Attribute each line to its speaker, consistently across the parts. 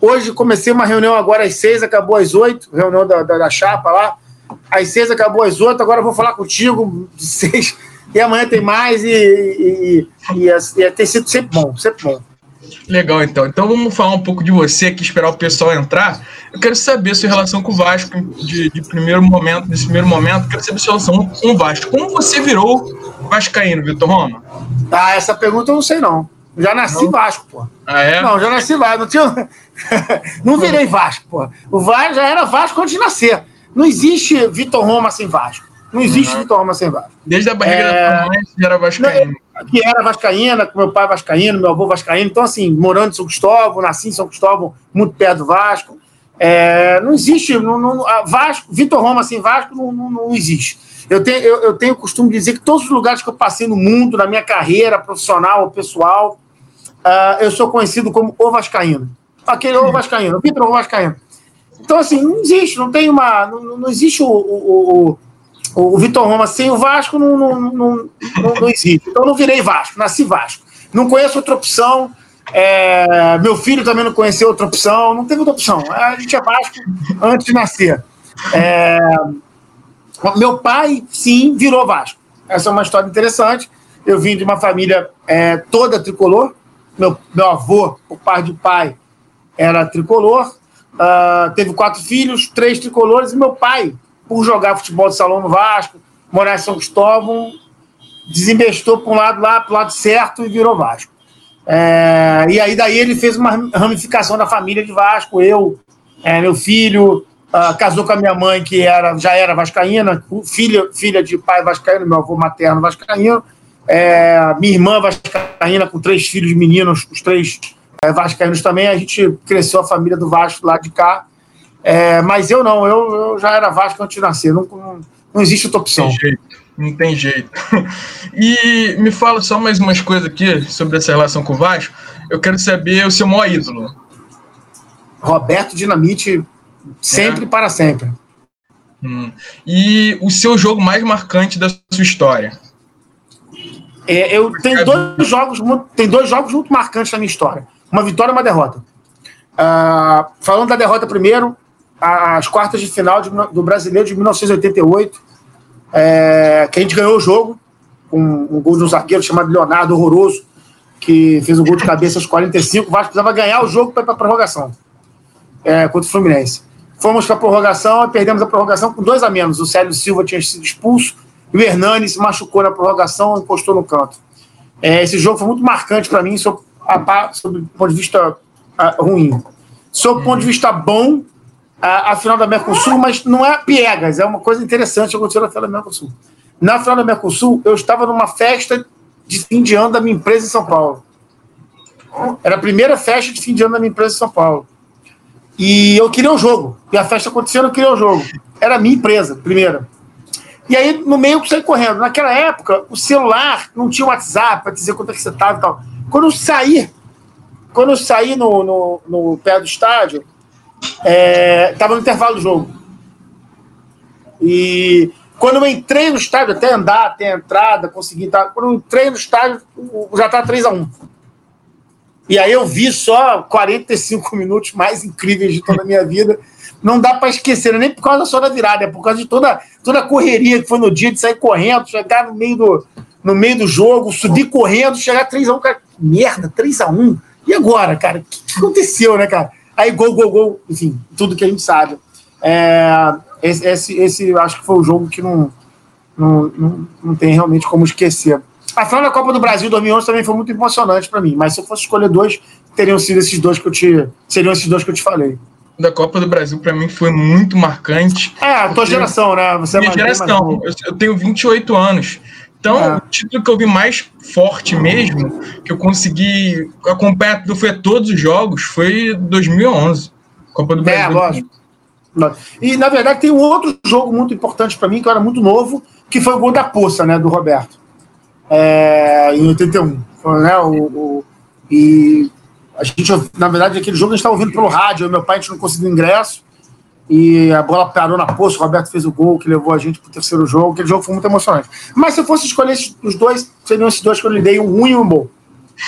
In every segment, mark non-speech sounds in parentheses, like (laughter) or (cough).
Speaker 1: Hoje comecei uma reunião agora às seis, acabou às oito, reunião da, da, da chapa lá. Às seis acabou às oito, agora eu vou falar contigo (laughs) de seis. E amanhã tem mais e, e, e, e, e tem sido sempre bom, sempre bom.
Speaker 2: Legal, então. Então vamos falar um pouco de você aqui, esperar o pessoal entrar. Eu quero saber sua relação com o Vasco de, de primeiro momento, nesse primeiro momento. Quero saber sua relação com o Vasco. Como você virou Vascaíno, Vitor Roma?
Speaker 1: Ah, essa pergunta eu não sei, não. Já nasci não. Vasco, pô.
Speaker 2: Ah, é?
Speaker 1: Não, já nasci Vasco. Não, tinha... (laughs) não virei Vasco, pô. O Vasco já era Vasco antes de nascer. Não existe Vitor Roma sem Vasco. Não existe uhum. Vitor Roma sem Vasco.
Speaker 2: Desde a barriga é... da mãe, era Vascaíno.
Speaker 1: Que era Vascaína, meu pai Vascaíno, meu avô Vascaíno. Então, assim, morando em São Cristóvão, nasci em São Cristóvão, muito perto do Vasco. É... não existe. Não, não, Vasco, Vitor Roma sem Vasco não, não, não existe. Eu tenho, eu, eu tenho o costume de dizer que todos os lugares que eu passei no mundo, na minha carreira profissional ou pessoal, uh, eu sou conhecido como o Vascaíno. Aquele o Vascaíno, Vitor Vascaíno. Então, assim, não existe, não tem uma. Não, não existe o, o, o, o Vitor Roma sem o Vasco, não, não, não, não, não existe. Então, eu não virei Vasco, nasci Vasco. Não conheço outra opção. É, meu filho também não conheceu outra opção, não teve outra opção. A gente é Vasco antes de nascer. É, meu pai, sim, virou Vasco. Essa é uma história interessante. Eu vim de uma família é, toda tricolor. Meu, meu avô, por parte de pai, era tricolor. Uh, teve quatro filhos, três tricolores. E meu pai, por jogar futebol de salão no Vasco, morar em São Cristóvão, desinvestou para um lado lá, para o lado certo e virou Vasco. É, e aí daí ele fez uma ramificação da família de Vasco. Eu, é, meu filho, uh, casou com a minha mãe, que era, já era vascaína, filha, filha de pai vascaíno, meu avô materno vascaíno. É, minha irmã vascaína, com três filhos meninos, os três é, vascaínos também. A gente cresceu a família do Vasco lá de cá. É, mas eu não, eu, eu, já era Vasco antes de nascer. Não, não, não existe outra opção.
Speaker 2: Não tem jeito. Não tem jeito. (laughs) E me fala só mais umas coisas aqui sobre essa relação com o Vasco. Eu quero saber o seu maior ídolo.
Speaker 1: Roberto Dinamite Sempre é. para sempre.
Speaker 2: Hum. E o seu jogo mais marcante da sua história?
Speaker 1: É, eu tenho dois jogos, tem dois jogos muito marcantes na minha história. Uma vitória e uma derrota. Uh, falando da derrota primeiro, as quartas de final de, do Brasileiro de 1988, é, que a gente ganhou o jogo com um gol de um zagueiro chamado Leonardo Horroroso, que fez um gol de cabeça aos 45. O Vasco precisava ganhar o jogo para ir para a prorrogação é, contra o Fluminense. Fomos para a prorrogação e perdemos a prorrogação com dois a menos. O Célio Silva tinha sido expulso e o Hernani se machucou na prorrogação e encostou no canto. É, esse jogo foi muito marcante para mim sob, a, o ponto de vista a, ruim. Sob o ponto de vista bom, a, a, final da Mercosul, mas não é piegas, é uma coisa interessante que aconteceu na final da Mercosul. Na final da Mercosul, eu estava numa festa de fim de ano da minha empresa em São Paulo. Era a primeira festa de fim de ano da minha empresa em São Paulo. E eu queria o jogo. E a festa acontecendo, eu queria o jogo. Era a minha empresa, primeira. E aí, no meio, eu saí correndo. Naquela época, o celular não tinha WhatsApp para dizer quanto é que você estava e tal. Quando eu saí, quando eu saí no, no, no pé do estádio, estava é, no intervalo do jogo. E quando eu entrei no estádio, até andar, até a entrada, consegui. Tá, quando eu entrei no estádio, já estava 3x1. E aí eu vi só 45 minutos mais incríveis de toda a minha vida. (laughs) Não dá para esquecer, é nem por causa só da virada, é por causa de toda, toda a correria que foi no dia de sair correndo, chegar no meio do, no meio do jogo, subir correndo, chegar 3x1. Cara, merda, 3x1. E agora, cara? O que, que, aconteceu, né, cara? Aí gol, gol, gol, enfim, tudo que a gente sabe. É, esse, esse, esse acho que foi o jogo que não, não, não, não tem realmente como esquecer. A final da Copa do Brasil 2011 também foi muito emocionante para mim, mas se eu fosse escolher dois, teriam sido esses dois que eu te, seriam esses dois que eu te falei.
Speaker 2: Da Copa do Brasil para mim foi muito marcante.
Speaker 1: É, a tua geração, né?
Speaker 2: Você é minha geração. Eu, eu tenho 28 anos. Então, é. o título que eu vi mais forte mesmo, que eu consegui acompanhar foi todos os jogos, foi 2011. Copa do Brasil. É, lógico.
Speaker 1: E, na verdade, tem um outro jogo muito importante para mim, que eu era muito novo, que foi o gol da Poça, né, do Roberto é, em 81. Foi, né, o, o, e a gente, na verdade, aquele jogo a gente estava ouvindo pelo rádio, meu pai a gente não conseguiu ingresso, e a bola parou na poça, o Roberto fez o gol que levou a gente para o terceiro jogo, aquele jogo foi muito emocionante. Mas se eu fosse escolher os dois, seriam esses dois que eu lhe dei, um ruim e um bom.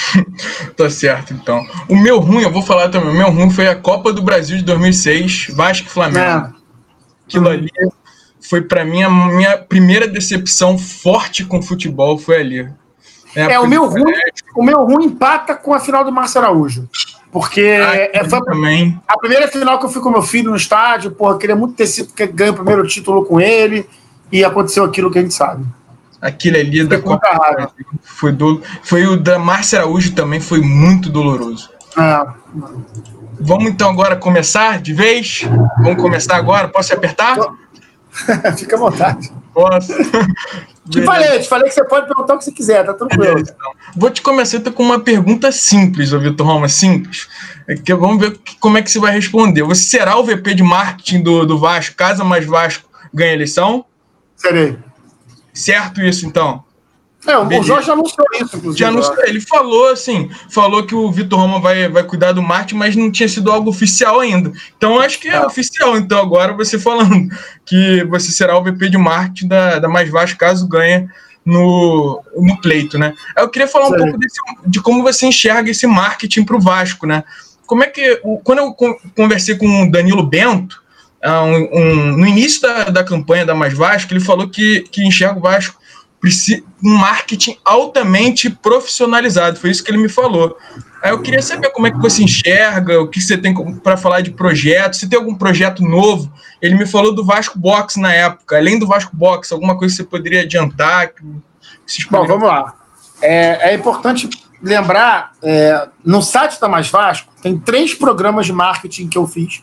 Speaker 1: (laughs)
Speaker 2: tá certo, então. O meu ruim, eu vou falar também, o meu ruim foi a Copa do Brasil de 2006, Vasco e Flamengo. É. Aquilo ali foi para mim a minha primeira decepção forte com futebol foi ali.
Speaker 1: É, é o meu ruim, o meu ruim empata com a final do Márcio Araújo. Porque ah, é, foi também. a primeira final que eu fui com meu filho no estádio, porra, queria muito ter sido que ganhe o primeiro título com ele, e aconteceu aquilo que a gente sabe.
Speaker 2: Aquele ali da Copa foi, do, foi o da Márcia Araújo também, foi muito doloroso. É. Vamos então agora começar de vez? Vamos começar agora? Posso apertar? (laughs)
Speaker 1: Fica à vontade. Posso. Te falei, te falei que você pode perguntar o que você quiser, tá tranquilo. então.
Speaker 2: Vou te começar com uma pergunta simples, ô Vitor Roma, simples. É que vamos ver como é que você vai responder. Você será o VP de marketing do, do Vasco, caso mais Vasco ganhe a eleição?
Speaker 1: Serei.
Speaker 2: Certo isso, então?
Speaker 1: É, o Beleza. Jorge anunciou isso, inclusive. Já anunciou,
Speaker 2: ele falou assim, falou que o Vitor Roma vai, vai cuidar do marketing, mas não tinha sido algo oficial ainda. Então acho que é, é. oficial. Então agora você falando que você será o VP de marketing da, da Mais Vasco caso ganhe no, no pleito, né? Eu queria falar um pouco desse, de como você enxerga esse marketing para o Vasco, né? Como é que, quando eu conversei com o Danilo Bento, ah, um, um, no início da, da campanha da Mais Vasco, ele falou que, que enxerga o Vasco um marketing altamente profissionalizado. Foi isso que ele me falou. Aí eu queria saber como é que você enxerga, o que você tem para falar de projetos, se tem algum projeto novo. Ele me falou do Vasco Box na época. Além do Vasco Box, alguma coisa que você poderia adiantar?
Speaker 1: Bom, vamos lá. É, é importante lembrar, é, no site da Mais Vasco, tem três programas de marketing que eu fiz.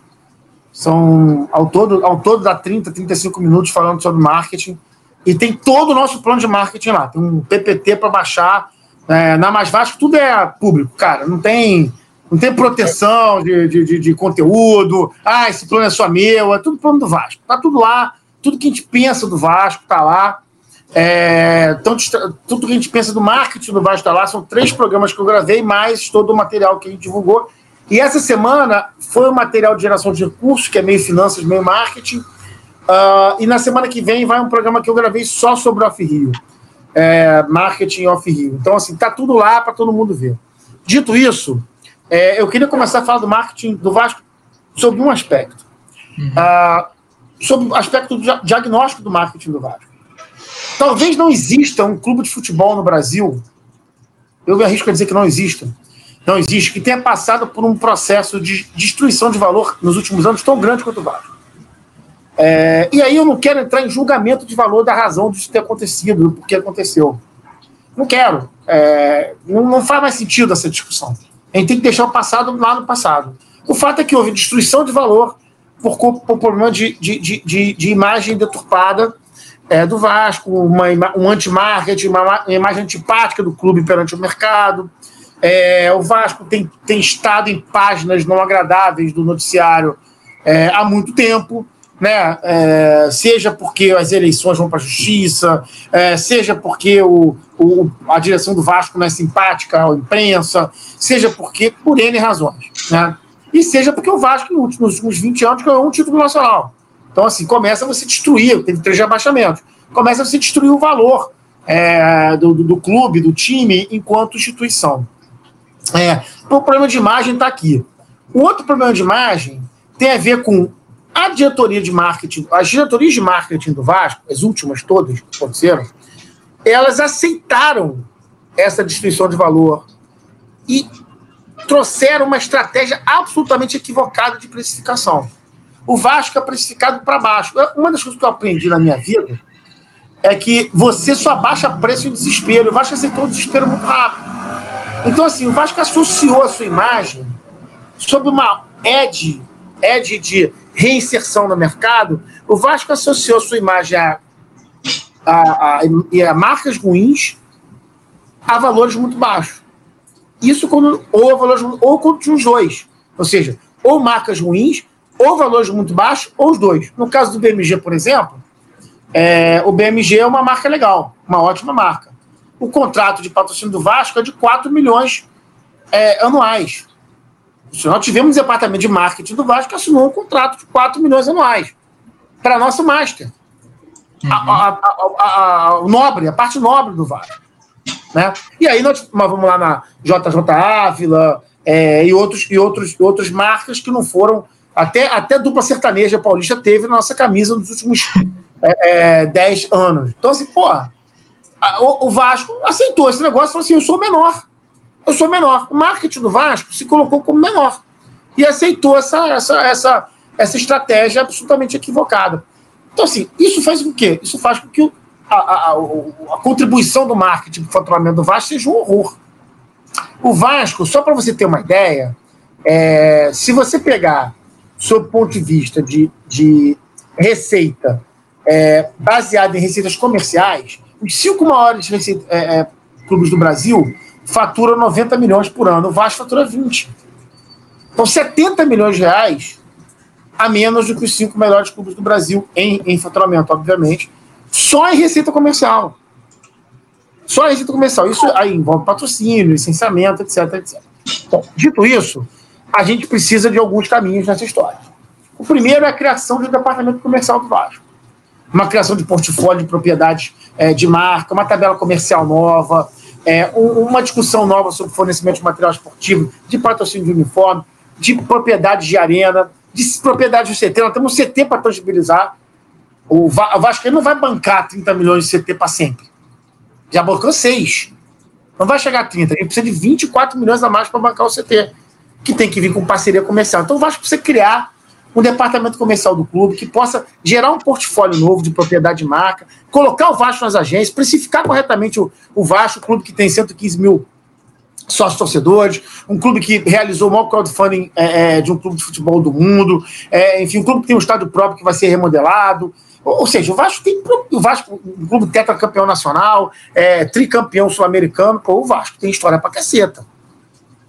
Speaker 1: São, ao todo, ao todo dá 30, 35 minutos falando sobre marketing. E tem todo o nosso plano de marketing lá. Tem um PPT para baixar. É, na Mais Vasco, tudo é público, cara. Não tem, não tem proteção de, de, de, conteúdo. Ah, esse plano é só meu. É tudo plano do Vasco. Tá tudo lá. Tudo que a gente pensa do Vasco tá lá. É, então, tudo que a gente pensa do marketing do Vasco tá lá. São três programas que eu gravei, mais todo o material que a gente divulgou. E essa semana foi o material de geração de recursos, que é meio finanças, meio marketing Uh, e na semana que vem vai um programa que eu gravei só sobre o Off-Rio. É, marketing Off-Rio. Então, assim, tá tudo lá para todo mundo ver. Dito isso, é, eu queria começar a falar do marketing do Vasco sobre um aspecto. Uhum. Uh, sobre o aspecto do diagnóstico do marketing do Vasco. Talvez não exista um clube de futebol no Brasil, eu me arrisco a dizer que não exista, não existe, que tenha passado por um processo de destruição de valor nos últimos anos tão grande quanto o Vasco. É, e aí eu não quero entrar em julgamento de valor da razão disso ter acontecido, do que aconteceu. Não quero. É, não, não, faz mais sentido essa discussão. A gente tem que deixar o passado lá no passado. O fato é que houve destruição de valor por, por problema de, de, de, de, imagem deturpada é, do Vasco, uma, um anti-marketing, uma, uma, imagem antipática do clube perante o mercado. É, o Vasco tem, tem estado em páginas não agradáveis do noticiário é, há muito tempo né? É, seja porque as eleições vão para a justiça, é, seja porque o, o, a direção do Vasco não é simpática à imprensa, seja porque por N razões, né? E seja porque o Vasco, nos últimos 20 anos, ganhou um título nacional. Então, assim, começa a você destruir, teve três rebaixamentos, começa a você destruir o valor é, do, do, do, clube, do time, enquanto instituição. É, o problema de imagem está aqui. O outro problema de imagem tem a ver com a diretoria de marketing, as diretorias de marketing do Vasco, as últimas todas que aconteceram, elas aceitaram essa destruição de valor e trouxeram uma estratégia absolutamente equivocada de precificação. O Vasco é precificado para baixo. Uma das coisas que eu aprendi na minha vida é que você só baixa preço em desespero. O Vasco aceitou o desespero muito rápido. Então, assim, o Vasco associou a sua imagem sob uma edge, edge de reinserção no mercado, o Vasco associou sua imagem a, a, a, a marcas ruins a valores muito baixos. Isso quando, ou a valores ou quando os dois. Ou seja, ou marcas ruins, ou valores muito baixos, ou os dois. No caso do BMG, por exemplo, é, o BMG é uma marca legal, uma ótima marca. O contrato de patrocínio do Vasco é de 4 milhões é, anuais. Nós tivemos um departamento de marketing do Vasco que assinou um contrato de 4 milhões anuais para nosso master. Uhum. A, a, a, nobre, a parte nobre do Vasco. Né? E aí nós, vamos lá na JJ Ávila é, e, outros, e outros, outras marcas que não foram. Até, até dupla sertaneja paulista teve na nossa camisa nos últimos é, é, 10 anos. Então, assim, porra, o, o Vasco aceitou esse negócio e falou assim: eu sou menor. Eu sou menor. O marketing do Vasco se colocou como menor. E aceitou essa, essa, essa, essa estratégia absolutamente equivocada. Então, assim, isso faz com que? Isso faz com que a, a, a, contribuição do marketing para o faturamento do Vasco seja um horror. O Vasco, só para você ter uma ideia, é, se você pegar, sob o ponto de vista de, de receita é, baseada em receitas comerciais, os cinco maiores receita, é, é clubes do Brasil faturam 90 milhões por ano, o Vasco fatura 20. Então, 70 milhões de reais a menos do que os cinco melhores clubes do Brasil em, em faturamento, obviamente, só em receita comercial. Só em receita comercial. Isso aí envolve patrocínio, licenciamento, etc, etc. Bom, dito isso, a gente precisa de alguns caminhos nessa história. O primeiro é a criação de um departamento comercial do Vasco. Uma criação de portfólio de propriedades é, de marca, uma tabela comercial nova, é, um, uma discussão nova sobre fornecimento de material esportivo, de patrocínio de uniforme, de propriedades de arena, de propriedade do CT. Nós temos um CT para tangibilizar. O, Vasco não vai bancar 30 milhões de CT para sempre. Já bancou 6. Não vai chegar a 30. Ele precisa de 24 milhões a mais para bancar o CT, que tem que vir com parceria comercial. Então o Vasco precisa criar um departamento comercial do clube que possa gerar um portfólio novo de propriedade de marca, colocar o Vasco nas agências, precificar corretamente o, o Vasco, o clube que tem 115 mil sócios torcedores, um clube que realizou o maior crowdfunding é, é, de um clube de futebol do mundo, é, enfim, um clube que tem um estádio próprio que vai ser remodelado. Ou, ou seja, o Vasco tem o Vasco, um clube tetracampeão nacional, é, tricampeão sul-americano, pô, o Vasco tem história pra caceta.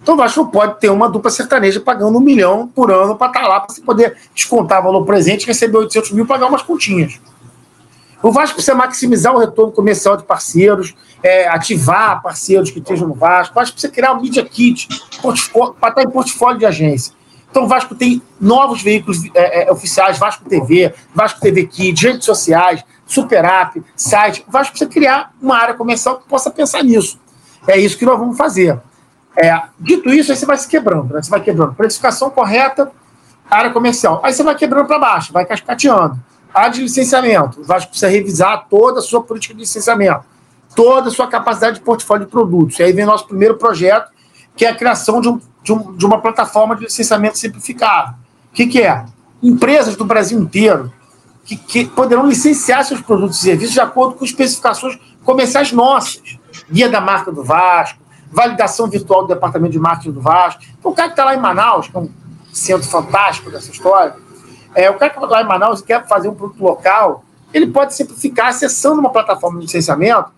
Speaker 1: Então o Vasco pode ter uma dupla sertaneja pagando um milhão por ano para estar tá lá, para você poder descontar valor presente receber 800 mil e pagar umas continhas. O Vasco precisa maximizar o retorno comercial de parceiros, é, ativar parceiros que estejam no Vasco. O Vasco precisa criar um Media Kit para estar em portfólio de agência. Então o Vasco tem novos veículos é, é, oficiais, Vasco TV, Vasco TV Kids, redes sociais, Super App, site. O Vasco precisa criar uma área comercial que possa pensar nisso. É isso que nós vamos fazer. É, dito isso, aí você vai se quebrando, né? Você vai quebrando. Precificação correta, área comercial. Aí você vai quebrando para baixo, vai cascateando. A de licenciamento. Vasco precisa revisar toda a sua política de licenciamento, toda a sua capacidade de portfólio de produtos. E aí vem nosso primeiro projeto, que é a criação de, um, de, um, de uma plataforma de licenciamento simplificado. O que, que é? Empresas do Brasil inteiro que, que, poderão licenciar seus produtos e serviços de acordo com especificações comerciais nossas. Guia da marca do Vasco, validação virtual do departamento de marketing do Vasco. Então, o cara que está lá em Manaus, que é um centro fantástico dessa história, é, o cara que lá em Manaus quer fazer um produto local, ele pode simplificar acessando uma plataforma de licenciamento,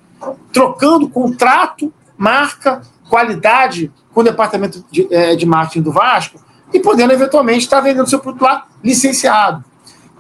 Speaker 1: trocando contrato, marca, qualidade com o departamento de, é, de marketing do Vasco e podendo eventualmente estar vendendo seu produto lá licenciado.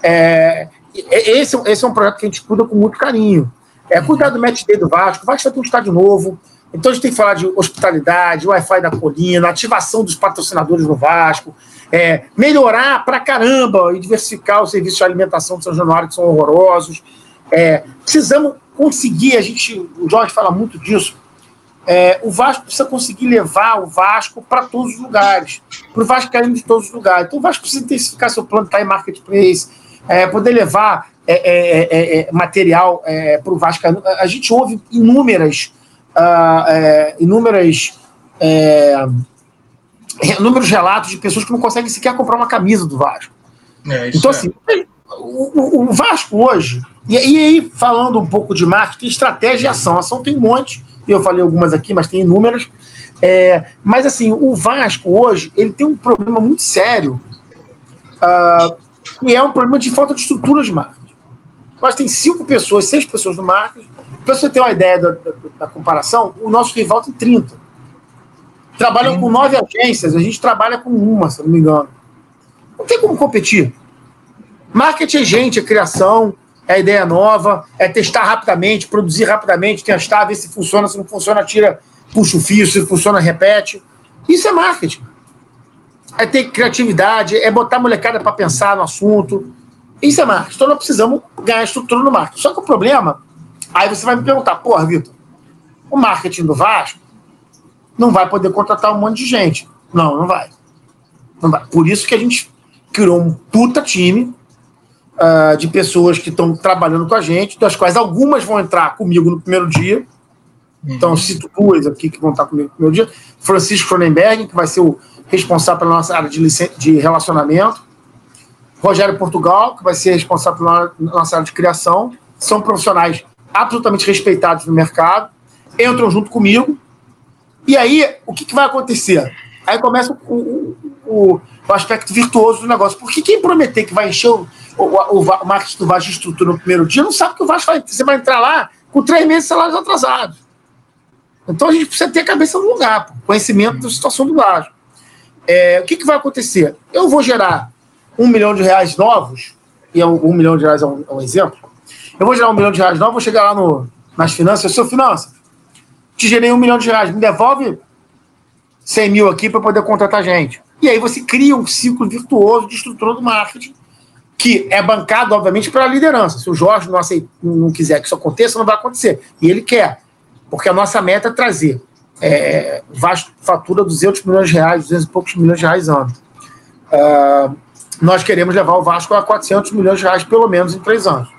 Speaker 1: É, esse, esse é um projeto que a gente cuida com muito carinho. É cuidar do match day do Vasco. O Vasco vai ter um estádio novo. Então a gente tem que falar de hospitalidade, Wi-Fi da colina, ativação dos patrocinadores no Vasco, é, melhorar pra caramba e diversificar os serviços de alimentação de São Januário, que são horrorosos. É, precisamos conseguir, a gente, o Jorge fala muito disso, é, o Vasco precisa conseguir levar o Vasco para todos os lugares, para o Vasco caindo de todos os lugares. Então o Vasco precisa intensificar seu plano time marketplace, é, poder levar é, é material para o Vasco. A gente ouve inúmeras, uh, inúmeras inúmeros relatos de pessoas que não conseguem sequer comprar uma camisa do Vasco. É, então, é. assim, o, o, Vasco hoje, e, e, aí falando um pouco de marketing, estratégia e ação. Ação tem um monte, eu falei algumas aqui, mas tem inúmeras. É, mas assim, o Vasco hoje, ele tem um problema muito sério, uh, que é um problema de falta de estrutura de marketing. Mas tem cinco pessoas, seis pessoas no marketing. Para você ter uma ideia da, da, da comparação, o nosso rival tem 30. Trabalham com nove agências, a gente trabalha com uma, se não me engano. Não tem como competir. Marketing é gente, é criação, é ideia nova, é testar rapidamente, produzir rapidamente, testar, ver se funciona, se não funciona, tira, puxa o fio, se funciona, repete. Isso é marketing. É ter criatividade, é botar a molecada para pensar no assunto. Isso é marketing. Então nós precisamos ganhar estrutura no marketing. Só que o problema, aí você vai me perguntar, porra, Vitor, o marketing do Vasco não vai poder contratar um monte de gente. Não, não vai. Não vai. Por isso que a gente criou um puta time uh, de pessoas que estão trabalhando com a gente, das quais algumas vão entrar comigo no primeiro dia. Então, cito duas aqui que vão estar comigo no primeiro dia. Francisco Cronenberg, que vai ser o responsável pela nossa área de, de relacionamento. Rogério Portugal, que vai ser responsável pela nossa área de criação. São profissionais absolutamente respeitados no mercado. Entram junto comigo. E aí, o que, que vai acontecer? Aí começa o, o, o, aspecto virtuoso do negócio. Porque quem prometer que vai encher o, o, o, marketing do Vasco de estrutura no primeiro dia não sabe que o Vasco vai, você vai entrar lá com três meses de salários atrasados. Então a gente precisa ter a cabeça no lugar, pô, conhecimento da situação do Vasco. É, o que, que vai acontecer? Eu vou gerar um milhão de reais novos, e é um, um milhão de reais é um, é um, exemplo. Eu vou gerar um milhão de reais novos, vou chegar lá no, nas finanças, seu finança, te gerei um milhão de reais, me devolve 100 mil aqui para poder contratar gente. E aí você cria um ciclo virtuoso de estrutura do marketing que é bancado, obviamente, pela liderança. Se o Jorge não, aceita, não quiser que isso aconteça, não vai acontecer. E ele quer, porque a nossa meta é trazer. É, Vasco fatura 200 milhões de reais, 200 e poucos milhões de reais ano. Uh, nós queremos levar o Vasco a 400 milhões de reais, pelo menos, em três anos.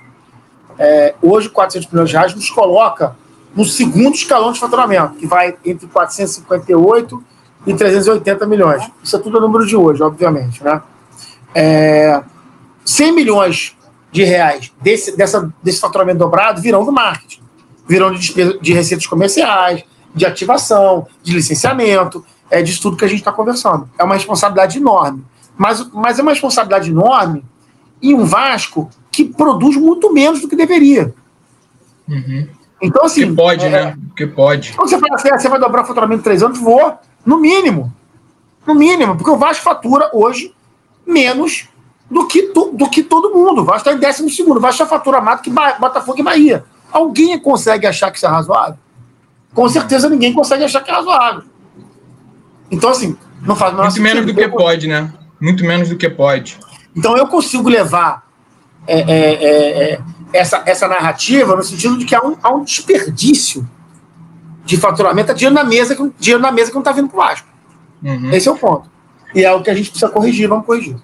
Speaker 1: É, hoje, 400 milhões de reais nos coloca no segundo escalão de faturamento, que vai entre 458 e 380 milhões. Isso é tudo o número de hoje, obviamente. Né? É, 100 milhões de reais desse, dessa, desse faturamento dobrado virão do marketing, virão de, despesa, de receitas comerciais, de ativação, de licenciamento, é disso tudo que a gente está conversando. É uma responsabilidade enorme. Mas, mas é uma responsabilidade enorme em um Vasco que produz muito menos do que deveria.
Speaker 2: Uhum. Então, assim. Que pode, é, né? Que pode.
Speaker 1: Quando você fala assim, ah, você vai dobrar o faturamento em três anos, vou, no mínimo. No mínimo, porque o Vasco fatura hoje menos do que, tu, do que todo mundo. O Vasco está em décimo segundo. O Vasco já fatura mais do que Botafogo e Bahia. Alguém consegue achar que isso é razoável? Com certeza ninguém consegue achar que é razoável. Então, assim, não faz
Speaker 2: Muito menos do que pode, né? Muito menos do que pode.
Speaker 1: Então, eu consigo levar é, é, é, é, essa, essa narrativa no sentido de que há um, há um desperdício de faturamento, dinheiro na mesa, dinheiro na mesa que não está vindo para o Vasco. Uhum. Esse é o ponto. E é o que a gente precisa corrigir, vamos corrigir.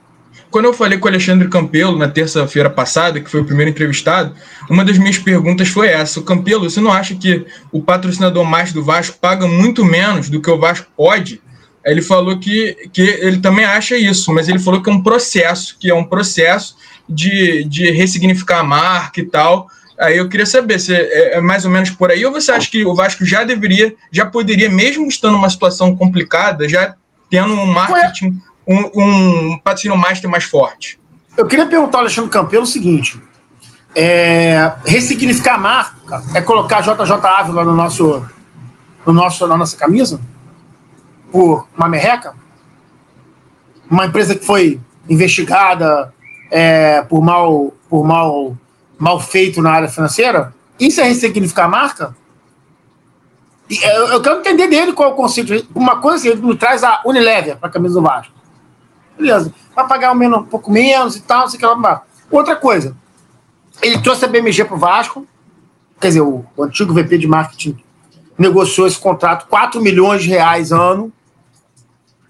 Speaker 2: Quando eu falei com o Alexandre Campelo na terça-feira passada, que foi o primeiro entrevistado, uma das minhas perguntas foi essa: o Campelo, você não acha que o patrocinador mais do Vasco paga muito menos do que o Vasco pode? Ele falou que, que ele também acha isso, mas ele falou que é um processo, que é um processo de, de ressignificar a marca e tal. Aí eu queria saber se é, é mais ou menos por aí, ou você acha que o Vasco já deveria, já poderia, mesmo estando numa situação complicada, já tendo um marketing um, um patrocínio master mais forte.
Speaker 1: Eu queria perguntar ao Alexandre Campelo o seguinte: é, ressignificar a marca é colocar JJ Ávila no nosso, no nosso, na nossa camisa? Por uma merreca? Uma empresa que foi investigada é, por, mal, por mal, mal feito na área financeira? Isso é ressignificar a marca? Eu quero entender dele qual é o conceito. Uma coisa assim, ele me traz a Unilever para a camisa do Vasco. Beleza. Vai pagar um, menos, um pouco menos e tal, sei que lá. Outra coisa, ele trouxe a BMG para o Vasco, quer dizer, o, o, antigo VP de marketing negociou esse contrato, 4 milhões de reais ano.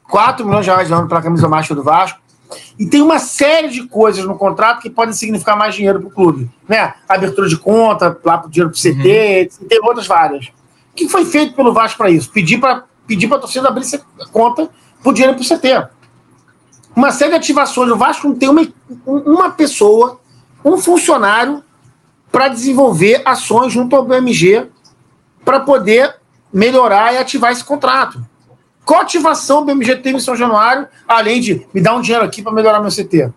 Speaker 1: 4 milhões de reais ano para a camisa master do Vasco. E tem uma série de coisas no contrato que podem significar mais dinheiro para o clube. Né? Abertura de conta, lá para o dinheiro para o CT, uhum. tem outras várias. O que foi feito pelo Vasco para isso? Pedir para pedir a torcida abrir conta para o dinheiro para o CT uma série de ativações. O Vasco não tem uma, uma pessoa, um funcionário para desenvolver ações junto ao BMG para poder melhorar e ativar esse contrato. Qual ativação o BMG teve em São Januário, além de me dar um dinheiro aqui para melhorar meu CT?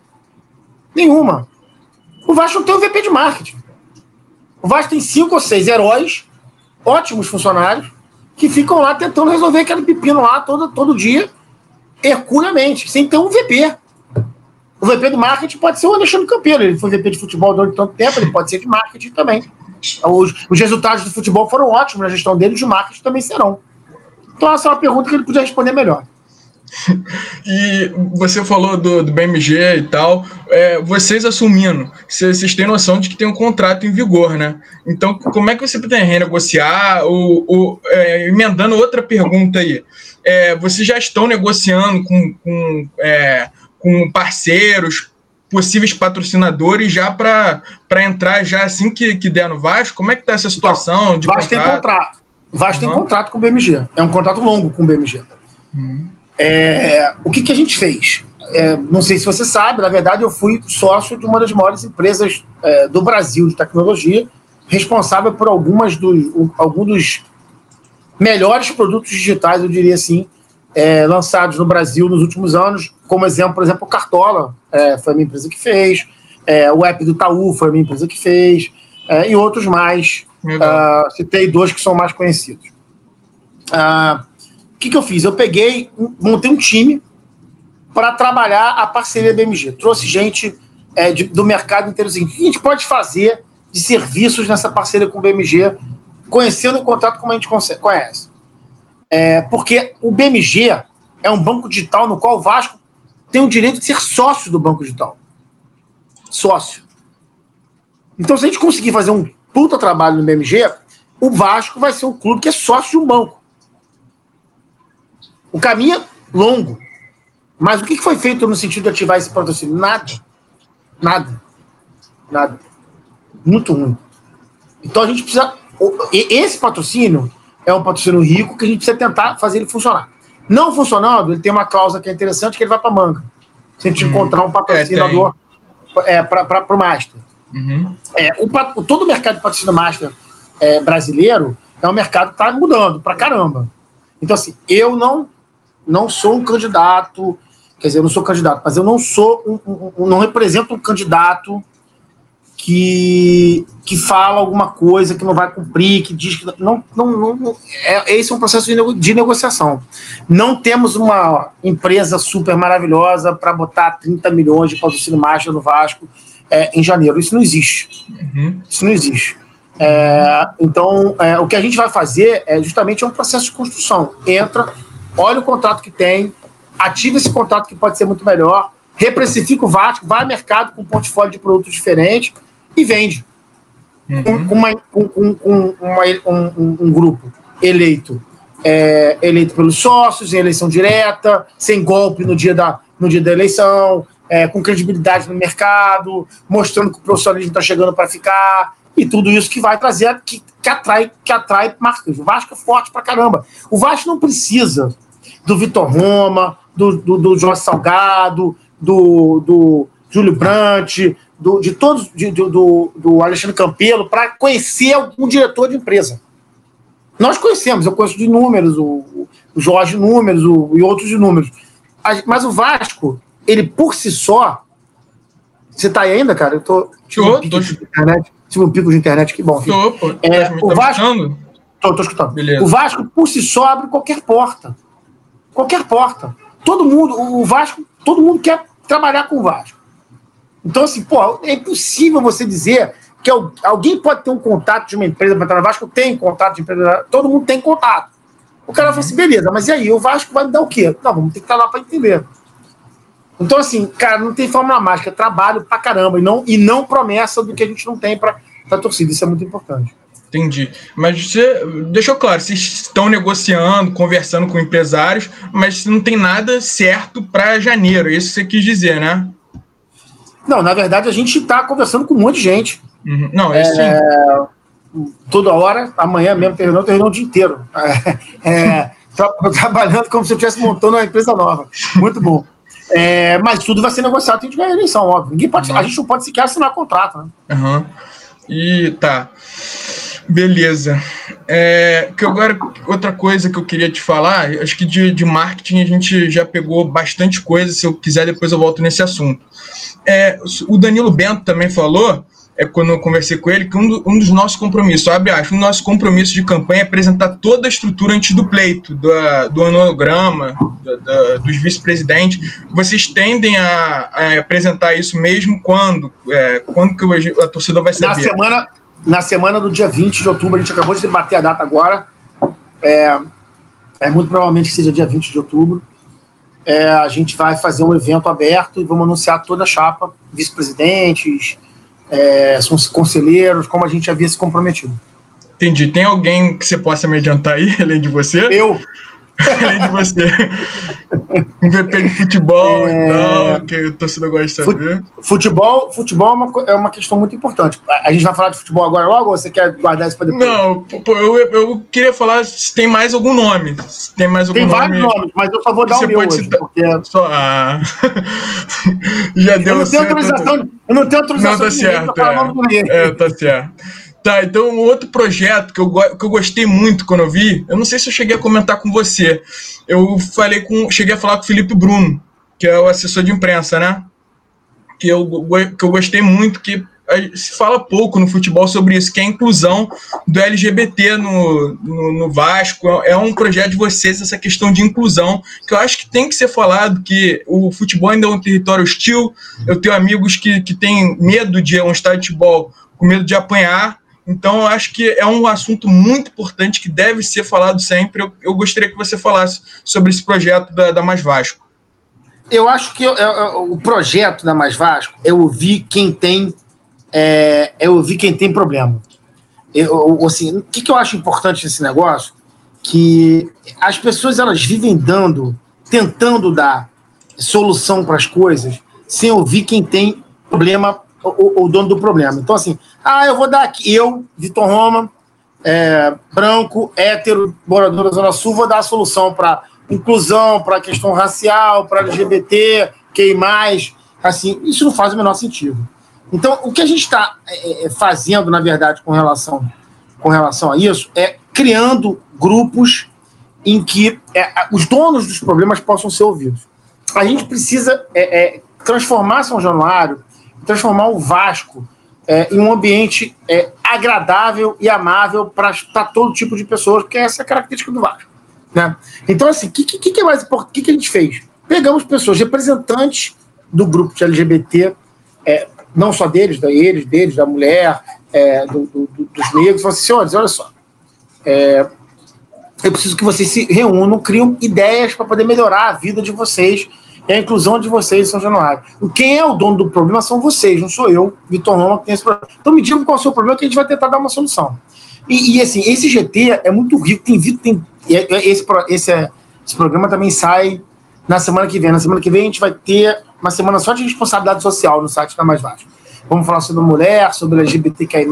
Speaker 1: Nenhuma. O Vasco não tem um VP de marketing. O Vasco tem cinco ou seis heróis, ótimos funcionários, que ficam lá tentando resolver aquele pepino lá todo, todo dia herculeamente, sem ter um VP. O VP do marketing pode ser o Alexandre Campeiro, ele foi VP de futebol durante tanto tempo, ele pode ser de marketing também. Os, os resultados do futebol foram ótimos na gestão dele, de marketing também serão. Então, essa é uma pergunta que ele podia responder melhor.
Speaker 2: e você falou do, do BMG e tal, é, vocês assumindo, vocês têm noção de que tem um contrato em vigor, né? Então, como é que você pretende renegociar? Ou, ou é, emendando outra pergunta aí, é, vocês já estão negociando com, com, é, com parceiros, possíveis patrocinadores já para entrar já assim que, que der no Vasco? Como é que está essa situação?
Speaker 1: De Vasco contrato? tem contrato. Vasco uhum. tem contrato com o BMG. É um contrato longo com o BMG. Uhum. É, o que, que a gente fez? É, não sei se você sabe, na verdade, eu fui sócio de uma das maiores empresas é, do Brasil de tecnologia, responsável por algumas dos, alguns dos melhores produtos digitais, eu diria assim, é, lançados no Brasil nos últimos anos. Como exemplo, por exemplo, o Cartola é, foi a minha empresa que fez, é, o app do Itaú foi a minha empresa que fez, e outros mais. Uh, citei dois que são mais conhecidos. Uh, que, que eu fiz? Eu peguei, montei um time para trabalhar a parceria BMG. Trouxe gente é, de, do mercado inteiro. Assim, o que a gente pode fazer de serviços nessa parceria com o BMG, conhecendo o contrato como a gente conhece? É, porque o BMG é um banco digital no qual o Vasco tem o direito de ser sócio do banco digital. Sócio. Então, se a gente conseguir fazer um puta trabalho no BMG, o Vasco vai ser um clube que é sócio de um banco. O caminho é longo. Mas o que foi feito no sentido de ativar esse patrocínio? Nada. Nada. Nada. Muito ruim. Então a gente precisa. Esse patrocínio é um patrocínio rico que a gente precisa tentar fazer ele funcionar. Não funcionando, ele tem uma cláusula que é interessante que ele vai para manga. Se a gente hum. encontrar um patrocinador é, é para o Master. Uhum. É, o, todo o mercado de patrocínio Master é, brasileiro é um mercado que está mudando para caramba. Então, assim, eu não não sou um candidato, quer dizer, eu não sou candidato, mas eu não sou, um, um, um, não represento um candidato que, que fala alguma coisa que não vai cumprir, que diz que não, não, não é, esse é um processo de, nego, de negociação. Não temos uma empresa super maravilhosa para botar 30 milhões de patrocínio marcha no Vasco é, em janeiro. Isso não existe. Uhum. Isso não existe. É, então, é, o que a gente vai fazer é justamente é um processo de construção. Entra olha o contrato que tem, ativa esse contrato que pode ser muito melhor, reprecifica o Vasco, vai ao mercado com um portfólio de produtos diferentes e vende. Uhum. Com, uma, com, com, com uma, um, um, grupo eleito é, eleito pelos sócios, em eleição direta, sem golpe no dia da, no dia da eleição, é, com credibilidade no mercado, mostrando que o profissionalismo está chegando para ficar, e tudo isso que vai trazer, que, que atrai, que atrai marcas. O Vasco é forte pra caramba. O Vasco não precisa do Vitor Roma, do, do, do Jorge Salgado, do, do Júlio Brandt, do, de todos, de, do, do Alexandre Campelo, para conhecer um diretor de empresa. Nós conhecemos, eu conheço de números, o, o Jorge Números o, e outros de números. Mas o Vasco, ele por si só. Você está aí ainda, cara? Eu tô.
Speaker 2: Tô, tô, internet
Speaker 1: tive um pico de internet, que bom. Tô, pô, é, tá o Vasco, escutando? Tô, tô escutando. Beleza. O Vasco, por si só, abre qualquer porta. Qualquer porta. Todo mundo, o Vasco, todo mundo quer trabalhar com o Vasco. Então, assim, pô, é impossível você dizer que alguém pode ter um contato de uma empresa para entrar no Vasco, tem contato de empresa, todo mundo tem contato. O cara uhum. fala assim, beleza, mas e aí, o Vasco vai me dar o quê? Não, vamos ter que estar lá para entender. Então, assim, cara, não tem fórmula mágica, trabalho pra caramba e não, e não promessa do que a gente não tem pra, pra torcida. Isso é muito importante.
Speaker 2: Entendi. Mas você deixou claro, vocês estão negociando, conversando com empresários, mas não tem nada certo para janeiro. É isso que você quis dizer, né?
Speaker 1: Não, na verdade a gente está conversando com um monte de gente.
Speaker 2: Uhum. Não, é,
Speaker 1: é Toda hora, amanhã mesmo terminou, terminou o dia inteiro. É, é, (laughs) trabalhando como se eu estivesse montando uma empresa nova. Muito bom. É, mas tudo vai ser negociado a gente ganha a eleição, óbvio. Ninguém pode, uhum. A gente não pode sequer assinar contrato. Né?
Speaker 2: Uhum. E tá. Beleza. É, que agora, outra coisa que eu queria te falar, acho que de, de marketing a gente já pegou bastante coisa. Se eu quiser, depois eu volto nesse assunto. É, o Danilo Bento também falou é quando eu conversei com ele, que um, do, um dos nossos compromissos, abre aspas, um dos nossos compromissos de campanha é apresentar toda a estrutura antes do pleito, do, do anograma, do, do, dos vice-presidentes. Vocês tendem a, a, apresentar isso mesmo quando? É, quando que a torcida vai saber?
Speaker 1: Na semana, na semana do dia 20 de outubro, a gente acabou de debater a data agora. É, é muito provavelmente que seja dia 20 de outubro. é, a gente vai fazer um evento aberto e vamos anunciar toda a chapa, vice-presidentes, é, conselheiros, como a gente havia se comprometido.
Speaker 2: Entendi. Tem alguém que você possa me adiantar aí, (laughs) além de você?
Speaker 1: Eu.
Speaker 2: Além de você. Um VP de futebol é... e tal, que o torcedor gosta de saber.
Speaker 1: Futebol, futebol é uma, é uma questão muito importante. A gente vai falar de futebol agora logo ou você quer guardar isso para depois?
Speaker 2: Não, eu, eu queria falar se tem mais algum nome. Se tem mais algum
Speaker 1: tem
Speaker 2: nome.
Speaker 1: Vários nomes, mas eu só vou dar o meu hoje, porque...
Speaker 2: Só, ah... (laughs) Já deu
Speaker 1: eu não tenho autorização, eu não tenho autorização
Speaker 2: não, tá certo, é. é, tá certo. Tá, então um outro projeto que eu, que eu gostei muito quando eu vi, eu não sei se eu cheguei a comentar com você. Eu falei com. Cheguei a falar com o Felipe Bruno, que é o assessor de imprensa, né? Que eu, que eu gostei muito, que se fala pouco no futebol sobre isso, que é a inclusão do LGBT no, no, no, Vasco. É um projeto de vocês, essa questão de inclusão, que eu acho que tem que ser falado, que o futebol ainda é um território hostil. Eu tenho amigos que, que têm medo de um estádio de futebol com medo de apanhar, então, eu acho que é um assunto muito importante que deve ser falado sempre. Eu, eu gostaria que você falasse sobre esse projeto da, da Mais Vasco.
Speaker 1: Eu acho que eu, eu, o projeto da Mais Vasco é ouvir quem tem é, é ouvir quem tem problema. Eu, assim, o que, que eu acho importante nesse negócio? Que as pessoas elas vivem dando, tentando dar solução para as coisas, sem ouvir quem tem problema o, o, dono do problema. Então, assim, ah, eu vou dar aqui, eu, Vitor Roma, é, branco, hétero, morador da Zona Sul, vou dar a solução para inclusão, para questão racial, para LGBT, quem mais, assim, isso não faz o menor sentido. Então, o que a gente está é, é, fazendo, na verdade, com relação, com relação a isso, é criando grupos em que é, os donos dos problemas possam ser ouvidos. A gente precisa é, é transformar São Januário transformar o Vasco é, em um ambiente é, agradável e amável para todo tipo de pessoas, porque essa é a característica do Vasco. Né? Então, assim, o que, que, que, é mais importante? O que, que a gente fez? Pegamos pessoas, representantes do grupo de LGBT, é, não só deles, da eles, deles, da mulher, é, do, do, dos negros, e assim, senhores, olha só, é, eu preciso que vocês se reúnam, criam ideias para poder melhorar a vida de vocês é a inclusão de vocês em São Januário. Quem é o dono do problema são vocês, não sou eu, Vitor Roma, que tem esse problema. Então me digam qual é o seu problema que a gente vai tentar dar uma solução. E, e assim, esse GT é muito rico, tem tem, esse, esse, esse programa também sai na semana que vem. Na semana que vem a gente vai ter uma semana só de responsabilidade social no site da Mais Vasco. Vamos falar sobre mulher, sobre LGBTQI+,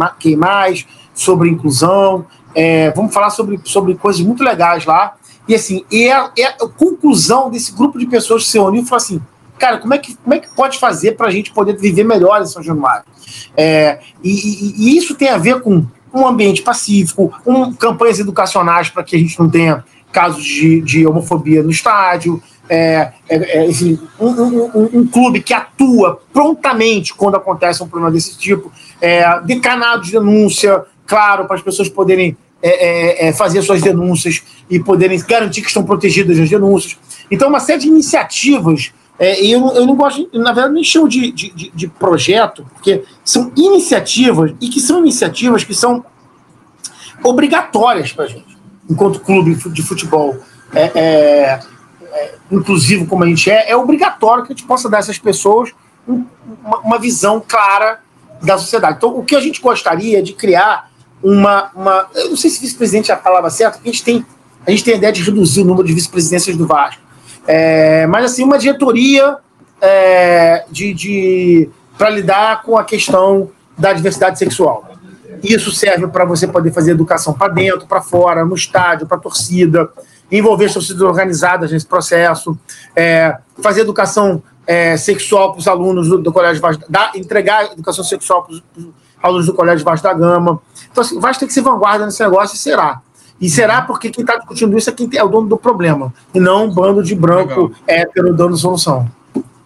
Speaker 1: sobre inclusão, é, vamos falar sobre, sobre coisas muito legais lá. E assim, e a, é, é a conclusão desse grupo de pessoas que se uniu foi assim: cara, como é que, como é que pode fazer para a gente poder viver melhor em São Januário? É, e, e, isso tem a ver com um ambiente pacífico, um, campanhas educacionais para que a gente não tenha casos de, de homofobia no estádio, é, é, é enfim, um, um, um, clube que atua prontamente quando acontece um problema desse tipo, decanado de denúncia, claro, para as pessoas poderem é, é, é, fazer suas denúncias e poderem garantir que estão protegidas as denúncias. Então, uma série de iniciativas. É, eu, eu não gosto, na verdade, nem chamo de, de, de, projeto, porque são iniciativas e que são iniciativas que são obrigatórias para a gente, enquanto clube de futebol é, é, é, inclusivo como a gente é, é obrigatório que a gente possa dar a essas pessoas um, uma, uma visão clara da sociedade. Então, o que a gente gostaria de criar uma, uma. Eu não sei se vice-presidente é a palavra certa, porque a gente tem, a gente tem a ideia de reduzir o número de vice-presidências do Vasco. É, mas assim, uma diretoria é, de, de para lidar com a questão da diversidade sexual. Isso serve para você poder fazer educação para dentro, para fora, no estádio, para a torcida, envolver as torcidas organizadas nesse processo, é, fazer educação é, sexual para os alunos do, do Colégio Vasco, da, entregar educação sexual para os alunos do Colégio Vasco da Gama. Então, assim, vai ter que ser vanguarda nesse negócio e será. E será porque quem está discutindo isso é quem é o dono do problema, e não um bando de branco Legal. hétero dando solução.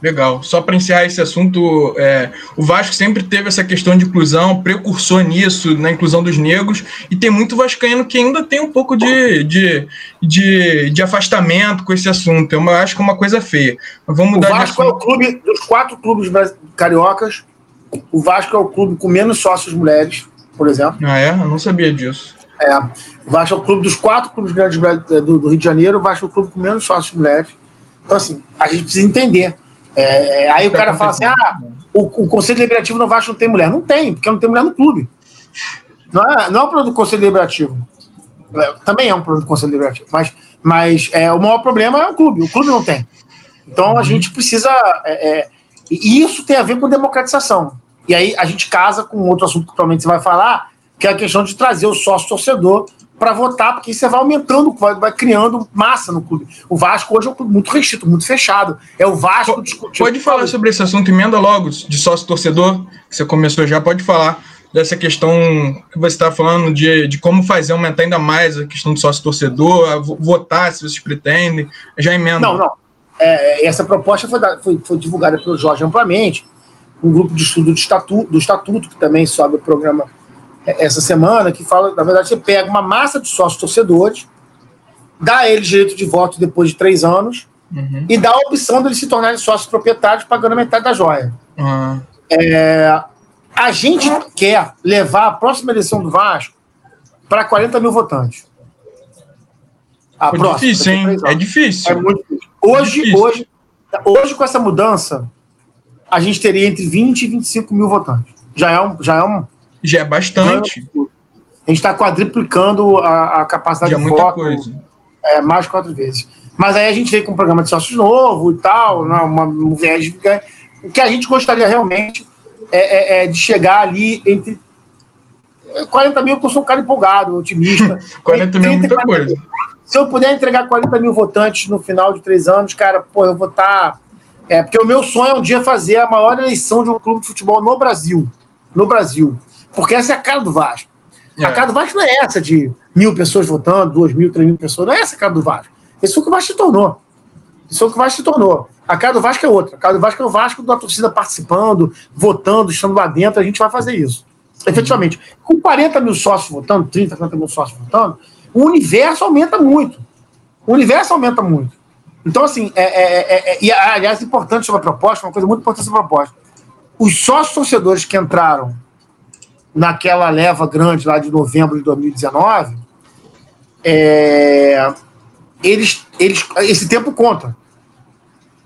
Speaker 2: Legal. Só para encerrar esse assunto, é, o Vasco sempre teve essa questão de inclusão, precursor nisso, na inclusão dos negros, e tem muito vascaíno que ainda tem um pouco de, de, de, de afastamento com esse assunto. Eu acho que é uma coisa feia. Mas vamos mudar
Speaker 1: o Vasco é o clube, dos quatro clubes cariocas, o Vasco é o clube com menos sócios mulheres, por exemplo.
Speaker 2: Ah, é? Eu não sabia disso.
Speaker 1: É. O Vasco é o clube dos quatro clubes grandes do, do Rio de Janeiro, o Vasco é o clube com menos sócios mulheres. Então, assim, a gente precisa entender. É, aí o cara fala assim: ah, o, o Conselho Deliberativo no Vasco não tem mulher. Não tem, porque não tem mulher no clube. Não é, não é um problema do Conselho Deliberativo. É, também é um problema do Conselho Deliberativo. Mas, mas é, o maior problema é o clube. O clube não tem. Então a uhum. gente precisa. É, é, e isso tem a ver com democratização. E aí a gente casa com outro assunto que provavelmente você vai falar, que é a questão de trazer o sócio torcedor para votar, porque você vai aumentando, vai, vai, criando massa no clube. O Vasco hoje é um clube muito restrito, muito fechado. É o Vasco
Speaker 2: discutindo. Pode falar sobre esse assunto, emenda logo, de sócio torcedor, que você começou já, pode falar dessa questão que você está falando de, de como fazer aumentar ainda mais a questão do sócio torcedor, votar se vocês pretendem. Já emenda.
Speaker 1: Não, não. É, essa proposta foi, foi, foi divulgada pelo Jorge amplamente, um grupo de estudo do estatuto, do estatuto que também sobe o programa é, essa semana, que fala, na verdade, você pega uma massa de sócios torcedores, dá a eles direito de voto depois de três anos uhum. e dá a opção deles se tornarem sócios proprietários pagando metade da joia. Uhum. É, a gente quer levar a próxima eleição do Vasco para 40 mil votantes.
Speaker 2: A é próxima, difícil, hein? É difícil. É muito.
Speaker 1: Hoje, é difícil. hoje, hoje, com essa mudança, a gente teria entre 20 e 25 mil votantes. Já é um, já é um,
Speaker 2: já é bastante.
Speaker 1: A gente está quadriplicando a, a capacidade
Speaker 2: Já de muita voto. Coisa.
Speaker 1: É, mais quatro vezes. Mas aí a gente veio com um programa de sócios novo e tal, né, uma, um viés. O que a gente gostaria realmente é, é, é, de chegar ali entre 40 mil, porque eu sou um cara empolgado, otimista. (laughs)
Speaker 2: 40 mil é muita coisa.
Speaker 1: Se eu puder entregar 40 mil votantes no final de três anos, cara, pô, eu vou estar. Tá, é, porque o meu sonho é um dia fazer a maior eleição de um clube de futebol no Brasil. No Brasil. Porque essa é a cara do Vasco. É. A cara do Vasco não é essa de mil pessoas votando, duas mil, três mil pessoas. Não é essa a cara do Vasco. Isso é o que o Vasco se tornou. Isso é o que o Vasco se tornou. A cara do Vasco é outra. A cara do Vasco é o Vasco da torcida participando, votando, estando lá dentro. A gente vai fazer isso. Efetivamente. Com 40 mil sócios votando, 30, 40 mil sócios votando, o universo aumenta muito. O universo aumenta muito. Então, assim, é, é, é, é e aliás, importante sobre a proposta, uma coisa muito importante sobre a proposta. Os sócios torcedores que entraram naquela leva grande lá de novembro de 2019, é, eles, eles, esse tempo conta.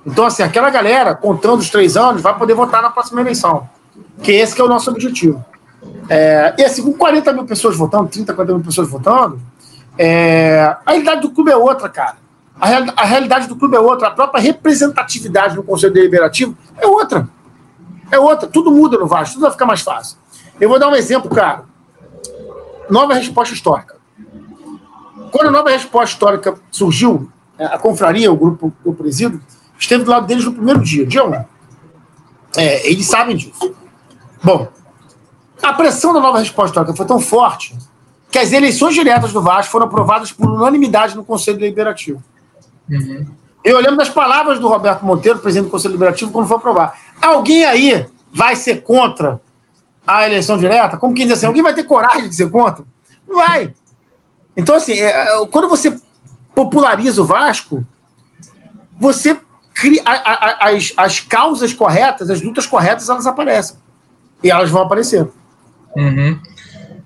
Speaker 1: Então, assim, aquela galera, contando os três anos, vai poder votar na próxima eleição. Que esse que é o nosso objetivo. É, e assim, com 40 mil pessoas votando, 30, 40 mil pessoas votando, é, a realidade do clube é outra, cara. A, real, a realidade do clube é outra. A própria representatividade no Conselho Deliberativo é outra. É outra. Tudo muda no Vasco, tudo vai ficar mais fácil. Eu vou dar um exemplo, cara. Nova resposta histórica. Quando a nova resposta histórica surgiu, é, a confraria, o grupo eu presido, esteve do lado deles no primeiro dia, dia 1. É, eles sabem disso. Bom, a pressão da nova resposta histórica foi tão forte que as eleições diretas do Vasco foram aprovadas por unanimidade no Conselho Deliberativo. Uhum. Eu lembro das palavras do Roberto Monteiro, presidente do Conselho Deliberativo, quando foi aprovar. Alguém aí vai ser contra a eleição direta, como quem diz assim, alguém vai ter coragem de ser contra? Não vai. Então, assim, é, é, quando você populariza o Vasco, você cria a, a, as, as causas corretas, as lutas corretas, elas aparecem. E elas vão aparecer.
Speaker 2: Uhum.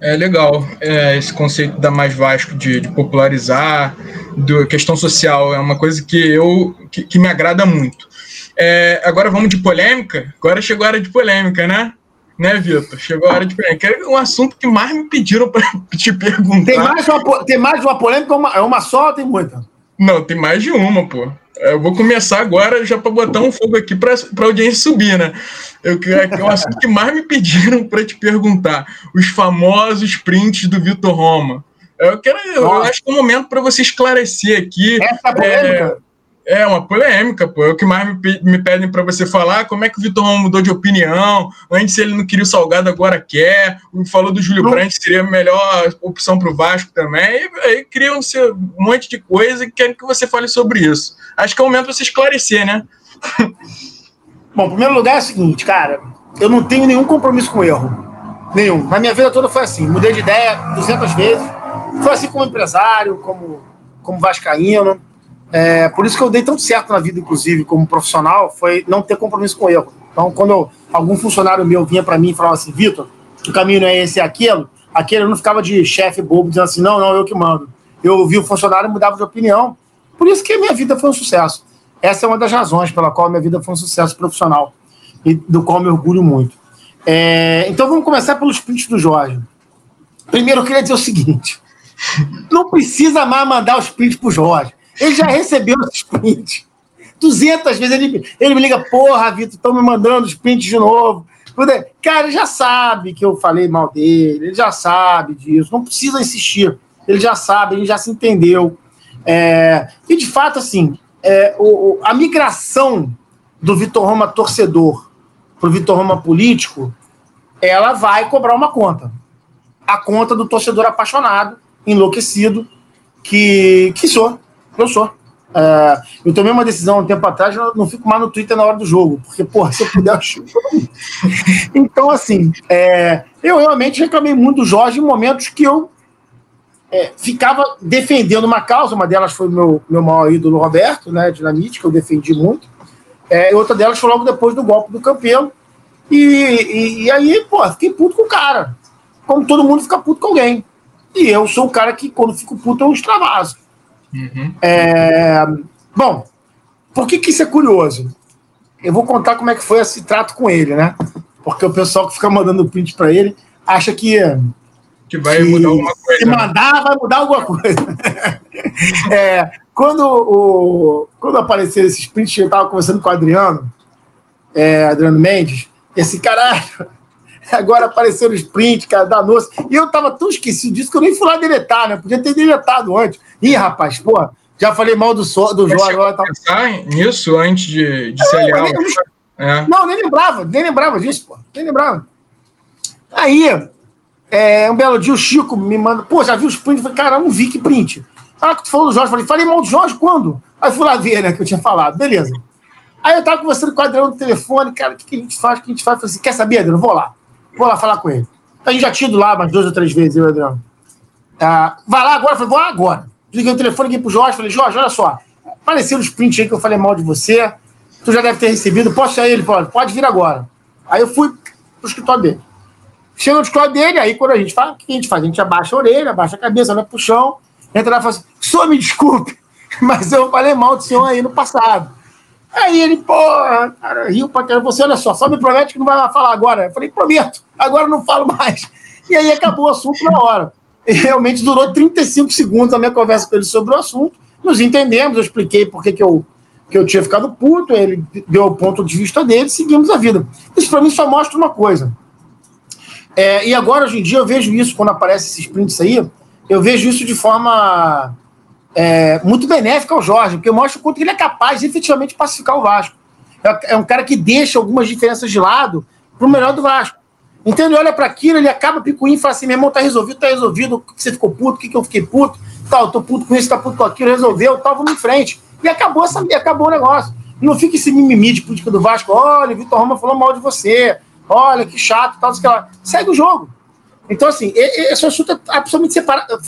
Speaker 2: É legal é, esse conceito da Mais Vasco de, de popularizar, da questão social, é uma coisa que eu que, que me agrada muito. É, agora vamos de polêmica. Agora chegou a hora de polêmica, né? né, Vitor? Chegou a hora de perguntar. Quero um assunto que mais me pediram para (laughs) te perguntar.
Speaker 1: Tem mais uma, tem mais uma polêmica? É uma só tem muita?
Speaker 2: Não, tem mais de uma, pô. Eu vou começar agora já para botar um fogo aqui para a audiência subir, né? Eu, é, um assunto que mais me pediram (laughs) para te perguntar. Os famosos prints do Vitor Roma. Eu quero, eu acho que é um momento para você esclarecer aqui.
Speaker 1: Essa é polêmica.
Speaker 2: É, uma polêmica, pô. É o que mais me, me pedem para você falar. Como é que o Vitor mudou de opinião? Antes ele não queria o Salgado, agora quer. Falou do Júlio Brandt, seria a melhor opção para o Vasco também. E aí criam um monte de coisa e querem que você fale sobre isso. Acho que é o momento para você esclarecer, né? (laughs)
Speaker 1: Bom, em primeiro lugar é o seguinte, cara. Eu não tenho nenhum compromisso com erro. Nenhum. Na minha vida toda foi assim. Mudei de ideia 200 vezes. Foi assim como empresário, como, como vascaíno é, por isso que eu dei tão certo na vida, inclusive, como profissional, foi não ter compromisso com erro. Então, quando algum funcionário meu vinha para mim e falava assim, Vitor, o caminho não é esse e aquilo, aquele eu não ficava de chefe bobo dizendo assim, não, não, eu que mando. Eu vi o funcionário e mudava de opinião. Por isso que a minha vida foi um sucesso. essa é uma das razões pela qual a minha vida foi um sucesso profissional e do qual me orgulho muito. É, então vamos começar pelos prints do Jorge. Primeiro eu queria dizer o seguinte: (laughs) não precisa mais mandar os prints pro Jorge. Ele já recebeu os prints. 200 vezes ele, ele me liga, porra, Vitor, estão me mandando os prints de novo. Cara, ele já sabe que eu falei mal dele, ele já sabe disso, não precisa insistir. Ele já sabe, ele já se entendeu. É, e de fato, assim, é, o, a migração do Vitor Roma torcedor para o Vitor Roma político, ela vai cobrar uma conta. A conta do torcedor apaixonado, enlouquecido, que, que sou. Eu sou. É, eu tomei uma decisão um tempo atrás, eu não fico mais no Twitter na hora do jogo, porque, porra, se eu puder, eu chuto. (laughs) Então, assim, é, eu realmente reclamei muito do Jorge em momentos que eu é, ficava defendendo uma causa, uma delas foi meu, meu maior ídolo Roberto, né, Dinamite, que eu defendi muito, é, outra delas foi logo depois do golpe do Campelo, e, e, e, aí, pô, fiquei puto com o cara, como todo mundo fica puto com alguém, e eu sou o cara que, quando fico puto, eu extravaso. Uhum. É, bom, por que, que isso é curioso? Eu vou contar como é que foi esse trato com ele, né? Porque o pessoal que fica mandando print para ele acha que
Speaker 2: que vai que mudar alguma coisa.
Speaker 1: Se né? mandar, vai mudar alguma coisa. (laughs) é, quando, o, quando apareceram esses prints, eu estava conversando com o Adriano, é, Adriano Mendes, esse caralho, (laughs) agora apareceram os prints, cara, da noce. E eu tava tão esquecido disso que eu nem fui lá deletar, né? Podia ter deletado antes. Ih, rapaz, pô, já falei mal do, so, do João agora.
Speaker 2: Tá... pensar nisso antes de, de não, se aliar? Nem,
Speaker 1: é. Não, nem lembrava, nem lembrava disso, pô. Nem lembrava. Aí, é, um belo dia o Chico me manda, pô, já viu os prints? Eu falei, cara, eu não vi que print. Ah, que tu falou do Jorge. Eu falei, falei mal do Jorge quando? Aí fui lá ver, né, que eu tinha falado. Beleza. Aí eu tava conversando com o Adriano no telefone, cara, o que, que, a gente faz? O que a gente faz? Eu falei assim, quer saber, Adriano? Vou lá. Vou lá falar com ele. A gente já tinha ido lá umas duas ou três vezes, eu e o Adriano. Ah, vai lá agora? Eu falei, vou lá agora. Liguei o telefone aqui pro Jorge, falei, Jorge, olha só, apareceram os prints aí que eu falei mal de você, tu já deve ter recebido, posso sair? Ele falou, pode vir agora. Aí eu fui pro escritório dele. Chega no escritório dele, aí quando a gente fala, o que a gente faz? A gente abaixa a orelha, abaixa a cabeça, olha pro chão, entra lá e fala assim, senhor, me desculpe, (laughs) mas eu falei mal do senhor aí no passado. Aí ele, porra, cara, riu pra caramba. Você, olha só, só me promete que não vai falar agora. Eu falei, prometo, agora não falo mais. E aí acabou o assunto na hora. E realmente durou 35 segundos a minha conversa com ele sobre o assunto. Nos entendemos, eu expliquei por que, que, eu, que eu tinha ficado puto, ele deu o ponto de vista dele, seguimos a vida. Isso para mim só mostra uma coisa. É, e agora, hoje em dia, eu vejo isso, quando aparecem esses prints aí, eu vejo isso de forma é, muito benéfica ao Jorge, porque mostra o quanto ele é capaz de efetivamente pacificar o Vasco. É, é um cara que deixa algumas diferenças de lado para o melhor do Vasco. Então ele olha para aquilo, ele acaba picuinho e fala assim: meu irmão, tá resolvido, tá resolvido, o que você ficou puto, o que, eu fiquei puto, tal, tô puto com isso, tá puto com aquilo, resolveu, tal, vamos em frente. E acabou, essa, acabou o negócio. Não fica esse mimimi de política do Vasco, olha, Vitor Roma falou mal de você, olha, que chato, tal, que lá. Segue o jogo. Então, assim, esse assunto é absolutamente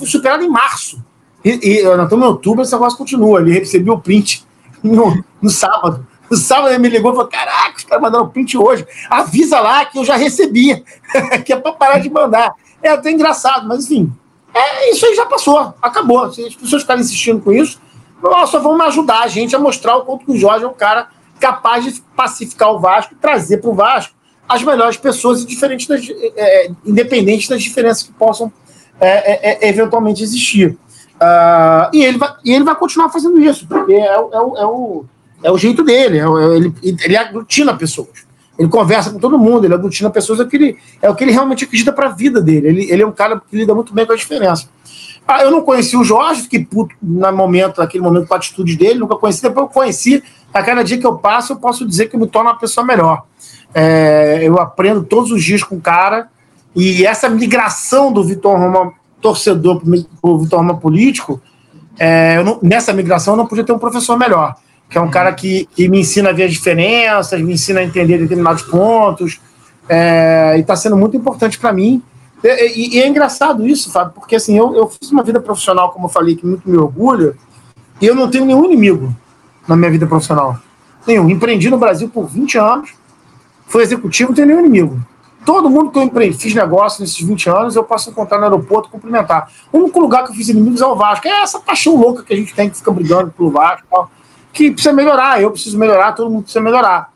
Speaker 1: superado em março. E, e nós estamos em outubro, esse negócio continua. Ele recebeu o print no, no sábado. No sábado ele me ligou e falou: Caraca, os caras mandaram print hoje. Avisa lá que eu já recebi, (laughs) que é para parar de mandar. É até engraçado, mas enfim. É, isso aí já passou, acabou. Se as pessoas ficarem insistindo com isso, nós só vão ajudar a gente a mostrar o quanto que o Jorge é um cara capaz de pacificar o Vasco, trazer para o Vasco as melhores pessoas, diferentes das, é, independentes das diferenças que possam é, é, é eventualmente existir. Uh, e, ele vai, e ele vai continuar fazendo isso, porque é, é, o, é, o, é o jeito dele, é, ele, ele aglutina pessoas. Ele conversa com todo mundo, ele aglutina pessoas, é o que ele, é o que ele realmente acredita para a vida dele. Ele, ele é um cara que lida muito bem com a diferença. Ah, eu não conheci o Jorge, fiquei puto no momento, naquele momento com a atitude dele, nunca conheci, depois eu conheci. A cada dia que eu passo, eu posso dizer que eu me torno uma pessoa melhor. É, eu aprendo todos os dias com o cara, e essa migração do Vitor Roma torcedor para o Roma político, é, não, nessa migração eu não podia ter um professor melhor, que é um cara que, que me ensina a ver as diferenças, me ensina a entender determinados pontos, é, e está sendo muito importante para mim. E, e, e, é engraçado isso, Fábio, porque assim, eu, eu fiz uma vida profissional, como eu falei, que muito me orgulha, e eu não tenho nenhum inimigo na minha vida profissional. Nenhum. Empreendi no Brasil por 20 anos, fui executivo, não tenho nenhum inimigo. Todo mundo que eu empreendi, fiz negócio nesses 20 anos, eu posso encontrar no aeroporto cumprimentar. O único lugar que eu fiz inimigos é o Vasco. É essa paixão louca que a gente tem que fica brigando pelo Vasco. Tal. que precisa melhorar, eu preciso melhorar, todo mundo precisa melhorar.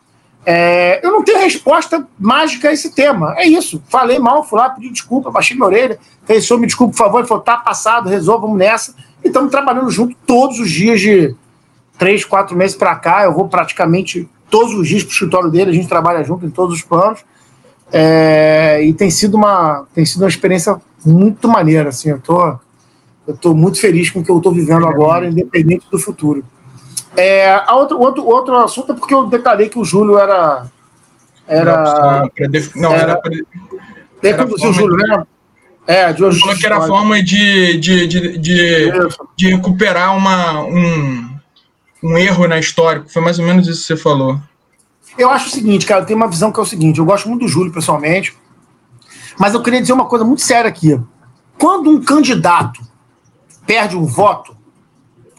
Speaker 1: É, eu não tenho resposta mágica a esse tema. É isso. Falei mal, fui lá, pedi desculpa, baixei minha orelha. Senhor, me desculpe, por favor. Ele falou, tá passado, resolvamos nessa. E estamos trabalhando junto todos os dias de três, quatro meses para cá. Eu vou praticamente todos os dias para o escritório dele, a gente trabalha junto em todos os planos. É, e tem sido uma tem sido uma experiência muito maneira. Assim, eu tô, eu tô muito feliz com o que eu estou vivendo agora, independente do futuro. É, a outro, outro, outro assunto é porque eu declarei que o Júlio era. Era. Não, era. o Júlio, né?
Speaker 2: É, de hoje. Falou que era a forma de, de, de, de, de recuperar uma, um, um erro na história. Foi mais ou menos isso que você falou.
Speaker 1: Eu acho o seguinte, cara, eu tenho uma visão que é o seguinte: eu gosto muito do Júlio, pessoalmente, mas eu queria dizer uma coisa muito séria aqui. Quando um candidato perde um voto,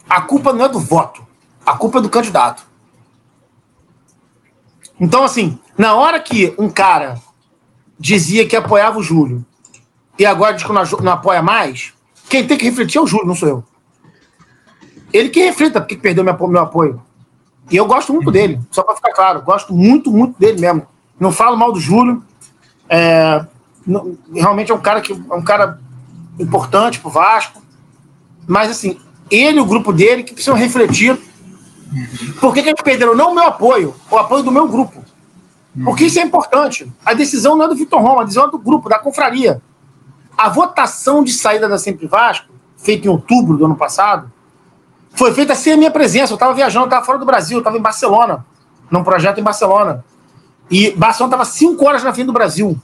Speaker 1: a culpa não é do voto. A culpa é do candidato. Então, assim, na hora que um cara dizia que apoiava o Júlio e agora diz que não, não apoia mais, quem tem que refletir é o Júlio, não sou eu. Ele que reflita porque perdeu meu, apoio. E eu gosto muito dele, só para ficar claro. Gosto muito, muito dele mesmo. Não falo mal do Júlio. É, não, realmente é um cara que é um cara importante pro Vasco. Mas assim, ele e o grupo dele que precisam refletir por que, que eles perderam? Não o meu apoio, o apoio do meu grupo. Porque isso é importante. A decisão não é do Vitor Roma, a decisão é do grupo, da confraria. A votação de saída da Sempre Vasco, feita em outubro do ano passado, foi feita sem a minha presença. Eu estava viajando, eu estava fora do Brasil, eu estava em Barcelona, num projeto em Barcelona. E Barcelona estava cinco horas na frente do Brasil.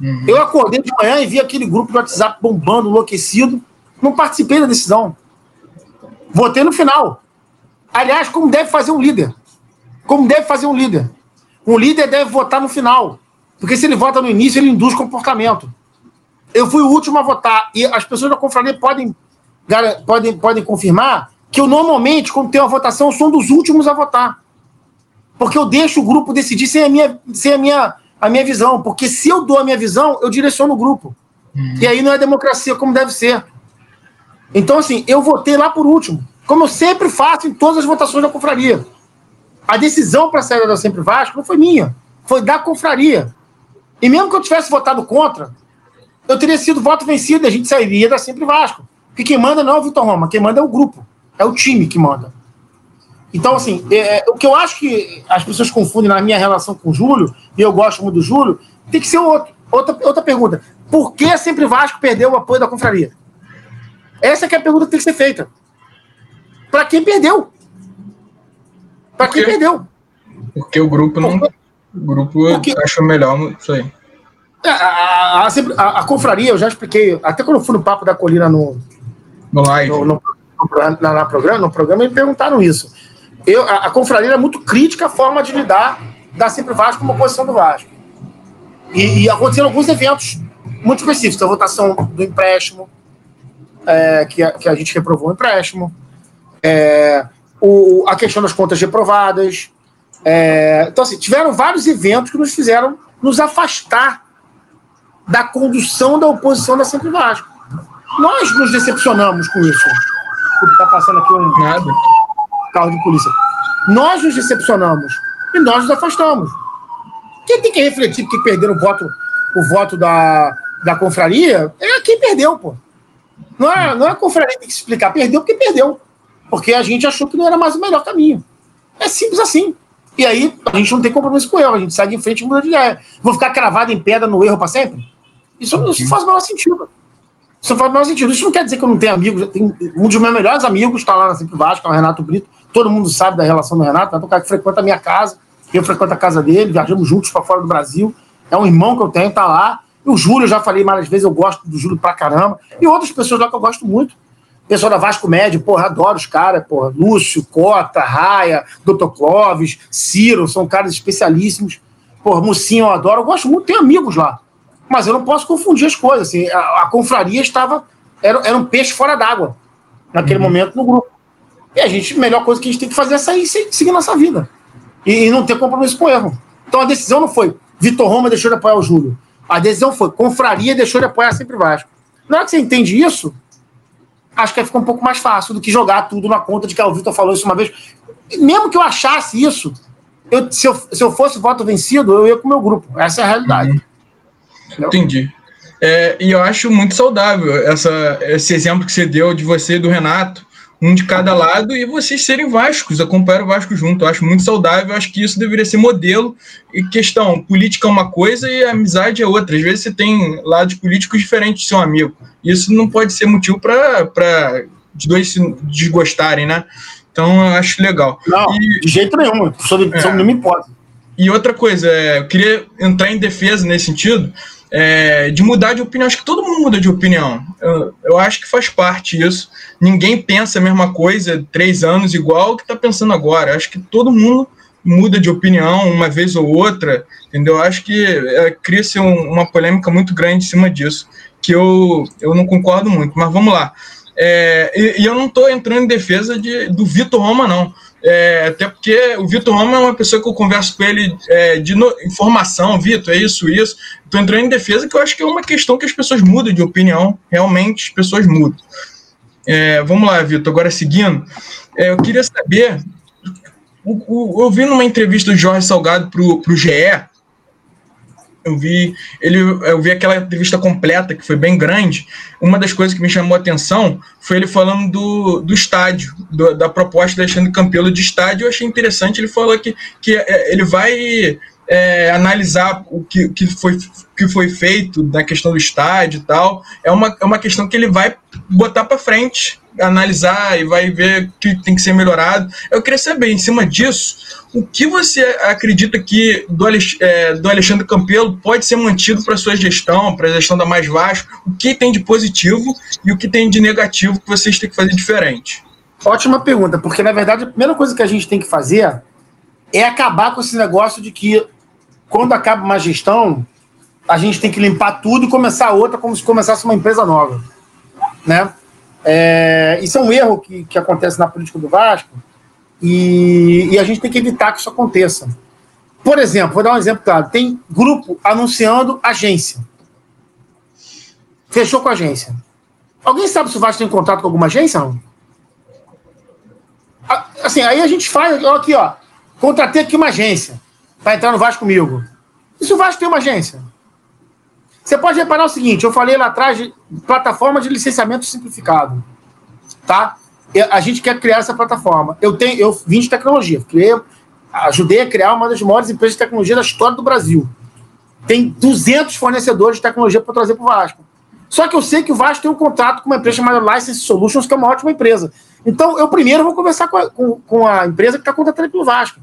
Speaker 1: Uhum. Eu acordei de manhã e vi aquele grupo do WhatsApp bombando, enlouquecido. Não participei da decisão. Votei no final. Aliás, como deve fazer um líder. Como deve fazer um líder. Um líder deve votar no final. Porque se ele vota no início, ele induz comportamento. Eu fui o último a votar. E as pessoas da confraria podem, podem, podem confirmar que eu normalmente, quando tem uma votação, sou um dos últimos a votar. Porque eu deixo o grupo decidir sem a minha, sem a minha, a minha visão. Porque se eu dou a minha visão, eu direciono o grupo. Hum. E aí não é democracia como deve ser. Então, assim, eu votei lá por último como eu sempre faço em todas as votações da confraria. A decisão para a saída da Sempre Vasco não foi minha, foi da confraria. E mesmo que eu tivesse votado contra, eu teria sido voto vencido, a gente sairia da Sempre Vasco. Porque quem manda não é o Vitor Roma, quem manda é o grupo, é o time que manda. Então, assim, é, é, o que eu acho que as pessoas confundem na minha relação com o Júlio, e eu gosto muito do Júlio, tem que ser outro, outra, outra pergunta. Por que Sempre Vasco perdeu o apoio da confraria? Essa é a pergunta que tem que ser feita para quem perdeu. Para quem perdeu.
Speaker 2: Porque o grupo não. O grupo Porque... achou melhor isso aí.
Speaker 1: É, a, a, a, a, confraria, eu já expliquei, até quando eu fui no Papo da Colina no.
Speaker 2: No live. No, no,
Speaker 1: na, na programa, no programa, me perguntaram isso. Eu, a, a confraria é muito crítica à forma de lidar da Sempre Vasco como oposição do Vasco. E, e aconteceram alguns eventos muito específicos. A votação do empréstimo, é, que, a, que a gente reprovou o empréstimo é, o, a questão das contas reprovadas. É, então, assim, tiveram vários eventos que nos fizeram nos afastar da condução da oposição da Sempre Vasco. Nós nos decepcionamos com isso. Está passando aqui um Nada. carro de polícia. Nós nos decepcionamos e nós nos afastamos. Quem tem que refletir que perderam o voto, o voto da, da confraria é quem perdeu, pô. Não é, não é a confraria que tem que explicar. Perdeu porque perdeu porque a gente achou que não era mais o melhor caminho. É simples assim. E aí a gente não tem compromisso com o erro, a gente sai de frente e muda de ideia. Vou ficar cravado em pedra no erro para sempre? Isso, isso faz o menor sentido. Isso faz o menor sentido. Isso não quer dizer que eu não tenho amigos. Tenho, um dos meus melhores amigos está lá na Sempre Vasco, é o Renato Brito. Todo mundo sabe da relação do Renato. É um cara que frequenta a minha casa, eu frequento a casa dele, viajamos juntos para fora do Brasil. É um irmão que eu tenho, tá lá. E o Júlio, eu já falei várias vezes, eu gosto do Júlio pra caramba. E outras pessoas lá que eu gosto muito. Pessoal da Vasco Médio, porra, adoro os caras, porra. Lúcio, Cota, Raia, Dr. Clóvis, Ciro, são caras especialíssimos. Porra, Mucinho eu adoro, eu gosto muito, tenho amigos lá. Mas eu não posso confundir as coisas. Assim, a, a confraria estava. Era, era um peixe fora d'água naquele uhum. momento no grupo. E a gente, a melhor coisa que a gente tem que fazer é sair e seguir nossa vida. E, e não ter compromisso com o erro. Então a decisão não foi Vitor Roma deixou de apoiar o Júlio. A decisão foi confraria deixou de apoiar sempre Vasco. Na hora que você entende isso, acho que fica um pouco mais fácil do que jogar tudo na conta de que ah, o Vitor falou isso uma vez. mesmo que eu achasse isso, eu, se, eu, se eu fosse voto vencido, eu ia com o meu grupo. Essa é a realidade.
Speaker 2: Uhum. Entendi. É, e eu acho muito saudável essa, esse exemplo que você deu de você e do Renato, um de cada lado, e vocês serem Vascos, acompanhar o Vasco junto. Eu acho muito saudável, eu acho que isso deveria ser modelo. E questão, política é uma coisa e amizade é outra. Às vezes você tem lados políticos diferentes de seu amigo. Isso não pode ser motivo para os dois se desgostarem, né? Então eu acho legal.
Speaker 1: Não, e, de jeito nenhum, sobre, é, sobre nenhuma hipótese.
Speaker 2: E outra coisa, é, eu queria entrar em defesa nesse sentido, é, de mudar de opinião. Acho que todo mundo muda de opinião. Eu, eu, acho que faz parte isso. Ninguém pensa a mesma coisa três anos igual que está pensando agora. Acho que todo mundo muda de opinião uma vez ou outra, entendeu? Eu acho que é, cria-se um, uma polêmica muito grande em cima disso, que eu, eu não concordo muito. Mas vamos lá. É, e, e, eu não estou entrando em defesa de, do Vitor Roma, não. É, até porque o Vitor Roma é uma pessoa que eu converso com ele é, de no, informação, Vitor, é isso, isso. Estou entrando em defesa que eu acho que é uma questão que as pessoas mudam de opinião, realmente as pessoas mudam. É, vamos lá, Vitor, agora seguindo. É, eu queria saber. O, o, eu vi numa entrevista do Jorge Salgado para o GE, eu vi ele eu vi aquela entrevista completa que foi bem grande. Uma das coisas que me chamou a atenção foi ele falando do, do estádio do, da proposta do Alexandre Campelo de estádio. Eu achei interessante ele falou que, que é, ele vai é, analisar o que, que, foi, que foi feito na questão do estádio e tal é uma, é uma questão que ele vai botar para frente analisar e vai ver o que tem que ser melhorado. Eu queria saber, em cima disso, o que você acredita que do, é, do Alexandre Campelo pode ser mantido para sua gestão, para a gestão da Mais Vasco? O que tem de positivo e o que tem de negativo que vocês têm que fazer diferente?
Speaker 1: Ótima pergunta, porque na verdade a primeira coisa que a gente tem que fazer é acabar com esse negócio de que quando acaba uma gestão, a gente tem que limpar tudo e começar outra como se começasse uma empresa nova, né? É, isso é um erro que, que acontece na política do Vasco e, e, a gente tem que evitar que isso aconteça. Por exemplo, vou dar um exemplo claro: tem grupo anunciando agência. Fechou com a agência. Alguém sabe se o Vasco tem contato com alguma agência? Não? Assim, aí a gente faz, aqui, ó, contratei aqui uma agência para entrar no Vasco comigo. E se o Vasco tem uma agência? Você pode reparar o seguinte: eu falei lá atrás de plataforma de licenciamento simplificado. Tá? A gente quer criar essa plataforma. Eu tenho, eu vim de tecnologia, criei, ajudei a criar uma das maiores empresas de tecnologia da história do Brasil. Tem 200 fornecedores de tecnologia para trazer para o Vasco. Só que eu sei que o Vasco tem um contrato com uma empresa chamada License Solutions, que é uma ótima empresa. Então, eu primeiro vou conversar com a, com, com a empresa que está contratando pelo Vasco.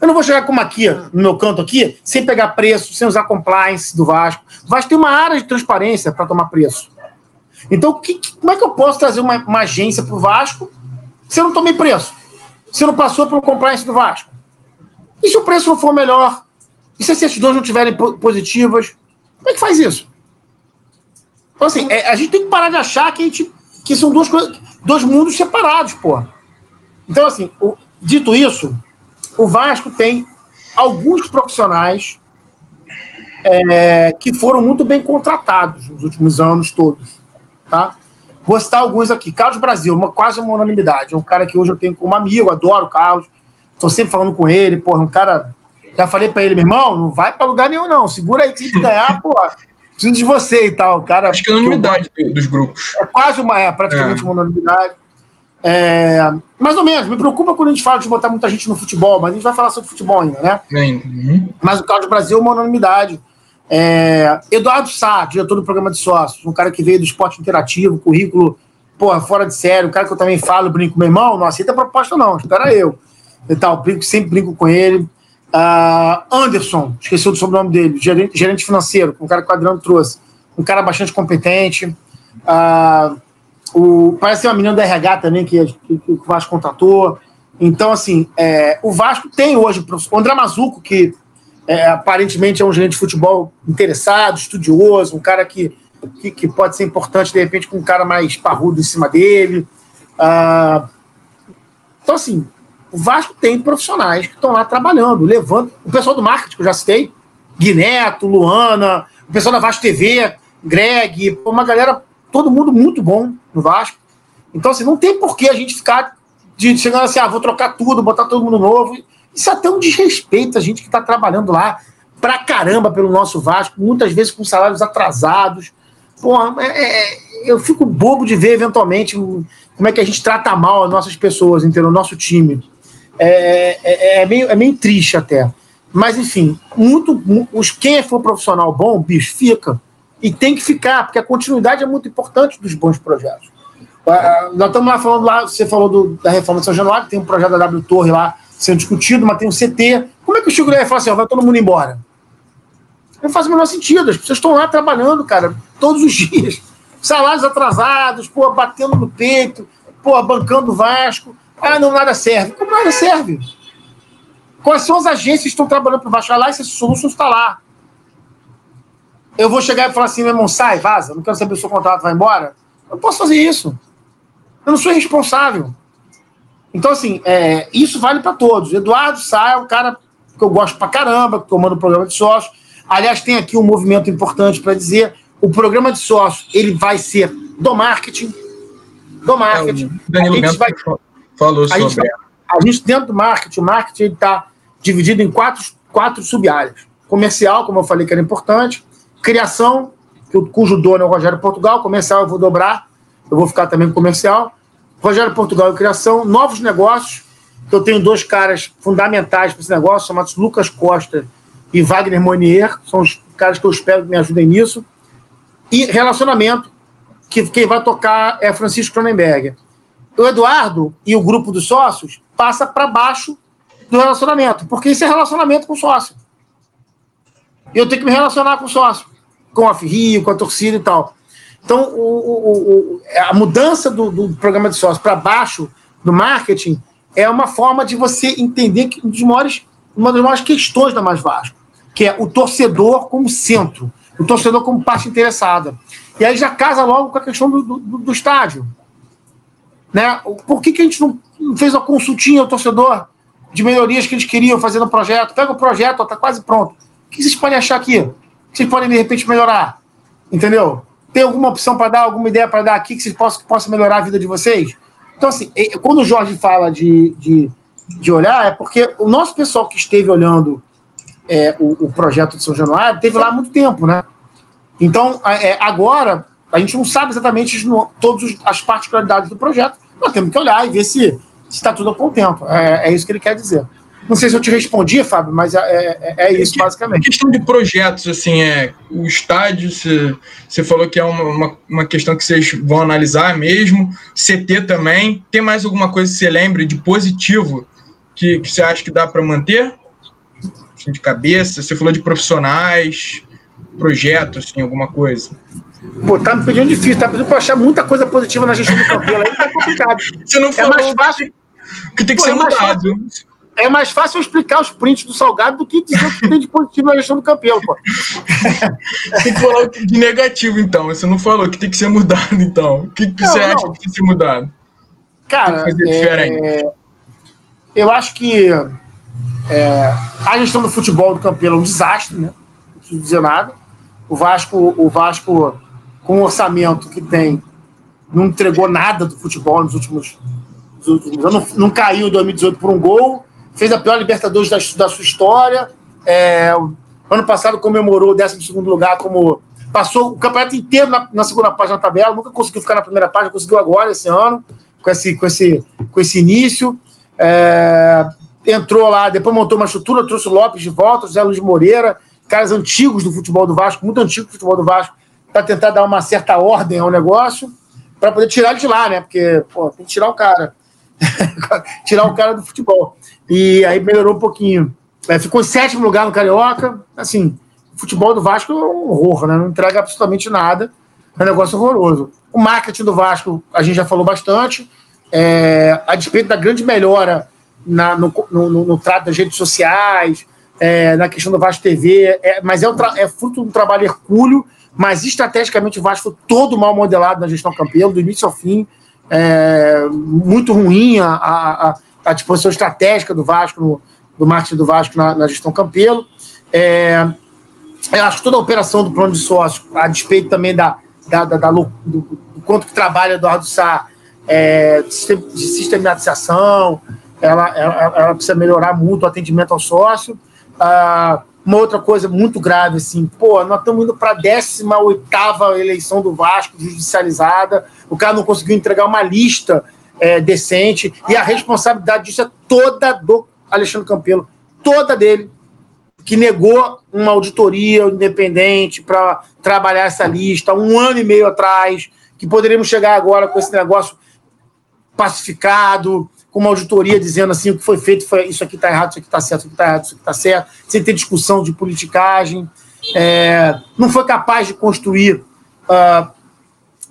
Speaker 1: Eu não vou chegar como aqui, no meu canto aqui, sem pegar preço, sem usar compliance do Vasco. O Vasco tem uma área de transparência para tomar preço. Então, que, como é que eu posso trazer uma, uma agência para o Vasco se eu não tomei preço? Se eu não passou pelo compliance do Vasco? E se o preço não for melhor? E se as certidões não estiverem positivas? Como é que faz isso? Então, assim, é, a gente tem que parar de achar que, a gente, que são duas coisas, dois mundos separados, pô. Então, assim, o, dito isso, o Vasco tem alguns profissionais é, que foram muito bem contratados nos últimos anos todos. Tá? Vou citar alguns aqui. Carlos Brasil, uma, quase uma unanimidade. É um cara que hoje eu tenho como amigo, adoro o Carlos. Estou sempre falando com ele. Porra, um cara. Já falei para ele, meu irmão, não vai para lugar nenhum, não. Segura aí que se ganhar, (laughs) porra. Preciso de você e tal. Cara,
Speaker 2: Acho que é unanimidade eu, dos grupos.
Speaker 1: É quase uma, é, praticamente é. uma unanimidade. É, mais ou menos, me preocupa quando a gente fala de botar muita gente no futebol, mas a gente vai falar sobre futebol ainda, né? Uhum. Mas o Carlos Brasil é uma unanimidade. É, Eduardo Sá, diretor do programa de sócios, um cara que veio do esporte interativo, currículo, porra, fora de sério, um cara que eu também falo, brinco, meu irmão, não aceita proposta não, espera eu. E tal, brinco, sempre brinco com ele. Uh, Anderson, esqueci o sobrenome dele, gerente, gerente financeiro, um cara que o Adriano trouxe, um cara bastante competente. Uh, o, parece uma menina da RH também que, que, que o Vasco contratou. Então, assim, é, o Vasco tem hoje o André Mazuco, que é, aparentemente é um gerente de futebol interessado, estudioso, um cara que, que, que, pode ser importante, de repente, com um cara mais parrudo em cima dele. Ah, então, assim, o Vasco tem profissionais que estão lá trabalhando, levando. O pessoal do marketing, que eu já citei, Guineto, Luana, o pessoal da Vasco TV, Greg, uma galera todo mundo muito bom no Vasco. Então, assim, não tem por que a gente ficar de chegando assim, ah, vou trocar tudo, botar todo mundo novo. Isso é até um desrespeito a gente que está trabalhando lá pra caramba pelo nosso Vasco, muitas vezes com salários atrasados. Porra, é, é, eu fico bobo de ver eventualmente como é que a gente trata mal as nossas pessoas, entendeu? O nosso time. É, é, é, meio, é meio triste até. Mas, enfim, muito, os, quem for profissional bom, bicho, fica. E tem que ficar, porque a continuidade é muito importante dos bons projetos. Uh, nós estamos lá falando lá, você falou do, da reforma de São Januário, tem um projeto da W Torre lá sendo discutido, mas tem um CT. Como é que o Chico vai falar assim, ó, vai todo mundo embora? Não faz o menor sentido. As pessoas estão lá trabalhando, cara, todos os (laughs) dias. Salários atrasados, pô, batendo no peito, pô, bancando o Vasco. Ah, não, nada serve. Como nada serve? Quais são as agências que estão trabalhando para o Vasco? Lá, esse solução está lá. Eu vou chegar e falar assim, meu irmão, sai, vaza, não quero saber o seu contrato vai embora. Eu não posso fazer isso. Eu não sou responsável. Então, assim, é, isso vale para todos. Eduardo Sá é um cara que eu gosto pra caramba, que comanda o programa de sócios. Aliás, tem aqui um movimento importante para dizer: o programa de sócios ele vai ser do marketing. Do marketing. É, a gente vai, falou a. Gente, a gente, dentro do marketing, o marketing está dividido em quatro, quatro sub-áreas. Comercial, como eu falei que era importante. Criação, cujo dono é o Rogério Portugal. Comercial eu vou dobrar, eu vou ficar também com comercial. Rogério Portugal e Criação, novos negócios, que eu tenho dois caras fundamentais para esse negócio, chamados Lucas Costa e Wagner Monier, são os caras que eu espero que me ajudem nisso. E relacionamento, que quem vai tocar é Francisco Cronenberger. O Eduardo e o grupo dos sócios passa para baixo do relacionamento, porque isso é relacionamento com sócio. Eu tenho que me relacionar com o sócio, com a Rio, com a torcida e tal. Então, o, o, o, a mudança do, do programa de sócio para baixo do marketing é uma forma de você entender que um dos maiores, uma das maiores questões da Mais Vasco, que é o torcedor como centro, o torcedor como parte interessada. E aí já casa logo com a questão do, do, do estádio. Né? Por que, que a gente não fez uma consultinha ao torcedor de melhorias que eles queriam fazer no projeto? Pega o projeto, está quase pronto. O que vocês podem achar aqui? O que vocês podem, de repente, melhorar? Entendeu? Tem alguma opção para dar, alguma ideia para dar aqui que vocês possam, que possa melhorar a vida de vocês? Então, assim, quando o Jorge fala de, de, de olhar, é porque o nosso pessoal que esteve olhando é, o, o, projeto de São Januário teve lá há muito tempo, né? Então, é, agora, a gente não sabe exatamente todas as particularidades do projeto, nós temos que olhar e ver se está tudo a contento. É, é isso que ele quer dizer. Não sei se eu te respondi, Fábio, mas é, é, é isso, basicamente.
Speaker 2: A questão de projetos, assim, é o estádio, você, falou que é uma, uma, uma, questão que vocês vão analisar mesmo, CT também. Tem mais alguma coisa que você lembre de positivo que, que você acha que dá para manter? Assim, de cabeça, você falou de profissionais, projetos, assim, alguma coisa.
Speaker 1: Pô, tá me pedindo difícil, tá pedindo para achar muita coisa positiva na gestão do Campelo, aí tá complicado.
Speaker 2: Você não falou é mais fácil que tem que Pô, ser é mudado.
Speaker 1: É mais fácil eu explicar os prints do Salgado do que dizer o que tem de positivo na gestão do campeão, pô. (laughs)
Speaker 2: tem que falar de negativo, então. Você não falou que tem que ser mudado, então. O que, que não, você não. acha que tem que ser mudado?
Speaker 1: Cara, é... eu acho que é... a gestão do futebol do campeão é um desastre, né? Não preciso dizer nada. O Vasco, o Vasco, com o orçamento que tem, não entregou nada do futebol nos últimos, nos últimos anos. Não, não caiu em 2018 por um gol fez a pior Libertadores da, da sua história. É, ano passado comemorou o 12 lugar, como passou o campeonato inteiro na, na, segunda página da tabela, nunca conseguiu ficar na primeira página, conseguiu agora esse ano, com esse, com esse, com esse início. É, entrou lá, depois montou uma estrutura, trouxe o Lopes de volta, José Luiz Moreira, caras antigos do futebol do Vasco, muito antigos do futebol do Vasco, para tentar dar uma certa ordem ao negócio, para poder tirar ele de lá, né? Porque pô, tem que tirar o cara. (laughs) tirar o cara do futebol. E aí melhorou um pouquinho. É, ficou em sétimo lugar no Carioca. Assim, o futebol do Vasco é um horror, né? Não entrega absolutamente nada. É um negócio horroroso. O marketing do Vasco, a gente já falou bastante. É, a despeito da grande melhora na, no, no, no, no, trato das redes sociais, é, na questão do Vasco TV, é, mas é, um é fruto de um trabalho hercúleo, mas estrategicamente o Vasco todo mal modelado na gestão campeã, do início ao fim. É, muito ruim a, a, a disposição estratégica do Vasco, no, do marketing do Vasco na, na gestão Campelo. É, eu acho que toda a operação do plano de sócio, a despeito também da, da, da, da do, do, quanto que trabalha Eduardo Sá, é, de sistematização, ela, ela, ela, precisa melhorar muito o atendimento ao sócio. Ah, uma outra coisa muito grave, assim, pô, nós estamos indo para a 18 eleição do Vasco, judicializada, o cara não conseguiu entregar uma lista é, decente, e a responsabilidade disso é toda do Alexandre Campelo, toda dele, que negou uma auditoria independente para trabalhar essa lista um ano e meio atrás, que poderíamos chegar agora com esse negócio pacificado, com uma auditoria dizendo assim o que foi feito, foi isso aqui está errado, isso aqui está certo, isso aqui está errado, isso aqui está certo, sem ter discussão de politicagem. É, não foi capaz de construir uh,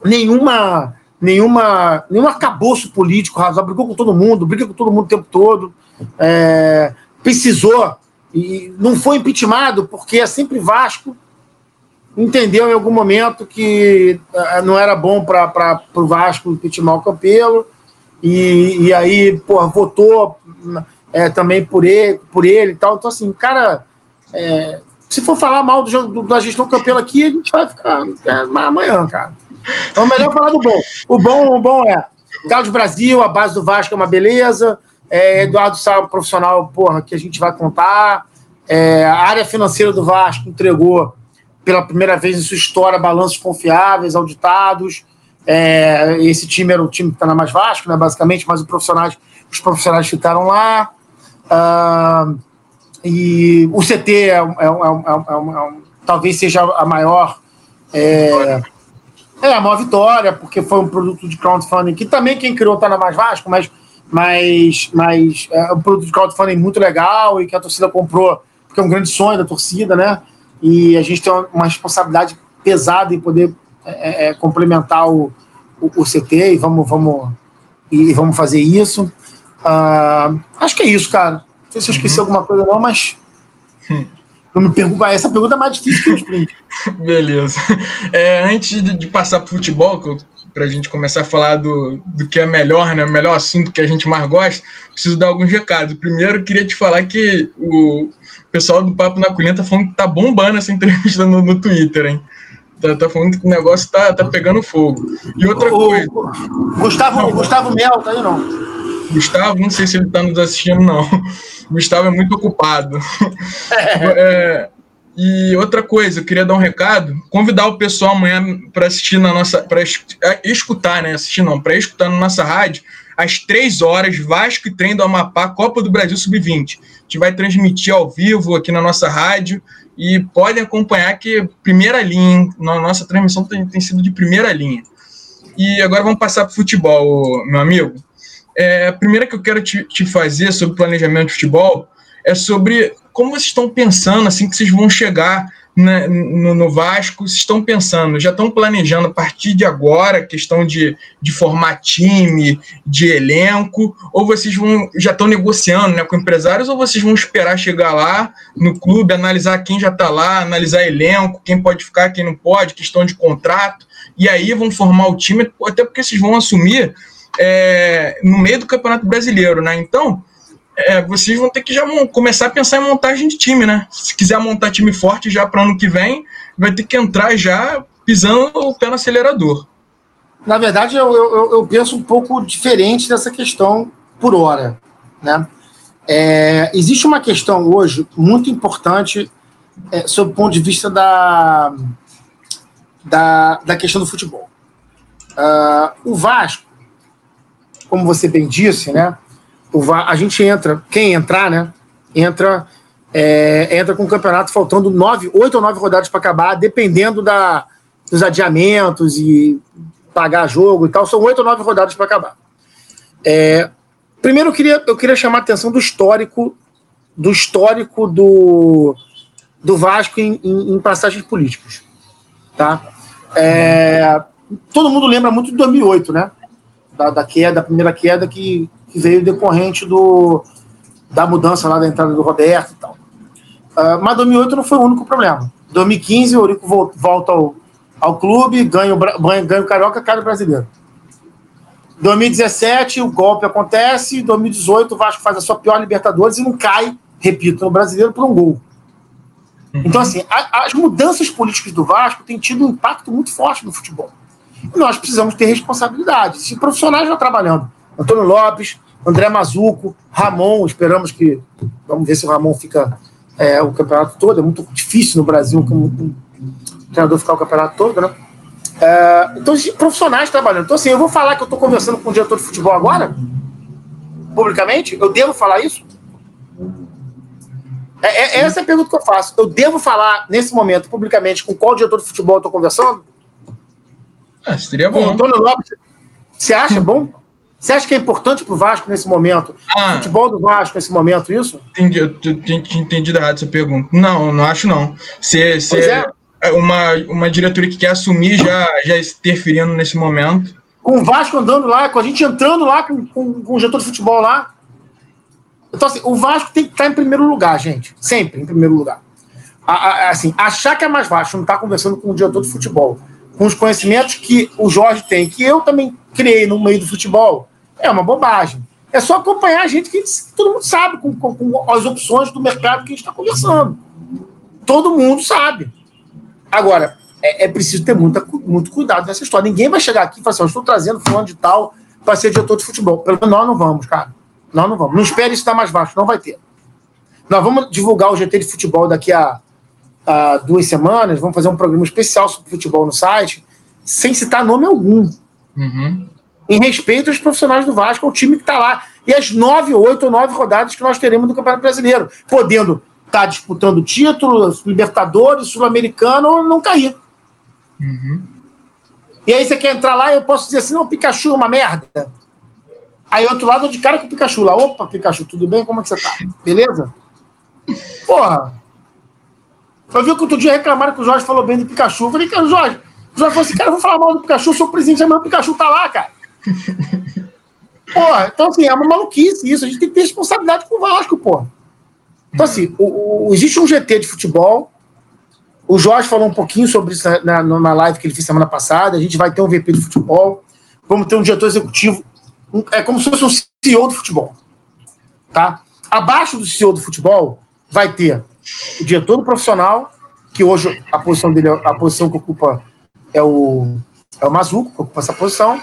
Speaker 1: nenhuma, nenhuma, nenhum arcabouço político razoável, brigou com todo mundo, briga com todo mundo o tempo todo, é, precisou, e não foi impeachmentado, porque é sempre Vasco, entendeu em algum momento que uh, não era bom para o Vasco impeachment o Campelo, e, e aí, porra, votou é, também por ele, por ele e tal. Então, assim, cara, é, se for falar mal do, do, da gestão Campelo aqui, a gente vai ficar é, amanhã, cara. Então, é melhor falar do bom. O bom, o bom é Carlos Brasil, a base do Vasco é uma beleza. É, Eduardo Sá, um profissional, porra, que a gente vai contar. É, a área financeira do Vasco entregou pela primeira vez em sua história balanços confiáveis, auditados. É, esse time era o time que está na Mais Vasco, né, basicamente, mas os profissionais, os profissionais ficaram lá. Uh, e o CT é, é, é, é talvez seja a maior. É, é, a maior vitória, porque foi um produto de crowdfunding que também quem criou está na Mais Vasco, mas, mas, mas é um produto de crowdfunding muito legal e que a torcida comprou, porque é um grande sonho da torcida, né? E a gente tem uma responsabilidade pesada em poder é, é, complementar o, o, o, CT e vamos, vamos, e vamos fazer isso. Uh, acho que é isso, cara. Não sei se eu esqueci uhum. alguma coisa não, mas. Hum. Não me pergunta, essa pergunta é mais difícil que o sprint. (laughs)
Speaker 2: Beleza. É, antes de, de passar para o futebol, para a gente começar a falar do, do que é melhor, né? O melhor assunto que a gente mais gosta, preciso dar alguns recados. Primeiro, queria te falar que o pessoal do Papo na Colina tá falando que tá bombando essa entrevista no, no Twitter, hein? Tá, tá falando que o negócio tá, tá pegando fogo. E outra o, coisa.
Speaker 1: Gustavo, não, Gustavo Mel, tá aí não?
Speaker 2: Gustavo, não sei se ele tá nos assistindo, não. (laughs) Gustavo é muito ocupado. É. (laughs) é, e outra coisa, eu queria dar um recado, convidar o pessoal amanhã para assistir na nossa. para é, escutar, né? Assistir não, para escutar na nossa rádio, às três horas, Vasco e Trem do Amapá, Copa do Brasil Sub-20. A gente vai transmitir ao vivo aqui na nossa rádio e podem acompanhar que primeira linha, na nossa transmissão tem, tem sido de primeira linha. E agora vamos passar para o futebol, meu amigo. É, a primeira que eu quero te, te fazer sobre planejamento de futebol é sobre como vocês estão pensando assim que vocês vão chegar né, no, no, Vasco, vocês estão pensando, já estão planejando a partir de agora questão de, de formar time, de elenco, ou vocês vão já estão negociando né, com empresários, ou vocês vão esperar chegar lá no clube, analisar quem já está lá, analisar elenco, quem pode ficar, quem não pode, questão de contrato, e aí vão formar o time, até porque vocês vão assumir é, no meio do Campeonato Brasileiro, né? Então, é, vocês vão ter que já começar a pensar em montagem de time, né? Se quiser montar time forte já para ano que vem, vai ter que entrar já pisando o pé no acelerador.
Speaker 1: Na verdade, eu, eu, eu penso um pouco diferente dessa questão por hora, né? É, existe uma questão hoje muito importante é, sob o ponto de vista da, da, da questão do futebol. Uh, o Vasco, como você bem disse, né? a gente entra, quem entrar, né? Entra, é, entra com o campeonato faltando nove, oito ou nove rodadas para acabar, dependendo da, dos adiamentos e pagar jogo e tal, são oito ou nove rodadas para acabar. É, primeiro eu queria, eu queria chamar a atenção do histórico do histórico do, do Vasco em, em, em passagens políticas. Tá? É, todo mundo lembra muito de 2008, né? Da, da queda, da primeira queda que que veio decorrente do, da mudança lá da entrada do Roberto e tal. Uh, mas 2008 não foi o único problema. 2015, o Eurico volta ao, ao clube, ganha o, ganha o Carioca, cai o brasileiro. 2017, o golpe acontece. 2018, o Vasco faz a sua pior Libertadores e não cai, repito, no brasileiro por um gol. Uhum. Então, assim, a, as mudanças políticas do Vasco têm tido um impacto muito forte no futebol. Nós precisamos ter responsabilidade. Se profissionais já trabalhando, Antônio Lopes, André Mazuco, Ramon, esperamos que. Vamos ver se o Ramon fica é, o campeonato todo. É muito difícil no Brasil um, um treinador ficar o campeonato todo, né? É, então, profissionais trabalhando. Então, assim, eu vou falar que eu estou conversando com o diretor de futebol agora, publicamente? Eu devo falar isso? É, é, essa é a pergunta que eu faço. Eu devo falar, nesse momento, publicamente, com qual diretor de futebol eu estou conversando?
Speaker 2: Ah, seria bom.
Speaker 1: Antônio Lopes. Você acha bom? Você acha que é importante para o Vasco nesse momento? Ah, futebol do Vasco nesse momento, isso?
Speaker 2: Entendi, eu tinha entendido errado essa pergunta. Não, não acho não. Se, se é. é. uma, uma diretoria que quer assumir já, já interferindo nesse momento.
Speaker 1: Com o Vasco andando lá, com a gente entrando lá com, com, com o diretor de futebol lá. Então, assim, o Vasco tem que estar em primeiro lugar, gente. Sempre em primeiro lugar. A, a, assim, achar que é mais Vasco não estar tá conversando com o diretor de futebol, com os conhecimentos que o Jorge tem, que eu também criei no meio do futebol, é uma bobagem. É só acompanhar a gente que todo mundo sabe com, com, com as opções do mercado que a gente está conversando. Todo mundo sabe. Agora, é, é, preciso ter muita, muito cuidado nessa história. Ninguém vai chegar aqui e falar assim: eu estou trazendo fulano de tal para ser diretor de futebol. Pelo menos nós não vamos, cara. Nós não vamos. Não espere isso estar mais baixo, não vai ter. Nós vamos divulgar o GT de futebol daqui a, a duas semanas. Vamos fazer um programa especial sobre futebol no site, sem citar nome algum. Uhum. Em respeito aos profissionais do Vasco, ao time que está lá. E as nove, oito ou nove rodadas que nós teremos no Campeonato Brasileiro, podendo estar tá disputando título, Libertadores, Sul-Americano ou não cair. Uhum. E aí você quer entrar lá e eu posso dizer assim: não, o Pikachu é uma merda. Aí outro lado de cara com o Pikachu lá. Opa, Pikachu, tudo bem? Como é que você tá? Beleza? Porra. Eu vi que outro dia reclamaram que o Jorge falou bem do Pikachu. Eu falei, cara, Jorge. O Jorge falou assim, cara, eu vou falar mal do Pikachu, sou o presidente, mas o Pikachu tá lá, cara. (laughs) Porra, então assim, é uma maluquice isso. A gente tem que ter responsabilidade com o Vasco, porra. Então, assim, o, o, existe um GT de futebol. O Jorge falou um pouquinho sobre isso na, na, live que ele fez semana passada. A gente vai ter um VP de futebol. Vamos ter um diretor executivo é como se fosse um CEO do futebol. Tá? Abaixo do CEO do futebol vai ter o diretor do profissional, que hoje a posição dele, a posição que ocupa é o, é o Mazuco, que ocupa essa posição.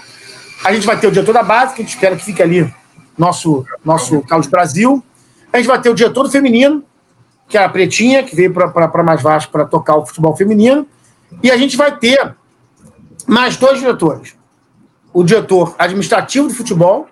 Speaker 1: A gente vai ter o diretor da base, que a gente espera que fique ali, nosso, nosso Carlos Brasil. A gente vai ter o diretor do feminino, que é a Pretinha, que veio para mais Vasco para tocar o futebol feminino. E a gente vai ter mais dois diretores o diretor administrativo do futebol,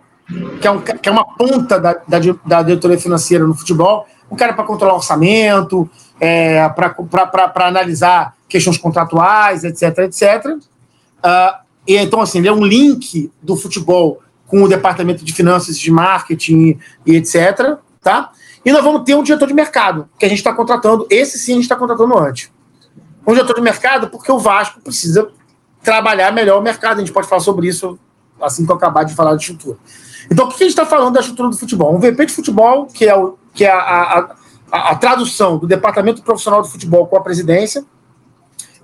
Speaker 1: que é, um, que é uma ponta da, da, da diretoria financeira no futebol, um cara para controlar orçamento, é, para analisar questões contratuais, etc, etc. Uh, e então, assim, ele é um link do futebol com o departamento de finanças, de marketing e etc. Tá? E nós vamos ter um diretor de mercado, que a gente está contratando. Esse sim a gente está contratando antes. Um diretor de mercado, porque o Vasco precisa trabalhar melhor o mercado. A gente pode falar sobre isso assim que eu acabar de falar de estrutura. Então, o que a gente está falando da estrutura do futebol? Um VP de futebol, que é, o, que é a, a, a, tradução do departamento profissional do futebol com a presidência,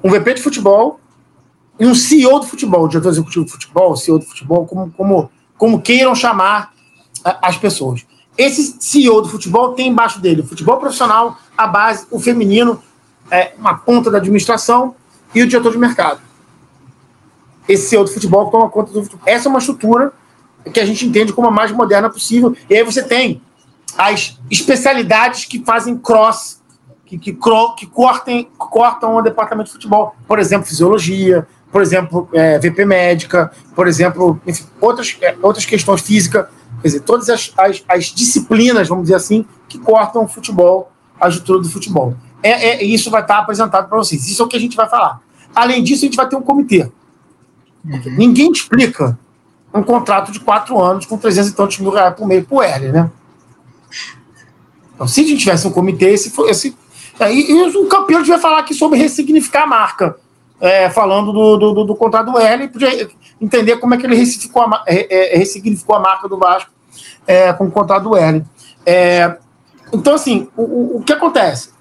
Speaker 1: um VP de futebol e um CEO do futebol, diretor executivo do futebol, CEO do futebol, como, como, como queiram chamar as pessoas. Esse CEO do futebol tem embaixo dele o futebol profissional, a base, o feminino, é, uma ponta da administração e o diretor de mercado esse outro futebol que toma conta do futebol. Essa é uma estrutura que a gente entende como a mais moderna possível. E aí você tem as especialidades que fazem cross, que, que, que cortem, cortam o departamento de futebol. Por exemplo, fisiologia, por exemplo, é, VP médica, por exemplo, enfim, outras, é, outras questões físicas. Quer dizer, todas as, as, as, disciplinas, vamos dizer assim, que cortam o futebol, a estrutura do futebol. É, é isso vai estar apresentado para vocês. Isso é o que a gente vai falar. Além disso, a gente vai ter um comitê. Uhum. Ninguém explica um contrato de quatro anos com 300 e tantos mil reais por mês pro L, né? Então, se a gente tivesse um comitê, esse, esse e, e o campeão devia falar aqui sobre ressignificar a marca, é, falando do, do, do, contrato do L, podia entender como é que ele ressignificou a, é, é, ressignificou a marca do Vasco é, com o contrato do L. É, então, assim, o, o que acontece?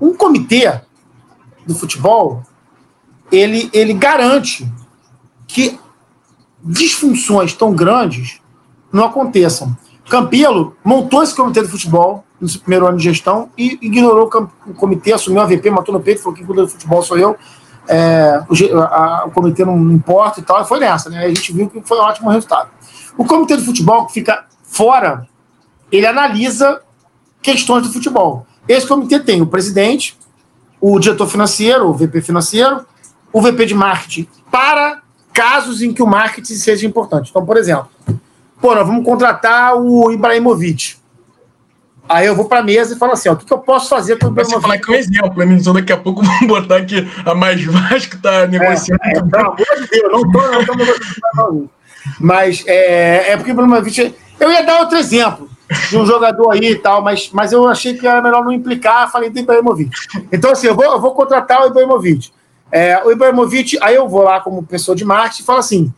Speaker 1: Um comitê do futebol, ele, ele garante que disfunções tão grandes não aconteçam. Campelo montou esse comitê de futebol no seu primeiro ano de gestão e ignorou o comitê, assumiu a VP, matou no peito, falou que cuida do futebol sou eu. é, o, a, o, comitê não importa e tal, e foi nessa, né? A gente viu que foi um ótimo resultado. O comitê de futebol, que fica fora, ele analisa questões do futebol. Esse comitê tem o presidente, o diretor financeiro, o VP financeiro, o VP de marketing, para casos em que o marketing seja importante. Então, por exemplo, pô, nós vamos contratar o Ibrahimovic. Aí eu vou para a mesa e falo assim: ó, o que, que eu posso fazer com o
Speaker 2: Você falar que é um exemplo, né? Então daqui a pouco (laughs) vamos botar aqui a mais Vasco está negociando. É, é, pelo amor de Deus, não estou não tô negociando.
Speaker 1: Mas é, é porque o Ibrahimovic. Eu ia dar outro exemplo de um jogador aí e tal, mas, mas eu achei que era melhor não implicar, falei do Ibrahimovic. Então, assim, eu vou, eu vou contratar o Ibrahimovic. É, o Ibrahimovic, aí eu vou lá como pessoa de marketing e falo assim: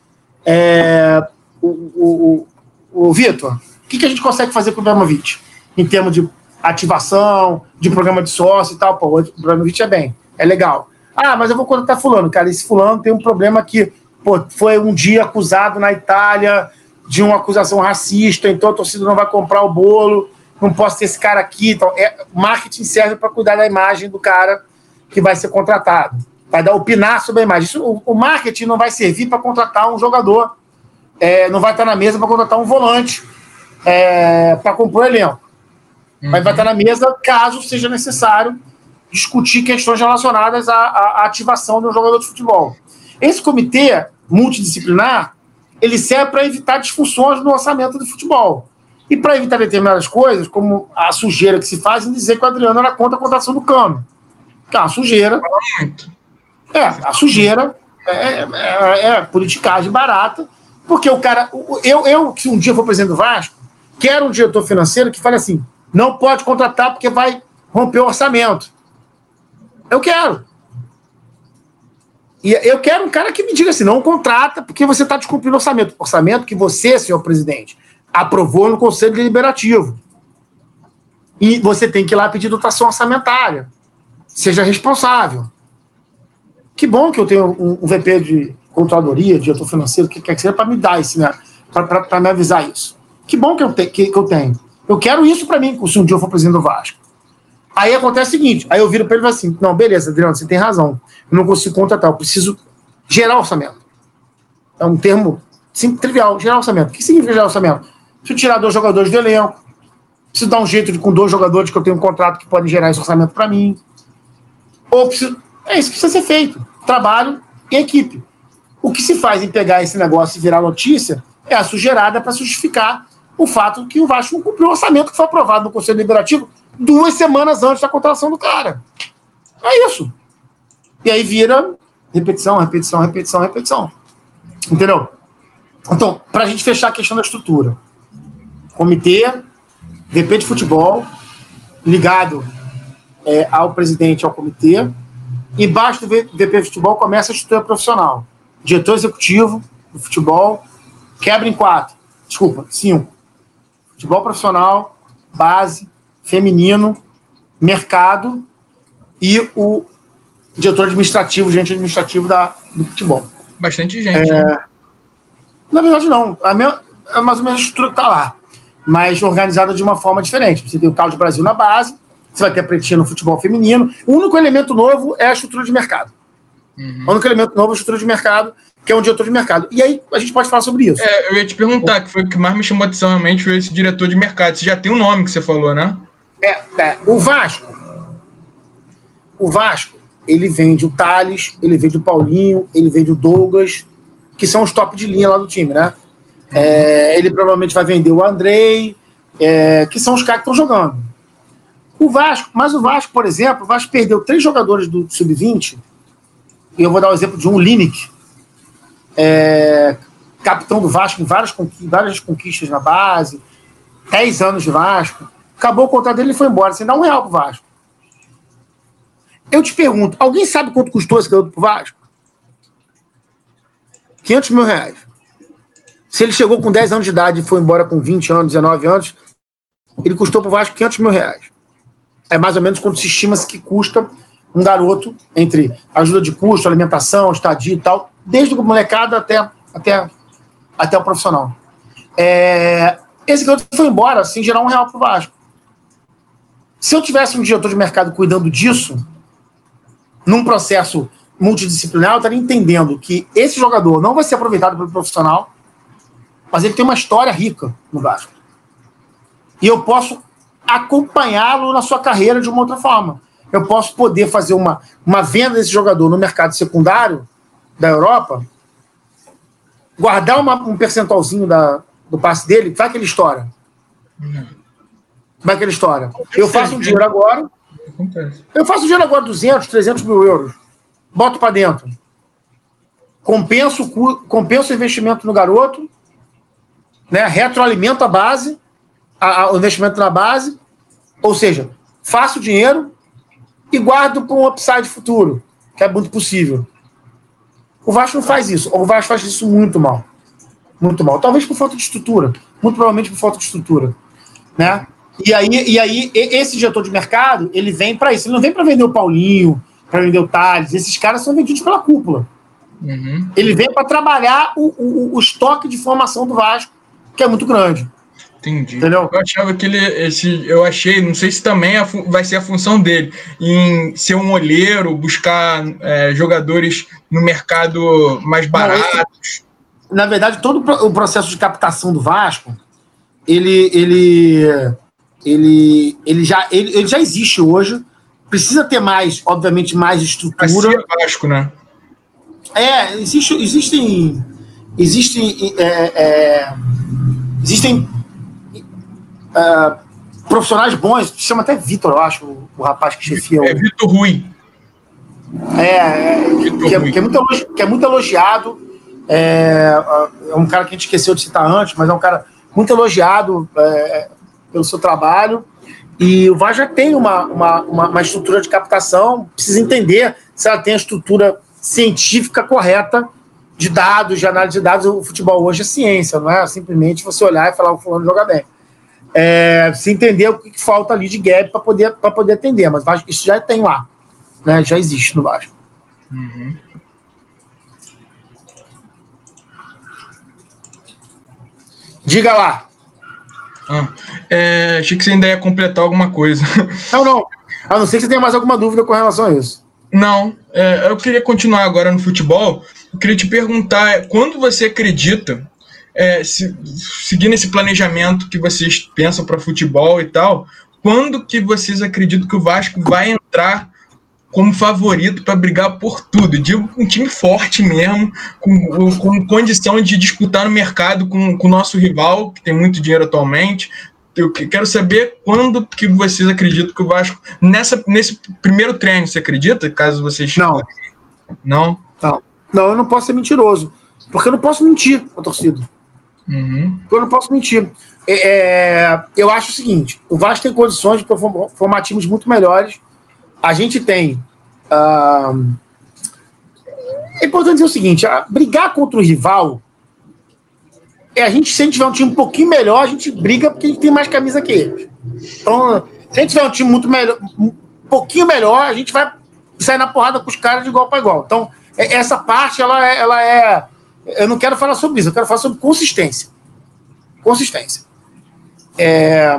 Speaker 1: é, o, o, o, o Vitor, o que, que a gente consegue fazer com o Ibrahimovic? Em termos de ativação, de programa de sócio e tal, pô, o Ibrahimovic é bem, é legal. Ah, mas eu vou contratar fulano, cara, esse fulano tem um problema que pô, foi um dia acusado na Itália de uma acusação racista, então a torcida não vai comprar o bolo, não posso ter esse cara aqui. Então, é, marketing serve para cuidar da imagem do cara que vai ser contratado. Vai dar opinar sobre a imagem. Isso, o, o marketing não vai servir para contratar um jogador, é, não vai estar na mesa para contratar um volante é, para compor elenco. Uhum. Mas vai estar na mesa caso seja necessário discutir questões relacionadas à, à ativação de um jogador de futebol. Esse comitê multidisciplinar ele serve para evitar disfunções no orçamento do futebol. E para evitar determinadas coisas, como a sujeira que se faz em dizer que o Adriano era contra a contratação do Cano. Que é uma sujeira. É, a sujeira é, é, é politicagem barata, porque o cara. Eu, eu, se um dia for presidente do Vasco, quero um diretor financeiro que fale assim: não pode contratar porque vai romper o orçamento. Eu quero. E eu quero um cara que me diga assim: não contrata porque você está descumprindo o orçamento. Orçamento que você, senhor presidente, aprovou no Conselho Deliberativo. E você tem que ir lá pedir dotação orçamentária. Seja responsável. Que bom que eu tenho um, VP de controladoria, diretor financeiro, que quer que seja, para me dar isso, né? Para me avisar isso. Que bom que eu, te, que, que eu tenho. Eu quero isso para mim, se um dia eu for presidente do Vasco. Aí acontece o seguinte: aí eu viro para ele e falo assim: não, beleza, Adriano, você tem razão. Eu não consigo contratar, eu preciso gerar orçamento. É um termo sim, trivial, gerar orçamento. O que significa gerar orçamento? Preciso tirar dois jogadores do elenco, preciso dar um jeito de, com dois jogadores que eu tenho um contrato que podem gerar esse orçamento para mim. Ou preciso. É isso que precisa ser feito: trabalho e equipe. O que se faz em pegar esse negócio e virar notícia é a sujeirada para justificar o fato que o Vasco não cumpriu o orçamento que foi aprovado no Conselho Deliberativo duas semanas antes da contratação do cara. É isso. E aí vira repetição, repetição, repetição, repetição. Entendeu? Então, para a gente fechar a questão da estrutura, comitê, VP de futebol, ligado é, ao presidente ao comitê, e baixo do VP de futebol começa a estrutura profissional. Diretor executivo do futebol, quebra em quatro, desculpa, cinco. Futebol profissional, base, feminino, mercado e o diretor administrativo, gente administrativo da, do futebol.
Speaker 2: Bastante gente. É,
Speaker 1: né? Na verdade, não. A minha, é mais ou menos a estrutura que está lá, mas organizada de uma forma diferente. Você tem o de Brasil na base, você vai ter a Pretinha no futebol feminino. O único elemento novo é a estrutura de mercado. Uhum. O único elemento novo é a estrutura de mercado, que é um diretor de mercado. E aí a gente pode falar sobre isso.
Speaker 2: É, eu ia te perguntar, que foi o que mais me chamou atenção realmente, foi esse diretor de mercado. Você já tem o um nome que você falou, né?
Speaker 1: É, é, o Vasco. O Vasco, ele vende o Thales, ele vende o Paulinho, ele vende o Douglas, que são os top de linha lá do time, né? É, ele provavelmente vai vender o Andrei, é, que são os caras que estão jogando. O Vasco, mas o Vasco, por exemplo, o Vasco perdeu três jogadores do Sub-20, e eu vou dar o exemplo de um Lineker, é, capitão do Vasco em várias, várias conquistas na base, 10 anos de Vasco. Acabou o contrato dele e foi embora, sem dar um real pro Vasco. Eu te pergunto, alguém sabe quanto custou esse garoto pro Vasco? 500 mil reais. Se ele chegou com 10 anos de idade e foi embora com 20 anos, 19 anos, ele custou pro Vasco 500 mil reais. É mais ou menos quanto se estima que custa um garoto entre ajuda de custo, alimentação, estadia e tal, desde o molecado até, até, até o profissional. É, esse garoto foi embora sem gerar um real pro Vasco. Se eu tivesse um diretor de mercado cuidando disso, num processo multidisciplinar, eu estaria entendendo que esse jogador não vai ser aproveitado pelo profissional, mas ele tem uma história rica no Vasco. E eu posso acompanhá-lo na sua carreira de uma outra forma. Eu posso poder fazer uma, uma venda desse jogador no mercado secundário da Europa, guardar uma, um percentualzinho da, do passe dele, vai aquela história. Vai aquela história. Eu faço um dinheiro agora. Eu faço um dinheiro agora, 200, 300 mil euros. Boto para dentro. Compenso, compenso o investimento no garoto, né? retroalimento a base, a, a, o investimento na base, ou seja, faço dinheiro e guardo para um upside futuro, que é muito possível. O Vasco não faz isso. O Vasco faz isso muito mal. Muito mal. Talvez por falta de estrutura. Muito provavelmente por falta de estrutura. Né? E aí, e aí esse diretor de mercado, ele vem para isso. Ele não vem para vender o Paulinho, para vender o Thales. Esses caras são vendidos pela cúpula. Uhum. Ele vem para trabalhar o, o, o, estoque de formação do Vasco, que é muito grande.
Speaker 2: Entendi. Entendeu? Eu achava que ele. Esse, eu achei, não sei se também é vai ser a função dele, em ser um olheiro, buscar é, jogadores no mercado mais baratos.
Speaker 1: Na verdade, todo o processo de captação do Vasco, ele, ele, ele, ele, já, ele, ele já existe hoje. Precisa ter mais, obviamente, mais estrutura.
Speaker 2: É Vasco, né?
Speaker 1: É, existe, existem. Existem. É, é, existem uh, profissionais bons, chama até Vitor, eu acho, o, o rapaz que chefia.
Speaker 2: É Vitor Rui.
Speaker 1: É, é que, é, que, é muito, que é muito elogiado. É, é, um cara que a gente esqueceu de citar antes, mas é um cara muito elogiado é, pelo seu trabalho. E o VAR já tem uma, uma, uma, uma, estrutura de captação, precisa entender se ela tem a estrutura científica correta de dados, de análise de dados. O futebol hoje é ciência, não é simplesmente você olhar e falar o fulano joga bem é, se entender o que, que falta ali de gap para poder, poder atender. Mas isso já tem lá, né? já existe no Vasco. Uhum. Diga lá.
Speaker 2: Ah, é, achei que você ainda ia completar alguma coisa. (laughs)
Speaker 1: Não, não. A não ser que você tenha mais alguma dúvida com relação a isso.
Speaker 2: Não, é, eu queria continuar agora no futebol. Eu queria te perguntar, quando você acredita é, se, seguindo esse planejamento que vocês pensam para futebol e tal, quando que vocês acreditam que o Vasco vai entrar como favorito para brigar por tudo? Digo um time forte mesmo, com, com condição de disputar no mercado com, com o nosso rival, que tem muito dinheiro atualmente. Eu quero saber quando que vocês acreditam que o Vasco. Nessa, nesse primeiro treino, você acredita? Caso vocês.
Speaker 1: Não.
Speaker 2: Não?
Speaker 1: Não. Não, eu não posso ser mentiroso. Porque eu não posso mentir a torcida. Uhum. Eu não posso mentir. É, é, eu acho o seguinte: o Vasco tem condições de formar times muito melhores. A gente tem. Uh, é importante dizer o seguinte: brigar contra o rival. É, a gente, se a gente tiver um time um pouquinho melhor, a gente briga porque a gente tem mais camisa que eles. Então, se a gente tiver um time muito melhor, um pouquinho melhor, a gente vai sair na porrada com os caras de igual para igual. Então, é, essa parte, ela é, ela é eu não quero falar sobre isso, eu quero falar sobre consistência. Consistência. É...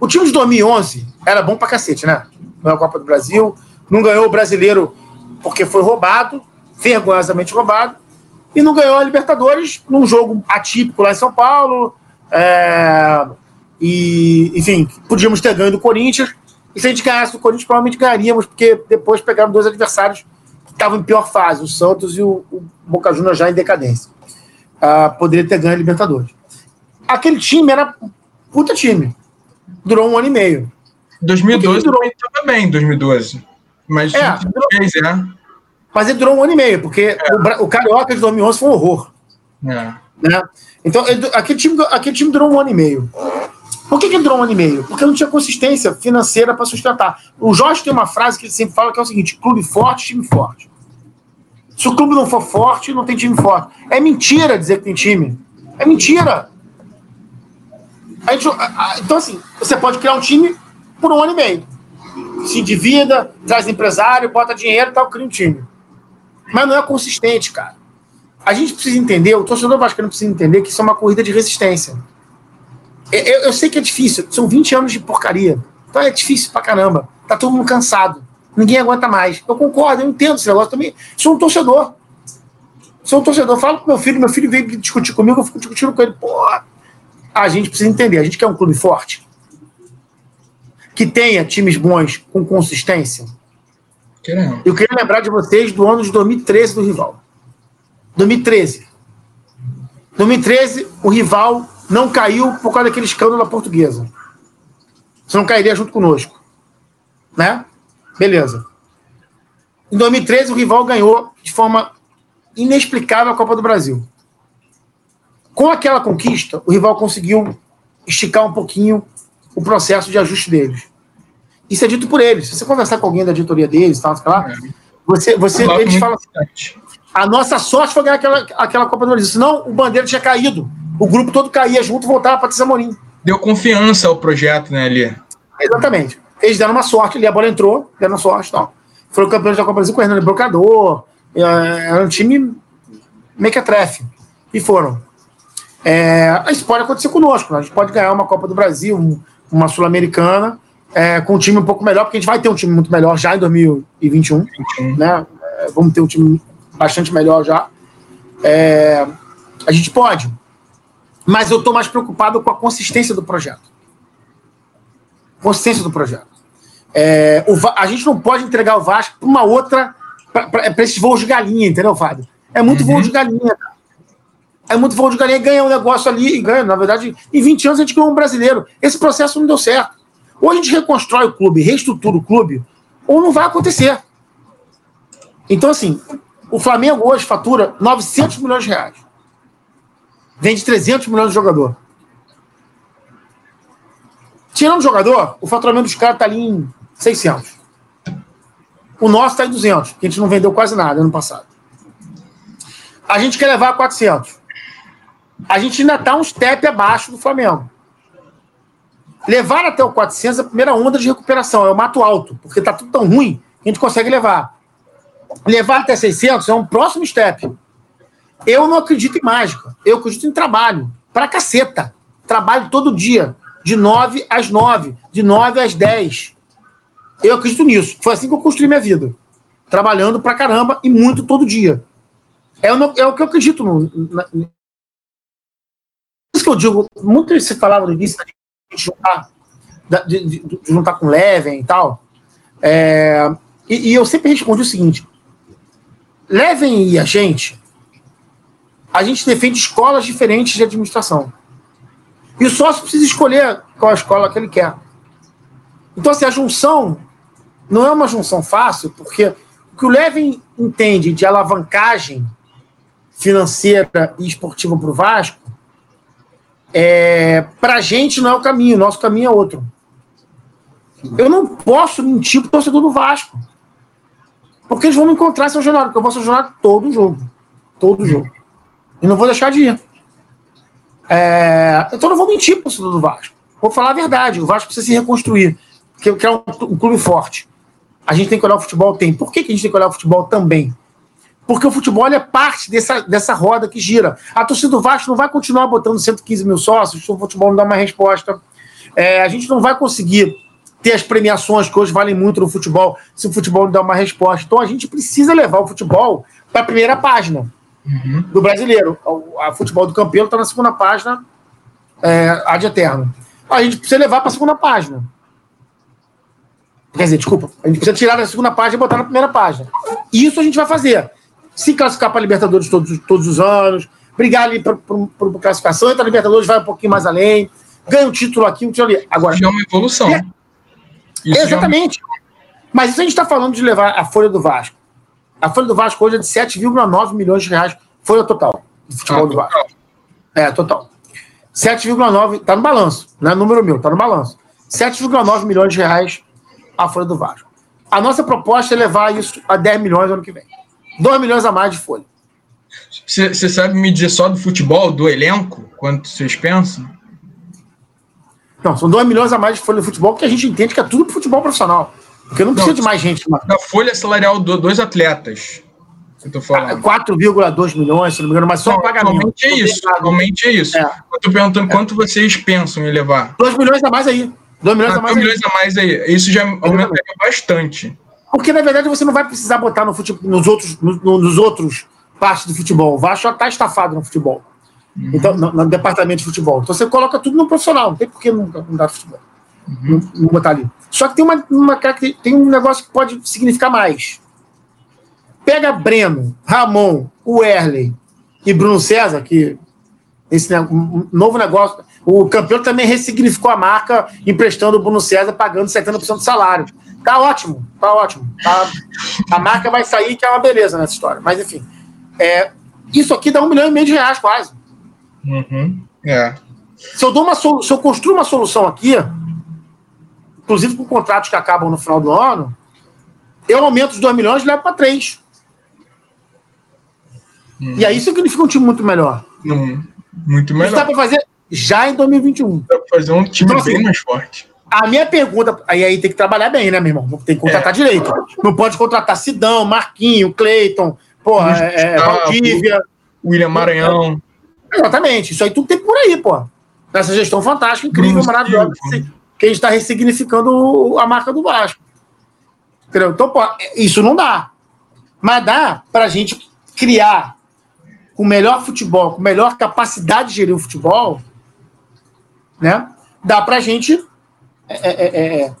Speaker 1: O time de 2011 era bom pra cacete, né? Ganhou a Copa do Brasil, não ganhou o brasileiro porque foi roubado, vergonhosamente roubado, e não ganhou a Libertadores num jogo atípico lá em São Paulo. É... E, enfim, podíamos ter ganho do Corinthians. E se a gente ganhasse do Corinthians, provavelmente ganharíamos, porque depois pegaram dois adversários estavam em pior fase, o Santos e o, o Boca Juniors já em decadência. Uh, poderia ter ganho a Libertadores. Aquele time era puta time. Durou um ano e meio.
Speaker 2: 2012 durou... estava bem, 2012. Mas é, durou... fez, né?
Speaker 1: Mas ele durou um ano e meio, porque é. o, o Carioca de 2011 foi um horror. É. Né? Então, ele, aquele, time, aquele time durou um ano e meio. Por que, que durou um ano e meio? Porque não tinha consistência financeira para sustentar. O Jorge tem uma frase que ele sempre fala que é o seguinte: clube forte, time forte. Se o clube não for forte, não tem time forte. É mentira dizer que tem time. É mentira. Gente, então, assim, você pode criar um time por um ano e meio. Se endivida, traz empresário, bota dinheiro e tal, cria um time. Mas não é consistente, cara. A gente precisa entender, o torcedor vascaíno precisa entender que isso é uma corrida de resistência. É, eu, eu, sei que é difícil, são 20 anos de porcaria. Então é difícil pra caramba. Tá todo mundo cansado. Ninguém aguenta mais. Eu concordo, eu entendo esse negócio também. Sou um torcedor. Sou um torcedor. Falo com meu filho, meu filho veio discutir comigo, eu fico discutindo com ele. Porra, a gente precisa entender. A gente quer um clube forte. Que tenha times bons com consistência. Querendo. Eu queria lembrar de vocês do ano de 2013 do rival. 2013. 2013, o rival não caiu por causa daquele escândalo da portuguesa. Você não cairia junto conosco. Né? Beleza. Em 2013, o rival ganhou de forma inexplicável a Copa do Brasil. Com aquela conquista, o rival conseguiu esticar um pouquinho o processo de ajuste deles. Isso é dito por eles. Se você conversar com alguém da editoria deles, tal, lá, você, você eles falam assim, a nossa sorte foi ganhar aquela, aquela Copa do Brasil. Senão o Bandeira tinha caído. O grupo todo caía junto e voltava para Patrícia Morim.
Speaker 2: Deu confiança ao projeto, né, ali?
Speaker 1: Exatamente. Eles deram uma sorte ali, a bola entrou, deram sorte e tal. Foram campeões da Copa do Brasil com o Hernando Brocador. É, era um time mequetrefe. E foram. É, isso pode acontecer conosco. Né? A gente pode ganhar uma Copa do Brasil, uma Sul-Americana, é, com um time um pouco melhor, porque a gente vai ter um time muito melhor já em 2021. 21. Né? É, vamos ter um time bastante melhor já. É, a gente pode. Mas eu estou mais preocupado com a consistência do projeto. Consistência do projeto. É, o, a gente não pode entregar o Vasco para uma outra. para esses voos de galinha, entendeu, Fábio? É muito uhum. voo de galinha, cara. É muito voo de galinha, ganha um negócio ali e ganha. Na verdade, em 20 anos a gente ganhou um brasileiro. Esse processo não deu certo. Ou a gente reconstrói o clube, reestrutura o clube, ou não vai acontecer. Então, assim, o Flamengo hoje fatura 900 milhões de reais. Vende 300 milhões de jogador. Tirando o jogador, o faturamento dos caras está ali em 600. O nosso está em 200, que a gente não vendeu quase nada ano passado. A gente quer levar a 400. A gente ainda está um step abaixo do Flamengo. Levar até o 400 é a primeira onda de recuperação, é o mato alto, porque está tudo tão ruim que a gente consegue levar levar até 600 é um próximo step. Eu não acredito em mágica. Eu acredito em trabalho. Pra caceta. Trabalho todo dia. De 9 às 9. De 9 às 10. Eu acredito nisso. Foi assim que eu construí minha vida. Trabalhando pra caramba e muito todo dia. É, o, é o que eu acredito. No, na, isso que eu digo. Muito se falava no início da gente juntar, de, de, de juntar com Leven e tal. É, e, e eu sempre respondi o seguinte: levem aí a gente. A gente defende escolas diferentes de administração. E o sócio precisa escolher qual a escola que ele quer. Então, assim, a junção não é uma junção fácil, porque o que o Levin entende de alavancagem financeira e esportiva para o Vasco, é, para a gente não é o caminho, nosso caminho é outro. Eu não posso mentir para o torcedor do Vasco. Porque eles vão me encontrar em São Januário, porque eu vou São Januário todo jogo. Todo jogo. E não vou deixar de ir. É, então não vou mentir para o do Vasco. Vou falar a verdade. O Vasco precisa se reconstruir. Porque é um, um, clube forte. A gente tem que olhar o futebol, tem. Por que, que a gente tem que olhar o futebol também? Porque o futebol é parte dessa, dessa roda que gira. A torcida do Vasco não vai continuar botando 115 mil sócios se o futebol não dá uma resposta. É, a gente não vai conseguir ter as premiações que hoje valem muito no futebol, se o futebol não dá uma resposta. Então a gente precisa levar o futebol para a primeira página uhum. do brasileiro. O a futebol do campeão está na segunda página, é, ad eterno. A gente precisa levar para a segunda página. Quer dizer, desculpa, a gente precisa tirar da segunda página e botar na primeira página. Isso a gente vai fazer. Se classificar para a Libertadores todos, todos os anos, brigar ali para classificação, entra a Libertadores, vai um pouquinho mais além, ganha um título aqui, um título ali. Agora,
Speaker 2: é uma evolução. É,
Speaker 1: Exatamente. Já... Mas isso a gente está falando de levar a folha do Vasco. A folha do Vasco hoje é de 7,9 milhões de reais, folha total do futebol ah, do Vasco. É, total. 7,9, está no balanço, não é número meu, está no balanço. 7,9 milhões de reais a folha do Vasco. A nossa proposta é levar isso a 10 milhões ano que vem. 2 milhões a mais de folha.
Speaker 2: Você sabe me dizer só do futebol, do elenco, quanto vocês pensam?
Speaker 1: Não, são 2 milhões a mais de folha de futebol, que a gente entende que é tudo futebol profissional. Porque não precisa não, de mais gente.
Speaker 2: Da folha salarial dos dois atletas.
Speaker 1: Eu tô falando. 4,2 milhões, se não me engano, mas só não, pagamento.
Speaker 2: Normalmente é isso. Normalmente é isso. É. Eu tô perguntando é. quanto vocês pensam em levar.
Speaker 1: 2 milhões a mais aí. 2 milhões, ah, a, mais
Speaker 2: milhões a mais aí. Isso já aumenta bastante.
Speaker 1: Porque, na verdade, você não vai precisar botar no futebol, nos outros, no, nos outros partes do futebol. O Vasco já está estafado no futebol. Uhum. Então, no, no, departamento de futebol. Então você coloca tudo no profissional, não tem por que não, não dar futebol. Uhum. Não, não, botar ali. Só que tem, uma, uma, tem um negócio que pode significar mais. Pega Breno, Ramon, o Erley e Bruno César, que esse um novo negócio. O campeão também ressignificou a marca, emprestando o Bruno César, pagando 70% do salário. Tá ótimo, tá ótimo. Tá, a marca vai sair, que é uma beleza nessa história. Mas, enfim, é, isso aqui dá um milhão e meio de reais quase.
Speaker 2: Uhum. É.
Speaker 1: Se eu, dou uma, se eu construo uma solução aqui, inclusive com contratos que acabam no final do ano, eu aumento os 2 milhões e levo para 3. Uhum. E aí significa um time muito melhor.
Speaker 2: Uhum. Muito melhor. Isso
Speaker 1: dá para fazer já em 2021.
Speaker 2: Dá para fazer um time então, bem assim, mais forte.
Speaker 1: A minha pergunta, aí, aí tem que trabalhar bem, né, meu irmão? Tem que contratar é. direito. Não pode contratar Sidão, Marquinho, Cleiton, porra, é, é, Valdívia.
Speaker 2: William Maranhão.
Speaker 1: Exatamente. Isso aí tudo tem por aí, pô. Nessa gestão fantástica, incrível, maravilhosa, que a gente está ressignificando a marca do Vasco. Entendeu? Então, pô, isso não dá. Mas dá para a gente criar com melhor futebol, com melhor capacidade de gerir o futebol, né? Dá para a gente é é é, é,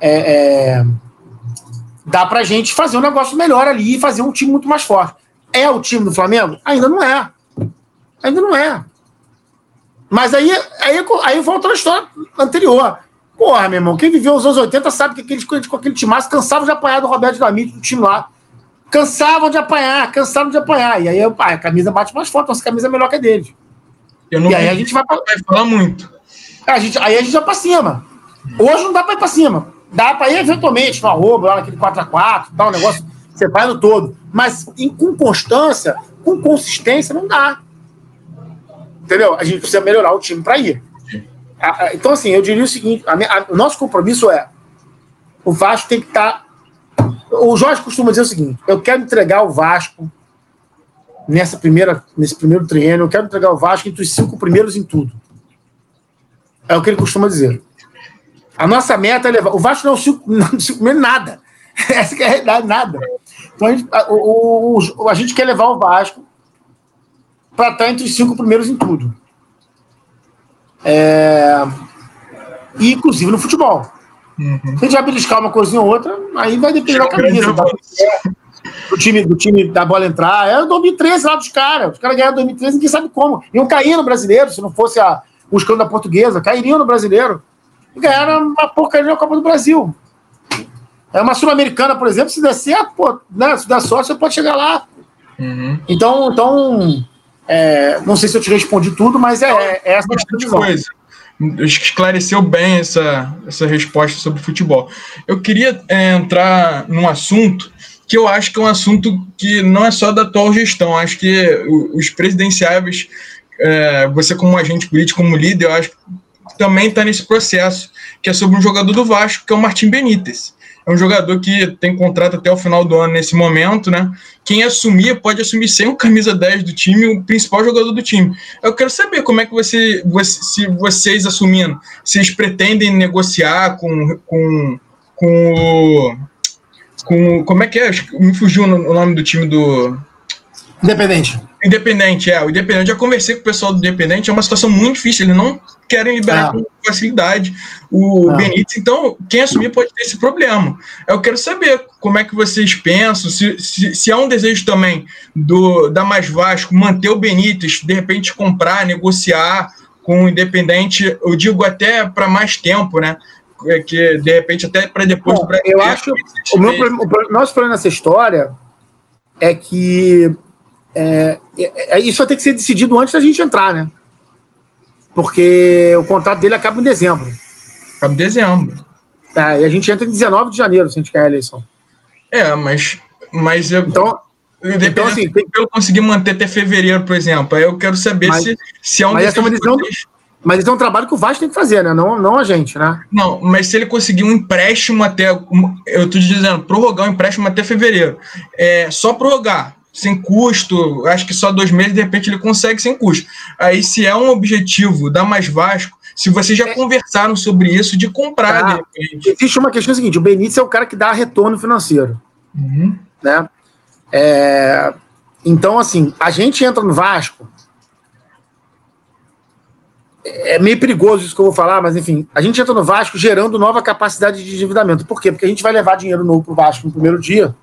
Speaker 1: é, é, dá pra gente fazer um negócio melhor ali e fazer um time muito mais forte. É o time do Flamengo? Ainda não é. Ainda não é. Mas aí, aí, aí volta a história anterior. Porra, meu irmão, quem viveu os anos 80 sabe que aqueles com aquele timaço cansavam de apanhar do Roberto Dinamite do time lá. Cansavam de apanhar, cansavam de apanhar. E aí a camisa bate mais forte, nossa camisa é melhor que a dele.
Speaker 2: Eu não e aí a gente vai, pra... vai falar muito.
Speaker 1: A gente, aí a gente vai pra cima. Hoje não dá para ir para cima. Dá para ir eventualmente no arroba, lá naquele 4x4, tal, um negócio, você vai no todo. Mas em, com constância, com consistência, não dá. Entendeu? A gente precisa melhorar o time para ir. Então, assim, eu diria o seguinte: a, a, o nosso compromisso é o Vasco tem que estar. Tá, o Jorge costuma dizer o seguinte: eu quero entregar o Vasco nessa primeira, nesse primeiro treino, eu quero entregar o Vasco entre os cinco primeiros em tudo. É o que ele costuma dizer. A nossa meta é levar. O Vasco não se comer (laughs) nada. (laughs) Essa é a realidade, nada. Então a gente, o, o, a gente quer levar o Vasco para estar entre os cinco primeiros em tudo. É... E, inclusive no futebol. Uhum. Se a gente vai beliscar uma coisinha ou outra, aí vai depender da camisa. Da, do, time, do time da bola entrar. É o 2013 lá dos caras. Os caras ganharam 2013, ninguém sabe como. Iam cair no brasileiro, se não fosse a, o escândalo da portuguesa, cairiam no brasileiro e ganharam uma porcaria na Copa do Brasil. É uma Sul-Americana, por exemplo, se der certo, pô, né, se der sorte, você pode chegar lá. Uhum. Então, então é, não sei se eu te respondi tudo, mas é, é essa
Speaker 2: bastante coisa. Esclareceu bem essa, essa resposta sobre futebol. Eu queria é, entrar num assunto que eu acho que é um assunto que não é só da atual gestão. Acho que os presidenciáveis, é, você como agente político, como líder, eu acho que também está nesse processo, que é sobre um jogador do Vasco, que é o Martim Benítez. É um jogador que tem contrato até o final do ano nesse momento, né? Quem assumir pode assumir sem o camisa 10 do time, o principal jogador do time. Eu quero saber como é que você, você se vocês assumindo, vocês pretendem negociar com, com, com o. Com, como é que é? Me fugiu o nome do time do.
Speaker 1: Independente.
Speaker 2: Independente, é. O Independente, já conversei com o pessoal do Independente, é uma situação muito difícil, eles não querem liberar é. com facilidade o é. Benítez, então quem assumir pode ter esse problema. Eu quero saber como é que vocês pensam, se, se, se há um desejo também do da Mais Vasco manter o Benítez, de repente comprar, negociar com o Independente, eu digo até para mais tempo, né? É que de repente até para depois. Bom, pra
Speaker 1: eu acho. O, meu, o nosso problema nessa história é que é, é, é, isso vai ter que ser decidido antes da gente entrar, né? Porque o contrato dele acaba em dezembro.
Speaker 2: Acaba em dezembro.
Speaker 1: É, e a gente entra em 19 de janeiro, se a gente quer a eleição.
Speaker 2: É, mas, mas eu,
Speaker 1: então, então assim,
Speaker 2: tem... eu conseguir manter até fevereiro, por exemplo. Aí eu quero saber mas, se, se é um
Speaker 1: mas essa é uma decisão, mas isso é um trabalho que o Vasco tem que fazer, né? Não, não a gente, né?
Speaker 2: Não, mas se ele conseguir um empréstimo até. Eu tô dizendo, prorrogar um empréstimo até fevereiro. É só prorrogar sem custo, acho que só dois meses, de repente ele consegue sem custo. Aí, se é um objetivo da Mais Vasco, Se vocês já é. conversaram sobre isso de comprar,
Speaker 1: tá. de repente. Existe uma questão seguinte: o Benítez é o cara que dá retorno financeiro. Uhum. Né? É, então, assim, a gente entra no Vasco. É meio perigoso isso que eu vou falar, mas enfim, a gente entra no Vasco gerando nova capacidade de endividamento. Por quê? Porque a gente vai levar dinheiro novo para o Vasco no primeiro dia.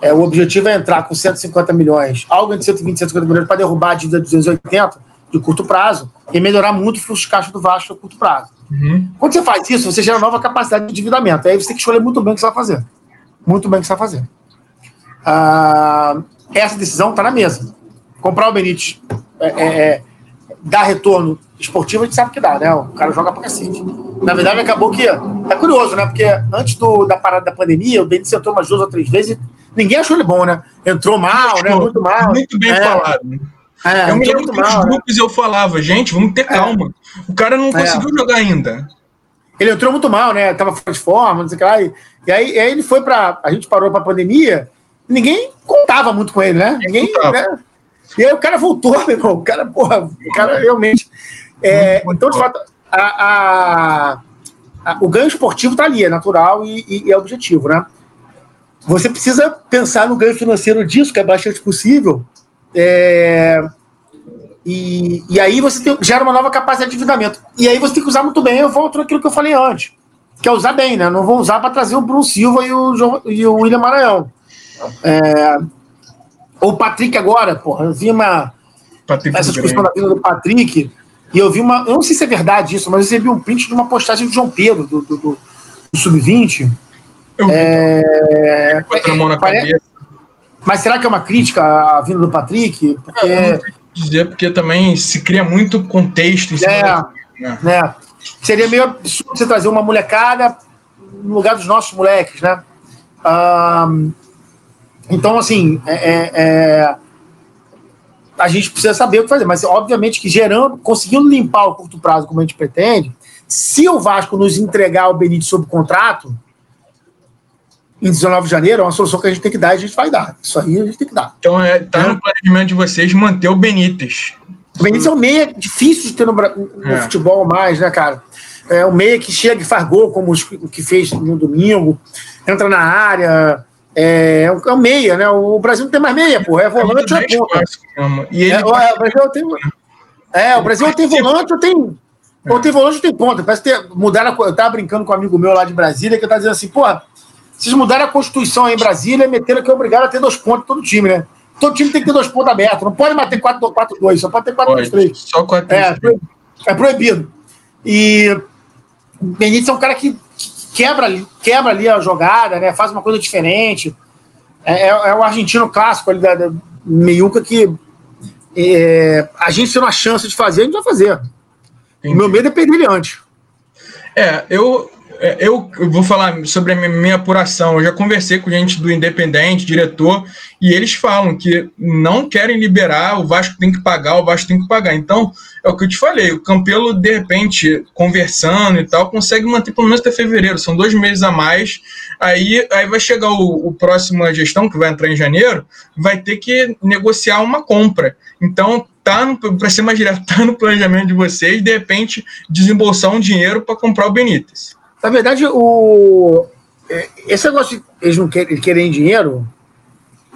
Speaker 1: É, o objetivo é entrar com 150 milhões, algo entre 120 e 150 milhões, para derrubar a dívida de 280 de curto prazo e melhorar muito o fluxo de caixa do Vasco a curto prazo. Uhum. Quando você faz isso, você gera nova capacidade de endividamento. Aí você tem que escolher muito bem o que você vai fazer. Muito bem o que você vai fazer. Ah, essa decisão está na mesa. Comprar o Benítez é, é, é, dá retorno esportivo, a gente sabe que dá, né? O cara joga pra cacete. Na verdade, acabou que. É curioso, né? Porque antes do, da parada da pandemia, o Benítez entrou umas duas ou três vezes e ninguém achou ele bom, né? Entrou mal, né? Muito mal.
Speaker 2: Muito bem
Speaker 1: é.
Speaker 2: falado. É, eu me lembro que nos né? grupos eu falava, gente, vamos ter é. calma. O cara não é. conseguiu jogar ainda.
Speaker 1: Ele entrou muito mal, né? Tava fora de forma, não sei o que lá. E, e aí, e aí ele foi pra. A gente parou pra pandemia ninguém contava muito com ele, né? Ninguém, né? E aí o cara voltou, (laughs) meu irmão. O cara, porra, o cara realmente. É, então, de fato, a, a, a, o ganho esportivo está ali, é natural e, e, é objetivo, né? Você precisa pensar no ganho financeiro disso, que é bastante possível. É... E, e, aí você tem, gera uma nova capacidade de endividamento. E aí você tem que usar muito bem. Eu volto naquilo que eu falei antes. Que é usar bem, né? Não vou usar para trazer o Bruno Silva e o, e o William Maranhão. É... O Patrick agora, porra, eu vi uma. Patrick essa discussão da vida do Patrick. E eu vi uma. Eu não sei se é verdade isso, mas eu recebi um print de uma postagem do João Pedro, do, do, do Sub-20, eu é... Botando a mão na é? cabeça. Mas será que é uma crítica à vinda do Patrick?
Speaker 2: Porque... É, não sei dizer, porque também se cria muito contexto em cima
Speaker 1: é, da... Né? né? Seria meio absurdo você trazer uma molecada no lugar dos nossos moleques, né? Então, assim, é, é, é, a gente precisa saber o que fazer, mas obviamente que gerando, conseguindo limpar o curto prazo como a gente pretende, se o Vasco nos entregar o Benítez sob contrato, em 19 de janeiro, é uma solução que a gente tem que dar e a gente vai dar. Isso aí a gente tem que dar.
Speaker 2: Então, é, tá é. no planejamento de vocês manter o Benítez.
Speaker 1: O Benítez é um meia difícil de ter no, no é. futebol mais, né, cara? É um meia que chega e faz gol, como o que fez no domingo, entra na área, é, é um meia, né? O Brasil não tem mais meia, porra. É volante ou é ponta. E ele é, o Brasil tem, é, o Brasil tem volante ou tem. Ou tem volante ou tem ponta. Parece ter, mudaram. Eu tava brincando com um amigo meu lá de Brasília, que tá dizendo assim, porra, vocês mudaram a Constituição aí em Brasília meteram que é obrigado a ter dois pontos todo time, né? Todo time tem que ter dois pontos abertos. Não pode bater 4-2, só pode ter 4-3.
Speaker 2: Só 4
Speaker 1: é, é proibido. E Benítez é um cara que quebra, quebra ali a jogada, né? Faz uma coisa diferente. É, é, é o argentino clássico ali da, da meiuca que é, a gente tendo a chance de fazer, a gente vai fazer. Entendi. O meu medo é perder ele antes.
Speaker 2: É, eu, é, eu vou falar sobre a minha apuração. Eu já conversei com gente do Independente, diretor, e eles falam que não querem liberar, o Vasco tem que pagar, o Vasco tem que pagar. Então, é o que eu te falei, o Campelo, de repente, conversando e tal, consegue manter pelo menos até fevereiro, são dois meses a mais. Aí, aí vai chegar o, o próximo gestão, que vai entrar em janeiro, vai ter que negociar uma compra. Então, tá para ser mais direto, (laughs) tá no planejamento de vocês, de repente, desembolsar um dinheiro para comprar o Benítez.
Speaker 1: Na verdade, o, é, esse negócio de eles não querem, querem dinheiro,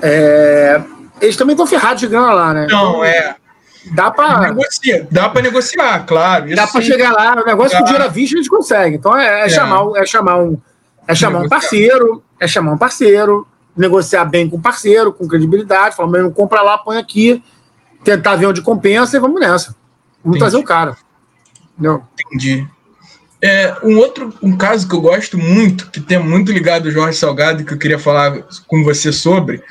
Speaker 1: é, eles também estão ferrados de grana lá, né?
Speaker 2: Não, é.
Speaker 1: Dá para
Speaker 2: negociar, dá para negociar, claro.
Speaker 1: Dá para chegar lá, o negócio o dinheiro à vista eles conseguem. Então é, é, é. chamar, é chamar um, é chamar um parceiro, é chamar um parceiro, negociar bem com o parceiro, com credibilidade, falar, mas não compra lá, põe aqui, tentar ver onde compensa e vamos nessa. Vamos Entendi. trazer o cara.
Speaker 2: Entendeu? Entendi. É, um outro um caso que eu gosto muito, que tem muito ligado ao Jorge Salgado, que eu queria falar com você sobre,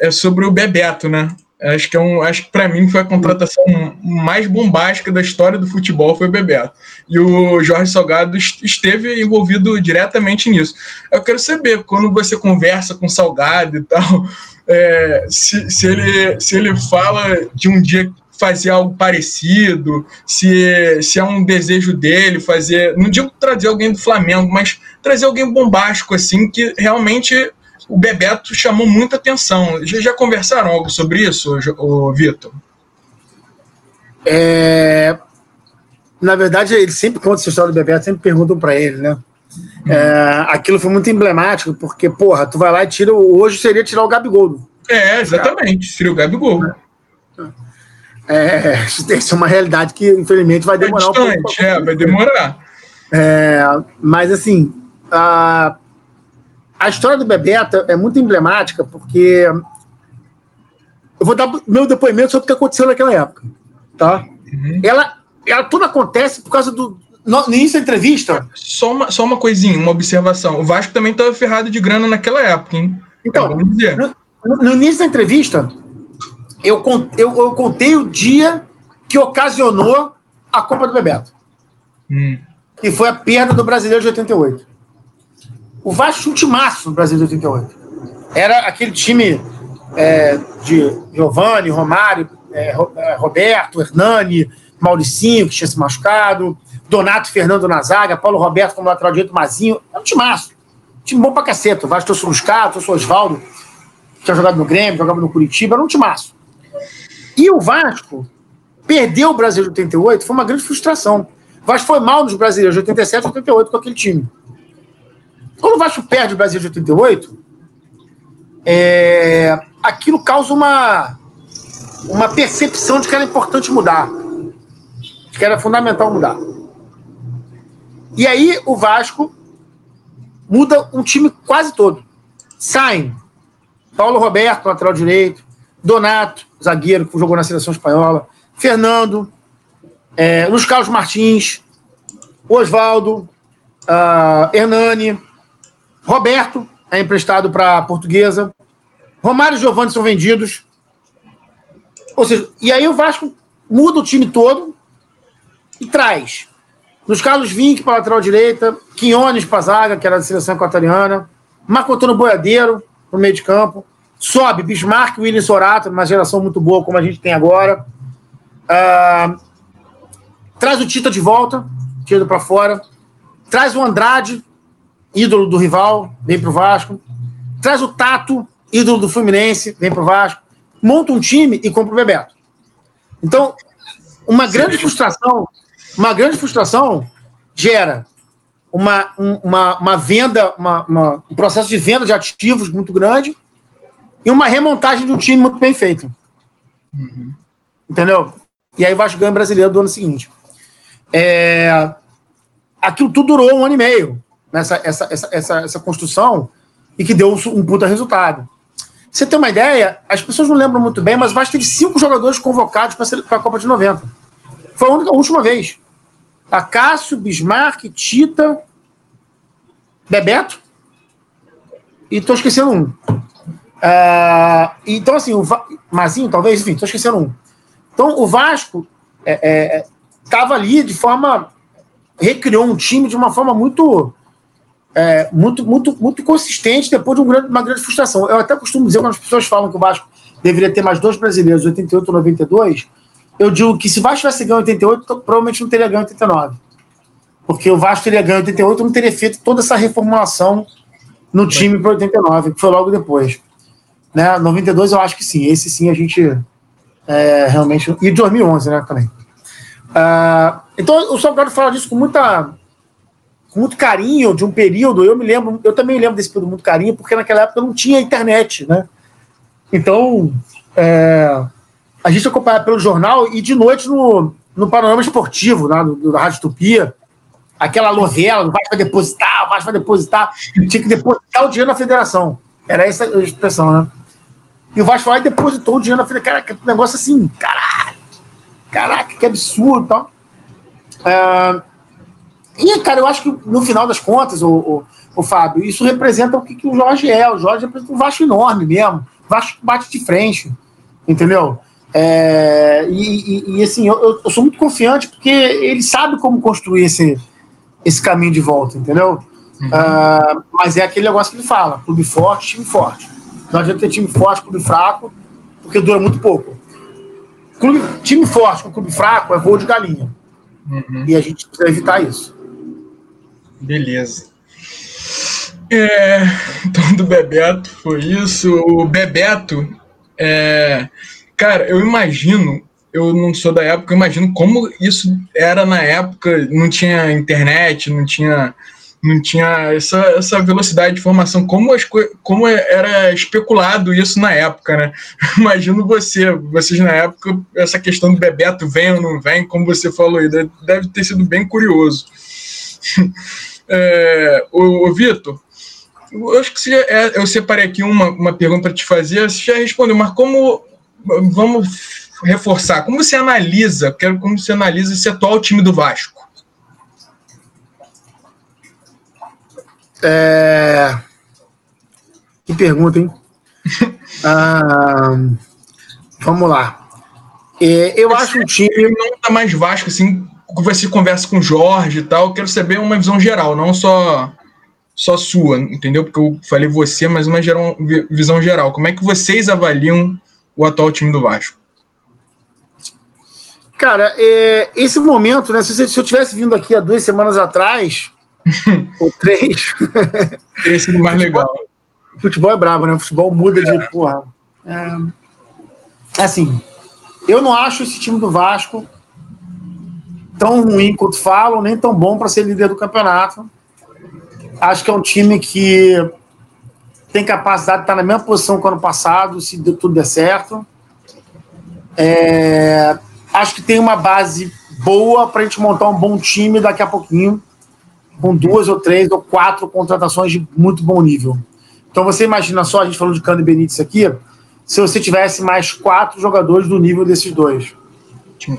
Speaker 2: é sobre o Bebeto, né? Acho que é um, acho que para mim foi a contratação mais bombástica da história do futebol foi o Bebeto. E o Jorge Salgado esteve envolvido diretamente nisso. Eu quero saber quando você conversa com o Salgado e tal, é, se, se, ele, se ele fala de um dia fazer algo parecido, se, se é um desejo dele fazer, não digo trazer alguém do Flamengo, mas trazer alguém bombástico assim que realmente o Bebeto chamou muita atenção. Já, já conversaram algo sobre isso, Vitor?
Speaker 1: É... na verdade, ele sempre conta essa história do Bebeto, sempre perguntam para ele, né? É, aquilo foi muito emblemático, porque, porra, tu vai lá e tira. Hoje seria tirar o Gabigol.
Speaker 2: É, exatamente, seria o Gabigol.
Speaker 1: É, (laughs) isso é uma realidade que, infelizmente, vai demorar é
Speaker 2: distante, um pouco. É, vai demorar.
Speaker 1: É, mas, assim, a, a história do Bebeto é muito emblemática, porque eu vou dar meu depoimento sobre o que aconteceu naquela época. Tá? Uhum. Ela, ela tudo acontece por causa do, no, início da entrevista.
Speaker 2: Só uma, só uma coisinha, uma observação. O Vasco também estava ferrado de grana naquela época, hein?
Speaker 1: Então, no, no, início da entrevista, eu, eu, eu contei o dia que ocasionou a Copa do Bebeto. Hum. Que foi a perda do Brasileiro de 88. O Vasco ultimaço no Brasileiro de 88. Era aquele time é, de Giovanni, Romário, é, é Roberto, Hernani, Mauricinho, que tinha se machucado, Donato Fernando na zaga, Paulo Roberto como lateral direito, Mazinho. É um timaço. Time bom pra caceta. O Vasco trouxe o Luscato, trouxe o Osvaldo, que tinha jogado no Grêmio, jogava no Curitiba. Era um timaço. E o Vasco perdeu o Brasil de 88, foi uma grande frustração. O Vasco foi mal nos brasileiros de 87 e 88 com aquele time. Quando o Vasco perde o Brasil de 88, é, aquilo causa uma, uma percepção de que era importante mudar. De que era fundamental mudar. E aí o Vasco muda um time quase todo. Saem Paulo Roberto, lateral direito, Donato, zagueiro, que jogou na seleção espanhola, Fernando, é, Luiz Carlos Martins, Osvaldo, uh, Hernani, Roberto é emprestado para a Portuguesa, Romário e Giovanni são vendidos. Ou seja, e aí o Vasco muda o time todo e traz nos Carlos Vinck para lateral direita, Quinones para zaga, que era da seleção equatoriana, Marco Antônio Boiadeiro no meio de campo, sobe Bismarck, William Sorato, uma geração muito boa como a gente tem agora. Uh, traz o Tita de volta, tira para fora. Traz o Andrade, ídolo do rival, vem para o Vasco. Traz o Tato, ídolo do Fluminense, vem para o Vasco. Monta um time e compra o Bebeto. Então, uma grande frustração uma grande frustração gera uma, uma, uma venda, uma, uma, um processo de venda de ativos muito grande e uma remontagem de um time muito bem feito. Uhum. Entendeu? E aí o Vasco ganha brasileiro do ano seguinte. É, aquilo tudo durou um ano e meio, nessa, essa, essa, essa, essa construção, e que deu um puta resultado. Você tem uma ideia, as pessoas não lembram muito bem, mas o Vasco teve cinco jogadores convocados para a Copa de 90. Foi a, única, a última vez. Acácio, Bismarck, Tita, Bebeto. E estou esquecendo um. Uh, então, assim, o Va... Mazinho, talvez, enfim, estou esquecendo um. Então, o Vasco estava é, é, ali de forma. recriou um time de uma forma muito. É, muito, muito, muito consistente depois de um grande, uma grande frustração. Eu até costumo dizer, quando as pessoas falam que o Vasco deveria ter mais dois brasileiros, 88 ou 92, eu digo que se o Vasco tivesse ganho 88, provavelmente não teria ganho 89. Porque o Vasco teria ganho 88 não teria feito toda essa reformulação no time para 89, que foi logo depois. Né? 92 eu acho que sim, esse sim a gente é, realmente. E 2011, né, também. Uh, então o Salgado fala disso com muita com muito carinho de um período. Eu me lembro, eu também lembro desse período muito carinho, porque naquela época não tinha internet, né? Então, é, a gente acompanhava pelo jornal e de noite no, no panorama esportivo, né, do, da Rádio Tupia, aquela novela, o Vasco vai depositar, o Vasco vai depositar, tinha que depositar o dinheiro na federação. Era essa a expressão, né? E o Vasco lá depositou o dinheiro na federação. Caraca, que negócio assim, caralho, caraca, que absurdo e tal. É... E, cara, eu acho que no final das contas, o, o, o Fábio, isso representa o que, que o Jorge é. O Jorge representa um Vasco enorme mesmo. Vasco bate de frente, entendeu? É, e, e, e, assim, eu, eu, sou muito confiante porque ele sabe como construir esse, esse caminho de volta, entendeu? Uhum. Uh, mas é aquele negócio que ele fala: clube forte, time forte. Não adianta ter time forte, clube fraco, porque dura muito pouco. Clube, time forte com clube fraco é voo de galinha. Uhum. E a gente precisa evitar isso.
Speaker 2: Beleza. É, então, do Bebeto foi isso. O Bebeto é, Cara, eu imagino eu não sou da época, eu imagino como isso era na época, não tinha internet, não tinha não tinha essa, essa velocidade de informação, como, as, como era especulado isso na época, né? (laughs) Imagino você, vocês na época, essa questão do Bebeto vem ou não vem, como você falou aí, deve ter sido bem curioso. (laughs) É, o, o Vitor, eu acho que você, é, eu separei aqui uma, uma pergunta para te fazer, você já respondeu, mas como, vamos reforçar, como você analisa, quero como você analisa esse atual time do Vasco?
Speaker 1: É... Que pergunta, hein? (laughs) ah, vamos lá. É, eu acho um time.
Speaker 2: Não tá mais Vasco, assim, você conversa com o Jorge e tal. Eu quero saber uma visão geral, não só só sua, entendeu? Porque eu falei você, mas uma geral, visão geral. Como é que vocês avaliam o atual time do Vasco?
Speaker 1: Cara, é, esse momento, né? Se, se eu tivesse vindo aqui há duas semanas atrás, (laughs) ou três.
Speaker 2: Teria sido mais legal.
Speaker 1: Futebol é brabo, né? O futebol muda de. É. Porra. É, assim, eu não acho esse time do Vasco tão ruim quanto falam, nem tão bom para ser líder do campeonato. Acho que é um time que tem capacidade de estar na mesma posição que o ano passado, se tudo der certo. É, acho que tem uma base boa para a gente montar um bom time daqui a pouquinho com duas ou três ou quatro contratações de muito bom nível. Então você imagina só, a gente falou de Cano e Benítez aqui, se você tivesse mais quatro jogadores do nível desses dois.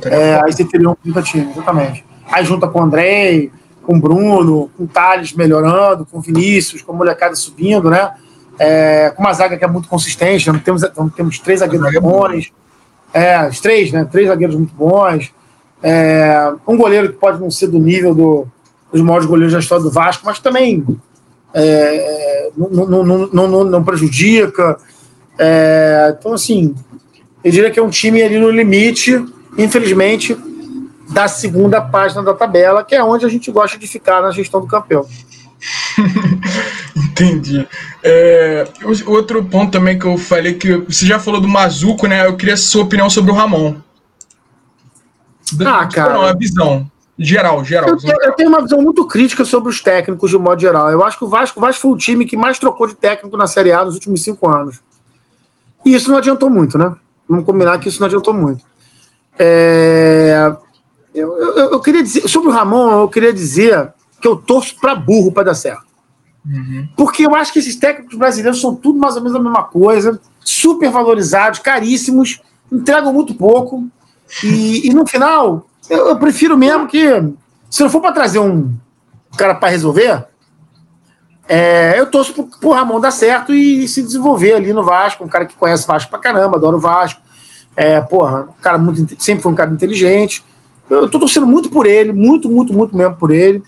Speaker 1: É, aí você teria um 30 time, exatamente. Aí junta com o André, com o Bruno, com o Thales melhorando, com o Vinícius, com a molecada subindo, né? É, com uma zaga que é muito consistente, não temos, não temos três zagueiros bons. É, os três, né? Três zagueiros muito bons. É, um goleiro que pode não ser do nível do, dos maiores goleiros da história do Vasco, mas também é, não, não, não, não, prejudica. É, então, assim, eu diria que é um time ali no limite, infelizmente, da segunda página da tabela, que é onde a gente gosta de ficar na gestão do campeão. (laughs)
Speaker 2: Entendi. É, outro ponto também que eu falei que você já falou do Mazuco, né? Eu queria a sua opinião sobre o Ramon.
Speaker 1: Ah, cara. Não,
Speaker 2: a visão. Geral, geral.
Speaker 1: Eu tenho, eu tenho, uma visão muito crítica sobre os técnicos de um modo geral. Eu acho que o Vasco, o Vasco foi o time que mais trocou de técnico na Série A nos últimos cinco anos. E isso não adiantou muito, né? Vamos combinar que isso não adiantou muito. É... Eu, eu, eu, queria dizer, sobre o Ramon, eu queria dizer que eu torço para burro para dar certo. Uhum. Porque eu acho que esses técnicos brasileiros são tudo mais ou menos a mesma coisa, super valorizados, caríssimos, entregam muito pouco. E, e no final, eu, eu prefiro mesmo que, se não for para trazer um cara para resolver, é, eu torço pro, pro Ramon dar certo e, se desenvolver ali no Vasco, um cara que conhece o Vasco pra caramba, adora o Vasco. É, porra, um cara muito, sempre foi um cara inteligente. Eu tô torcendo muito por ele, muito, muito, muito mesmo por ele.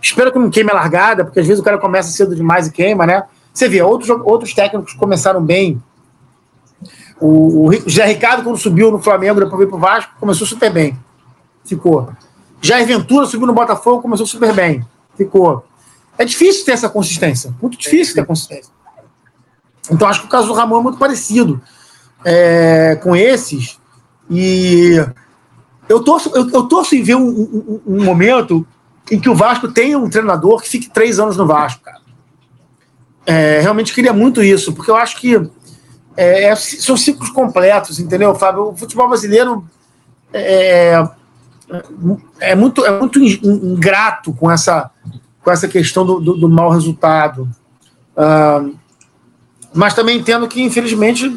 Speaker 1: Espero que não queime a largada, porque às vezes o cara começa cedo demais e queima, né? Você vê, outros, outros técnicos começaram bem. O, o José Ricardo, quando subiu no Flamengo, depois veio pro Vasco, começou super bem ficou. Jair Ventura subiu no Botafogo, começou super bem, ficou. É difícil ter essa consistência, muito difícil ter consistência. Então acho que o caso do Ramon é muito parecido é, com esses. E eu torço, eu, eu torço em ver um, um, um, momento em que o Vasco tenha um treinador que fique três anos no Vasco, cara. É, realmente queria muito isso, porque eu acho que é, é são ciclos completos, entendeu, Fábio? O futebol brasileiro é, é muito, é muito ingrato com essa, com essa questão do, do, do mau resultado. Uh, mas também entendo que, infelizmente,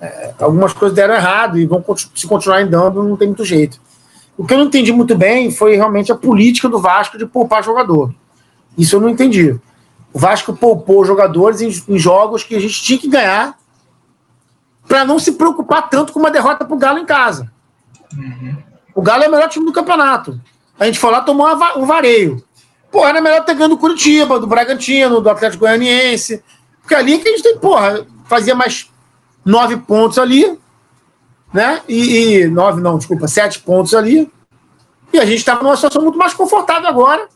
Speaker 1: é, algumas coisas deram errado e vão se continuarem dando, não tem muito jeito. O que eu não entendi muito bem foi realmente a política do Vasco de poupar jogador. Isso eu não entendi. O Vasco poupou jogadores em, em jogos que a gente tinha que ganhar para não se preocupar tanto com uma derrota para o Galo em casa. Uhum. O Galo é o melhor time do campeonato. A gente foi lá tomou um vareio. Pô, era melhor ter ganho do Curitiba, do Bragantino, do Atlético Goianiense. Porque ali é que a gente tem, porra, fazia mais nove pontos ali, né? E, e nove, não, desculpa, sete pontos ali. E a gente estava numa situação muito mais confortável agora,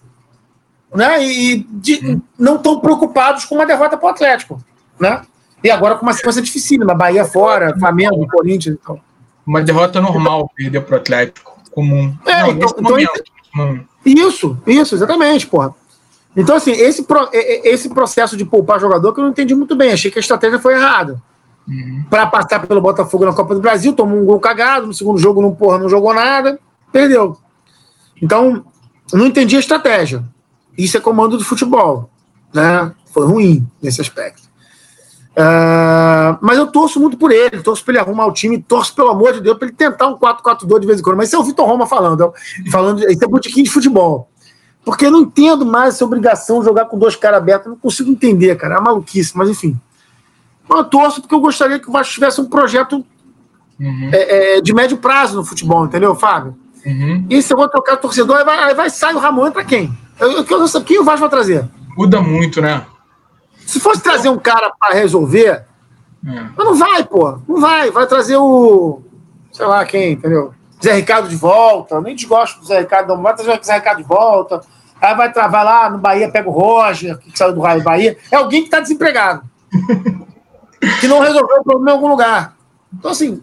Speaker 1: né? E de, não tão preocupados com uma derrota para o Atlético, né? E agora com uma sequência dificílima, Bahia fora, Flamengo, Corinthians, então.
Speaker 2: Uma derrota normal perder pro Atlético comum.
Speaker 1: É,
Speaker 2: Não,
Speaker 1: então, então,
Speaker 2: momento.
Speaker 1: Isso, isso, exatamente, porra. Então, assim, esse, pro- esse processo de poupar jogador que eu não entendi muito bem. Achei que a estratégia foi errada.
Speaker 2: Uhum.
Speaker 1: Para passar pelo Botafogo na Copa do Brasil, tomou um gol cagado, no segundo jogo não, porra, não jogou nada, perdeu. Então, não entendi a estratégia. Isso é comando do futebol. Né? Foi ruim nesse aspecto. Ah, mas eu torço muito por ele, torço para ele arrumar o time, torço, pelo amor de Deus, para ele tentar um 4-4-2 de vez em quando. Mas isso é o Vitor Roma falando, falando isso é botiquim de futebol. Porque eu não entendo mais essa obrigação de jogar com dois caras abertos, eu não consigo entender, cara, é maluquice, mas enfim. Mas eu torço porque eu gostaria que o Vasco tivesse um projeto
Speaker 2: Uhum.
Speaker 1: é, é, de médio prazo no futebol, entendeu, Fábio?
Speaker 2: Uhum.
Speaker 1: E se eu vou trocar o torcedor, aí vai, aí vai sair o Ramon, entra quem? Eu, eu, eu, quem o Vasco vai trazer?
Speaker 2: Muda muito, né?
Speaker 1: Se fosse trazer um cara para resolver, mas não vai, pô. Não vai. Vai trazer o. Sei lá quem, entendeu? Zé Ricardo de volta. Eu nem desgosto do Zé Ricardo, não. Vai trazer o Zé Ricardo de volta. Aí vai, tra- vai lá no Bahia, pega o Roger, que saiu do Raio Bahia. É alguém que está desempregado. (laughs) que não resolveu o problema em algum lugar. Então, assim,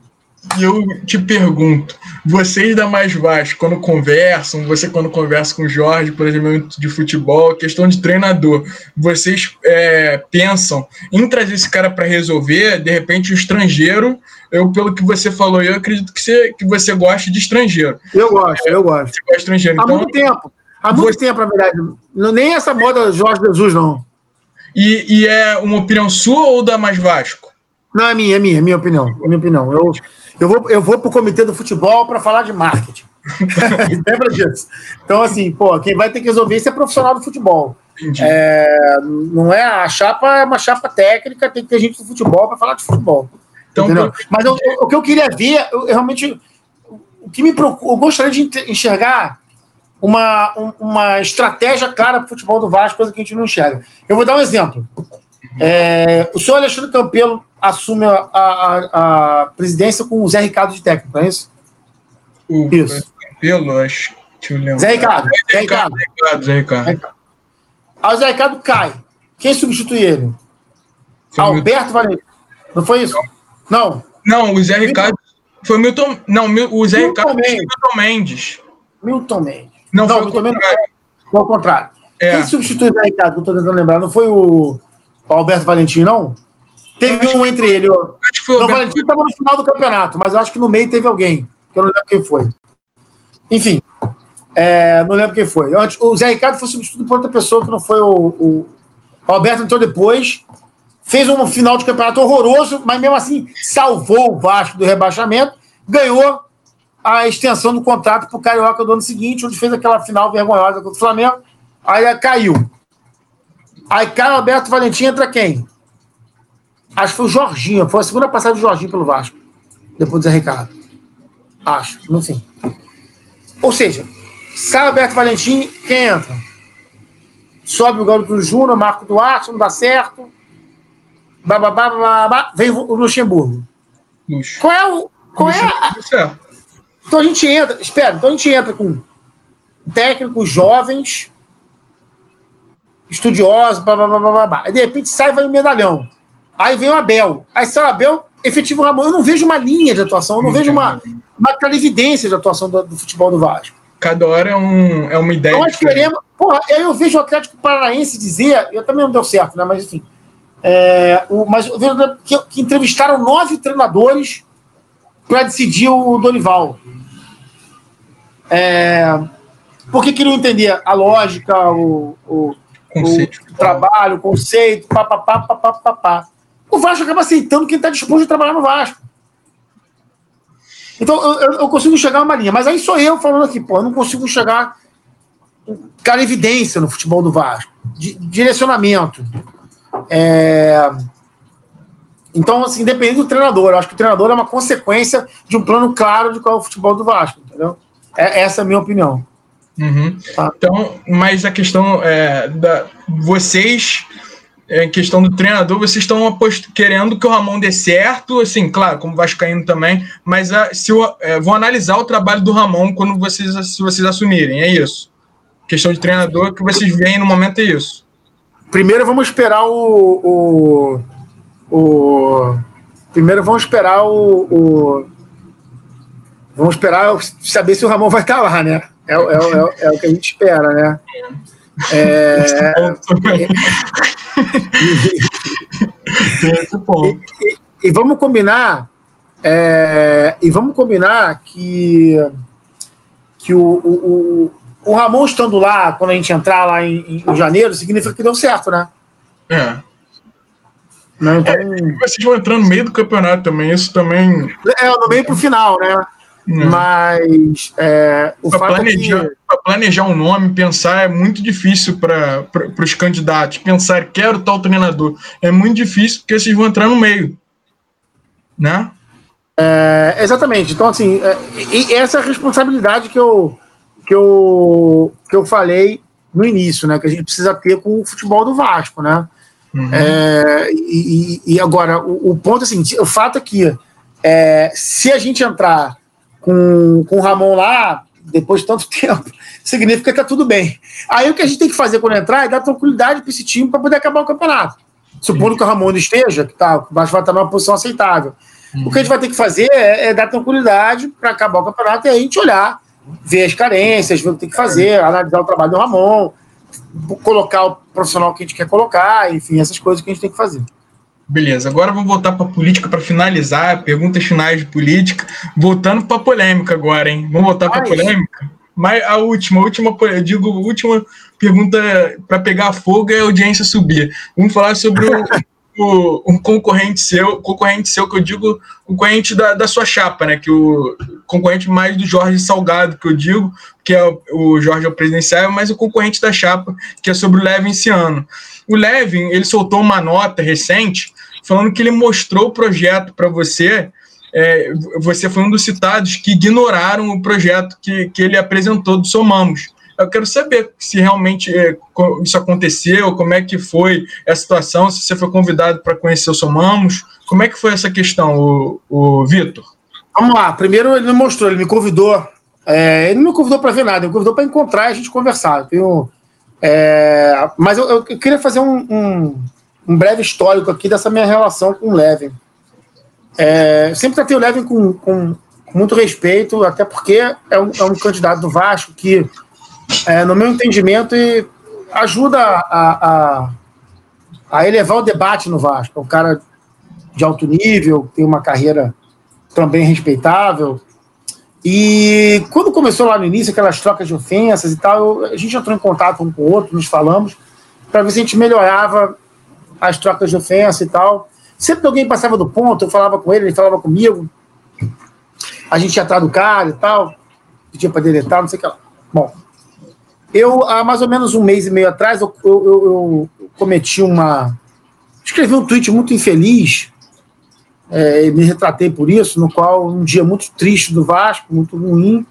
Speaker 2: E eu te pergunto, vocês da Mais Vasco, quando conversam, você quando conversa com o Jorge, por exemplo, de futebol, questão de treinador, vocês é, pensam em trazer esse cara para resolver, de repente, o estrangeiro, eu, pelo que você falou, eu acredito que você, que você goste de estrangeiro.
Speaker 1: eu gosto, eu gosto.
Speaker 2: Você gosta de estrangeiro.
Speaker 1: Há
Speaker 2: Então,
Speaker 1: muito tempo. Há muito
Speaker 2: Você-
Speaker 1: tempo, na verdade. Não, nem essa moda Jorge Jesus, não.
Speaker 2: e, e é uma opinião sua ou da Mais Vasco?
Speaker 1: Não, é minha, é minha, é minha opinião. É minha opinião. Eu, eu, vou, eu vou pro comitê do futebol para falar de marketing. (laughs) (laughs) Lembra disso? Então, assim, pô, quem vai ter que resolver isso é profissional do futebol. É, não é a chapa, é uma chapa técnica, tem que ter gente do futebol para falar de futebol.
Speaker 2: Então,
Speaker 1: entendeu? Mas eu- eu- o que eu queria ver, eu, realmente. O que me preocupa, eu gostaria de enxergar uma, um- uma estratégia clara para o futebol do Vasco, coisa que a gente não enxerga. Eu vou dar um exemplo. É, o senhor Alexandre Campelo assume a, a- a presidência com o Zé Ricardo de técnico, não é isso?
Speaker 2: o
Speaker 1: isso.
Speaker 2: Campelo, acho. Deixa eu lembrar.
Speaker 1: Zé Ricardo. Zé
Speaker 2: Zé
Speaker 1: Ricardo.
Speaker 2: Ricardo, Zé Ricardo.
Speaker 1: Aí o Zé Ricardo cai. Quem substitui ele?
Speaker 2: Foi
Speaker 1: Alberto Valente. Não foi isso? Não.
Speaker 2: Não, o Zé Ricardo. Foi o Milton. Não, o Zé
Speaker 1: Milton
Speaker 2: Ricardo foi o
Speaker 1: Mendes.
Speaker 2: Milton Mendes.
Speaker 1: Milton Mendes.
Speaker 2: Não, foi o
Speaker 1: Milton Mendes
Speaker 2: contrário.
Speaker 1: Foi ao contrário.
Speaker 2: É.
Speaker 1: Quem substitui o Zé Ricardo? que Eu tô tentando lembrar. Não foi o, o Alberto Valentim, não? Teve um entre ele. ó.
Speaker 2: Acho que foi o
Speaker 1: Valentim estava no final do campeonato, mas eu acho que no meio teve alguém. que Eu não lembro quem foi. Enfim, é, não lembro quem foi. Antes, o Zé Ricardo foi substituído por outra pessoa que não foi o. O, o Alberto entrou depois, fez um final de campeonato horroroso, mas mesmo assim salvou o Vasco do rebaixamento, ganhou a extensão do contrato para o Carioca do ano seguinte, onde fez aquela final vergonhosa contra o Flamengo. Aí caiu. Aí cai o Alberto Valentim, entra quem? Acho que foi o Jorginho. Foi a segunda passagem do Jorginho pelo Vasco. Depois do Zé Ricardo. Acho, não sei. Ou seja, sai Alberto Valentim, quem entra? Sobe o Garoto Júnior, Marco Duarte, não dá certo. Bababá, vem o Luxemburgo.
Speaker 2: Luxo.
Speaker 1: Qual é o. Qual é a,
Speaker 2: certo.
Speaker 1: então a gente entra, espera, então a gente entra com técnicos jovens, estudiosos, blá, blá, blá, blá, blá, blá. Aí de repente sai e vai o medalhão. Aí vem o Abel. Aí sai o Abel, efetivo Ramon. Eu não vejo uma linha de atuação, eu não vejo uma, uma clarividência de atuação do, do futebol do Vasco.
Speaker 2: Cada hora é, um, é uma ideia.
Speaker 1: Nós
Speaker 2: diferente.
Speaker 1: queremos. Porra, eu vejo o Atlético Paranaense dizer, eu também não deu certo, né? Mas enfim. É, o, mas eu vejo que, que entrevistaram nove treinadores para decidir o Dorival. É, porque queriam entender a lógica, o, o,
Speaker 2: Conceito.
Speaker 1: o trabalho, o conceito, papapá, papapá, papá. O Vasco acaba aceitando quem está disposto a trabalhar no Vasco. Então eu, eu- consigo enxergar uma linha, mas aí sou eu falando aqui, pô, eu não consigo enxergar cara evidência no futebol do Vasco, di- direcionamento. É, Então, assim, independente do treinador, eu acho que o treinador é uma consequência de um plano claro de qual é o futebol do Vasco, entendeu? É, essa é a minha opinião.
Speaker 2: Uhum.
Speaker 1: Tá.
Speaker 2: Então, mas a questão é da vocês, é, questão do treinador, vocês estão querendo que o Ramon dê certo, assim, claro, como Vascaíno também, mas a, se o, é, vão analisar o trabalho do Ramon quando vocês, se vocês assumirem, é isso. Questão de treinador que vocês veem no momento é isso.
Speaker 1: Primeiro vamos esperar o. o, o- primeiro vamos esperar o, o, vamos esperar saber se o Ramon vai estar lá, né? É, é, é, é o que a gente espera, né? É... (laughs) e, e, e, vamos combinar é, e vamos combinar que que o, o, o, Ramon estando lá quando a gente entrar lá em, em janeiro significa que deu certo, né?
Speaker 2: É. Né? Então... É, vocês vão entrar no meio do campeonato também, isso também.
Speaker 1: É, no meio pro final, né? Hum. Mas é, o
Speaker 2: pra
Speaker 1: fato
Speaker 2: planejar,
Speaker 1: é que...
Speaker 2: planejar um nome, pensar é muito difícil para os candidatos. Pensar, quero tal treinador. É muito difícil porque vocês vão entrar no meio. Né?
Speaker 1: É, exatamente. Então, assim, é, e essa é a responsabilidade que eu, que, eu, que eu falei no início, né? Que a gente precisa ter com o futebol do Vasco, né? Uhum. É, e, e, agora, o, o, ponto é assim, o fato é que é, se a gente entrar com, com o Ramon lá, depois de tanto (laughs) tempo, significa que tá tudo bem. Aí o que a gente tem que fazer quando entrar é dar tranquilidade para esse time para poder acabar o campeonato. Supondo Sim. que o Ramon esteja, que tá, o Vasco vai estar numa posição aceitável. Uhum. O que a gente vai ter que fazer é, é dar tranquilidade para acabar o campeonato e aí a gente olhar, ver as carências, ver o que tem que fazer, analisar o trabalho do Ramon, colocar o profissional que a gente quer colocar, enfim, essas coisas que a gente tem que fazer.
Speaker 2: Beleza, agora vamos voltar para política para finalizar, perguntas finais de política. Voltando para polêmica agora, hein? Vamos voltar para polêmica? Mas a última, a última, eu digo, a última pergunta para pegar fogo é a audiência subir. Vamos falar sobre o, (laughs) o, um concorrente seu, concorrente seu que eu digo, concorrente da, da sua chapa, né? Que o concorrente mais do Jorge Salgado, que eu digo, que é o, o Jorge é o presidencial, mas o concorrente da chapa, que é sobre o Levin esse ano. O Levin, ele soltou uma nota recente falando que ele mostrou o projeto para você. É, você foi um dos citados que ignoraram o projeto que, que ele apresentou do Somamos. Eu quero saber se realmente é, isso aconteceu, como é que foi a situação, se você foi convidado para conhecer o Somamos, como é que foi essa questão, o, o Vitor?
Speaker 1: Vamos lá, primeiro ele me mostrou, ele me convidou, é, ele não me convidou para ver nada, ele me convidou para encontrar e a gente conversar. Eu tenho, é, mas eu, eu, queria fazer um, um, um breve histórico aqui dessa minha relação com o Levin. É, sempre tratei o Levin com, com, com, muito respeito, até porque é um, é um candidato do Vasco que, é, no meu entendimento, ajuda a, a, a, elevar o debate no Vasco. É um cara de alto nível, tem uma carreira também respeitável. E quando começou lá no início, aquelas trocas de ofensas e tal, a gente entrou em contato um com o outro, nos falamos, para ver se a gente melhorava as trocas de ofensa e tal. Sempre que alguém passava do ponto, eu falava com ele, ele falava comigo. A gente ia atrás do cara e tal, pedia para deletar, não sei o que lá. Bom, eu, há mais ou menos um mês e meio atrás, eu, eu, eu, eu cometi uma. Escrevi um tweet muito infeliz, é, me retratei por isso, no qual, um dia muito triste do Vasco, muito ruim,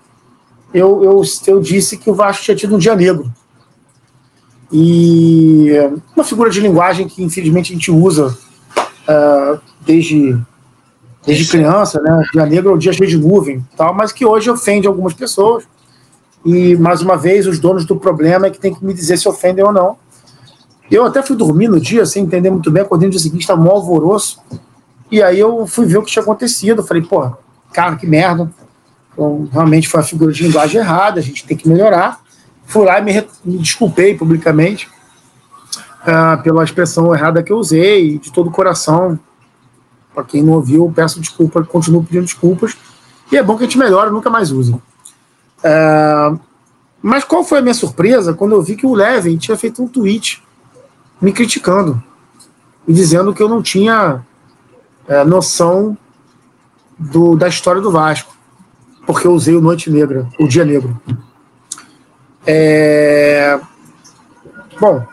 Speaker 1: eu, eu, eu disse que o Vasco tinha tido um dia negro. E uma figura de linguagem que, infelizmente, a gente usa uh, desde, desde criança, né? Dia negro é o dia cheio de nuvem, tal, mas que hoje ofende algumas pessoas. E, mais uma vez, os donos do problema é que tem que me dizer se ofendem ou não. Eu até fui dormir no dia sem entender muito bem, acordei no dia seguinte, estava um alvoroço. E aí eu fui ver o que tinha acontecido. Falei, pô, cara, que merda. Então, realmente foi a figura de linguagem errada, a gente tem que melhorar fui lá e me, me desculpei publicamente uh, pela expressão errada que eu usei, de todo o coração. Para quem não ouviu, peço desculpa, continuo pedindo desculpas. E é bom que a gente melhore, nunca mais use. Uh, mas qual foi a minha surpresa quando eu vi que o Levin tinha feito um tweet me criticando e dizendo que eu não tinha uh, noção do, da história do Vasco, porque eu usei o Noite Negra, o Dia Negro. É... Bom,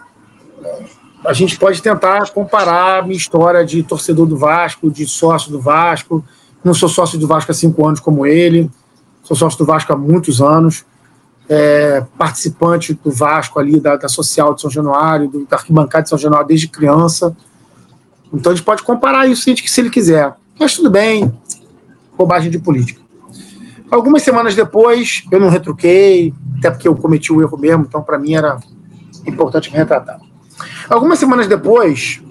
Speaker 1: a gente pode tentar comparar a minha história de torcedor do Vasco, de sócio do Vasco. Não sou sócio do Vasco há cinco anos como ele, sou sócio do Vasco há muitos anos. É, participante do Vasco ali, da, da Social de São Januário, do, da arquibancada de São Januário desde criança. Então a gente pode comparar isso se ele quiser. Mas tudo bem, bobagem de política. Algumas semanas depois, eu não retruquei, até porque eu cometi o erro mesmo, então para mim era importante me retratar. Algumas semanas depois,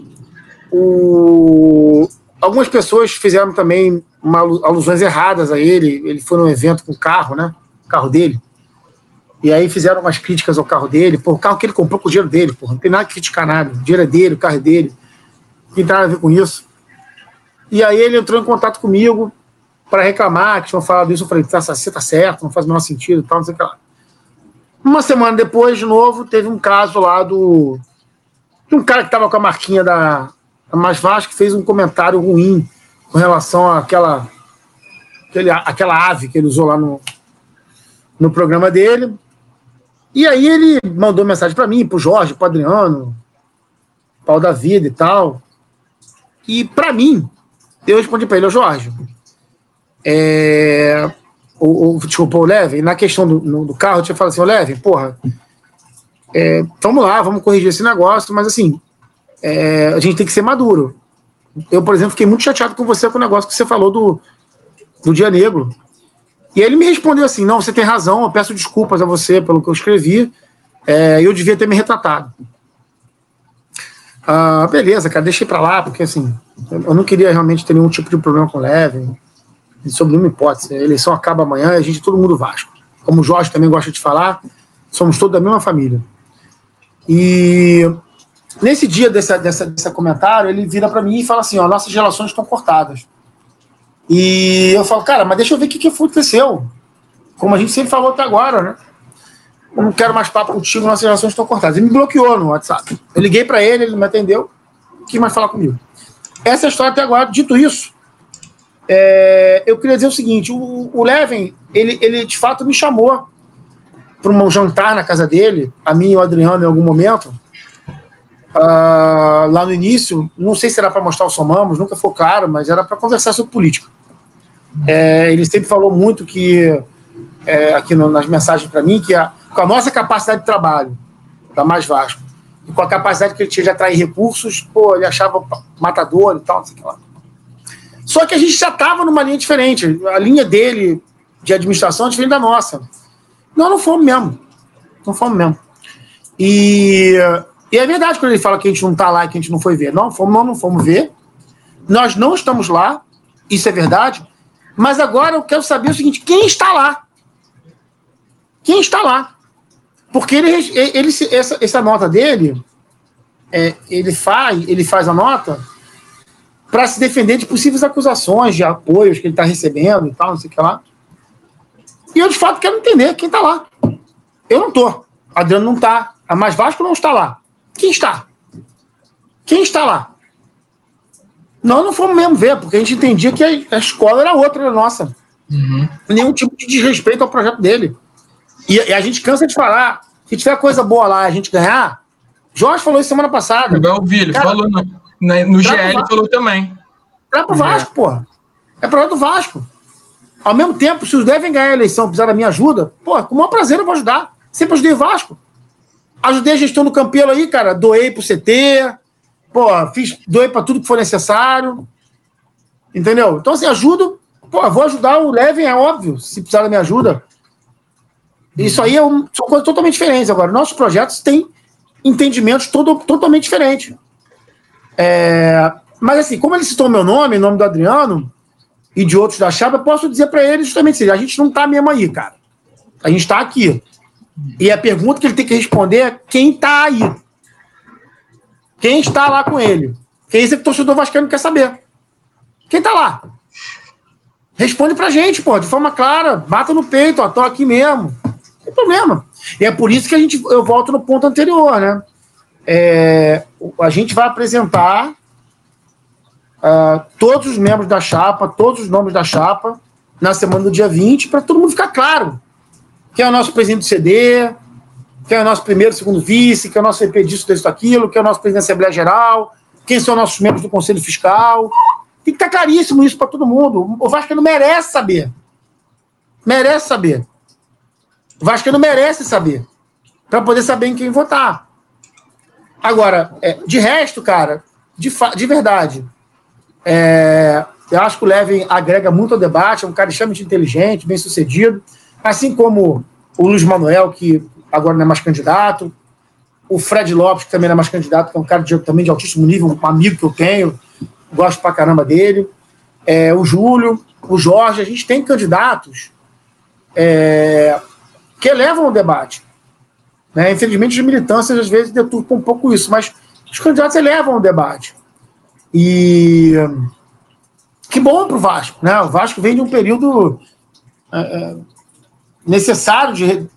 Speaker 1: o... algumas pessoas fizeram também uma alusões erradas a ele. Ele foi num evento com o carro, né? O carro dele. E aí fizeram umas críticas ao carro dele. Pô, o carro que ele comprou com o dinheiro dele, porra. Não tem nada que criticar nada. O dinheiro é dele, o carro é dele. Não tem nada a ver com isso. E aí ele entrou em contato comigo para reclamar que tinham falado isso. Eu falei, tá, você tá certo, não faz o menor sentido e tal, não sei o que lá. Uma semana depois, de novo, teve um caso lá do. De um cara que estava com a marquinha da, da Mais Vasco que fez um comentário ruim com relação àquela, aquele, aquela ave que ele usou lá no, no programa dele. E aí ele mandou mensagem para mim, pro Jorge, pro Adriano, pau da vida e tal. E para mim, eu respondi para ele, Jorge, é, o, o, desculpa, o Levin, na questão do, no, do carro, eu tinha falado assim, ô Levin, porra, é, vamos lá, vamos corrigir esse negócio, mas assim, é, a gente tem que ser maduro. Eu, por exemplo, fiquei muito chateado com você com o negócio que você falou do, do Dia Negro. E ele me respondeu assim: não, você tem razão, eu peço desculpas a você pelo que eu escrevi, é, eu devia ter me retratado. Ah, beleza, cara, deixei para lá, porque assim, eu não queria realmente ter nenhum tipo de problema com o Levin, sobre nenhuma hipótese. A eleição acaba amanhã a gente todo mundo Vasco. Como o Jorge também gosta de falar, somos todos da mesma família. E Nesse dia desse, dessa, desse comentário, ele vira para mim e fala assim: ó, nossas relações estão cortadas. E eu falo, cara, mas deixa eu ver o que, que aconteceu. Como a gente sempre falou até agora, né? Não quero mais papo contigo, nossas relações estão cortadas. Ele me bloqueou no WhatsApp. Eu liguei para ele, ele não me atendeu, quis mais falar comigo. Essa é a história até agora. Dito isso, é, eu queria dizer o seguinte: o, o Levin, ele, ele de fato me chamou para um jantar na casa dele, a mim e o Adriano em algum momento uh, lá no início, não sei se era para mostrar o Somamos, nunca foi claro, mas era para conversar sobre política. É, ele sempre falou muito que, é, aqui no, nas mensagens para mim, que a, com a nossa capacidade de trabalho, da Mais Vasco, e com a capacidade que ele tinha de atrair recursos, pô, ele achava matador e tal, não sei o que lá. Só que a gente já estava numa linha diferente. A linha dele de administração é diferente da nossa. Nós não fomos mesmo. Não fomos mesmo. E e é verdade quando ele fala que a gente não está lá e que a gente não foi ver. Não, fomos, nós não fomos ver. Nós não estamos lá. Isso é verdade. Mas agora eu quero saber o seguinte: quem está lá? Quem está lá? Porque ele, ele essa, essa nota dele, é, ele faz, ele faz a nota para se defender de possíveis acusações de apoios que ele está recebendo e tal, não sei o que lá. E eu, de fato, quero entender quem está lá. Eu não estou. Adriano não está. A Mais Vasco não está lá. Quem está? Quem está lá? Nós não fomos mesmo ver, porque a gente entendia que a, escola era outra da nossa. Uhum. Nenhum tipo de desrespeito ao projeto dele. E, e, a gente cansa de falar. Se tiver coisa boa lá a gente ganhar. Jorge falou isso semana passada.
Speaker 2: Eu ouvi, ele Cara, falou no, no, no GL, falou também.
Speaker 1: É pro Vasco, é. porra. É pro do Vasco. Ao mesmo tempo, se os devem ganhar a eleição, precisar da minha ajuda, pô, com o maior prazer eu vou ajudar. Sempre ajudei o Vasco. Ajudei a gestão do Campelo aí, cara. Doei pro CT. Pô, fiz, doei para tudo que for necessário. Entendeu? Então, assim, ajudo. Pô, vou ajudar o Levin, é óbvio, se precisar da minha ajuda. Isso aí é um, são coisas totalmente diferentes. Agora, nossos projetos têm entendimentos todo, totalmente diferentes. É, mas, assim, como ele citou meu nome, o nome do Adriano e de outros da Chapa, eu posso dizer para ele justamente assim: a gente não tá mesmo aí, cara. A gente está aqui. E a pergunta que ele tem que responder é quem está aí. Quem está lá com ele? Quem é esse que o torcedor vascaíno quer saber? Quem está lá? Responde pra gente, pô, de forma clara. Bata no peito, ó, tô aqui mesmo. Tem problema. E é por isso que a gente, eu volto no ponto anterior, né? É, a gente vai apresentar uh, todos os membros da chapa, todos os nomes da chapa, na semana do dia 20, para todo mundo ficar claro quem é o nosso presidente do CD, quem é o nosso primeiro, segundo vice, quem é o nosso VP disso, disso, aquilo, quem é o nosso presidente da Assembleia Geral, quem são nossos membros do Conselho Fiscal. Tem que estar claríssimo isso para todo mundo. O Vasco não merece saber. Merece saber. Vasco não merece saber. Para poder saber em quem votar. Agora, é, de resto, cara, de, de verdade, é, eu acho que o Levin agrega muito ao debate, é um cara extremamente inteligente, bem sucedido. Assim como o Luiz Manuel, que agora não é mais candidato, o Fred Lopes, que também não é mais candidato, que é um cara de, também de altíssimo nível, um amigo que eu tenho, gosto pra caramba dele, é, o Júlio, o Jorge, a gente tem candidatos é, que elevam o debate. Né? Infelizmente, as militâncias às vezes deturpam um pouco isso, mas os candidatos elevam o debate. E que bom para o Vasco. Né? O Vasco vem de um período é, é necessário de.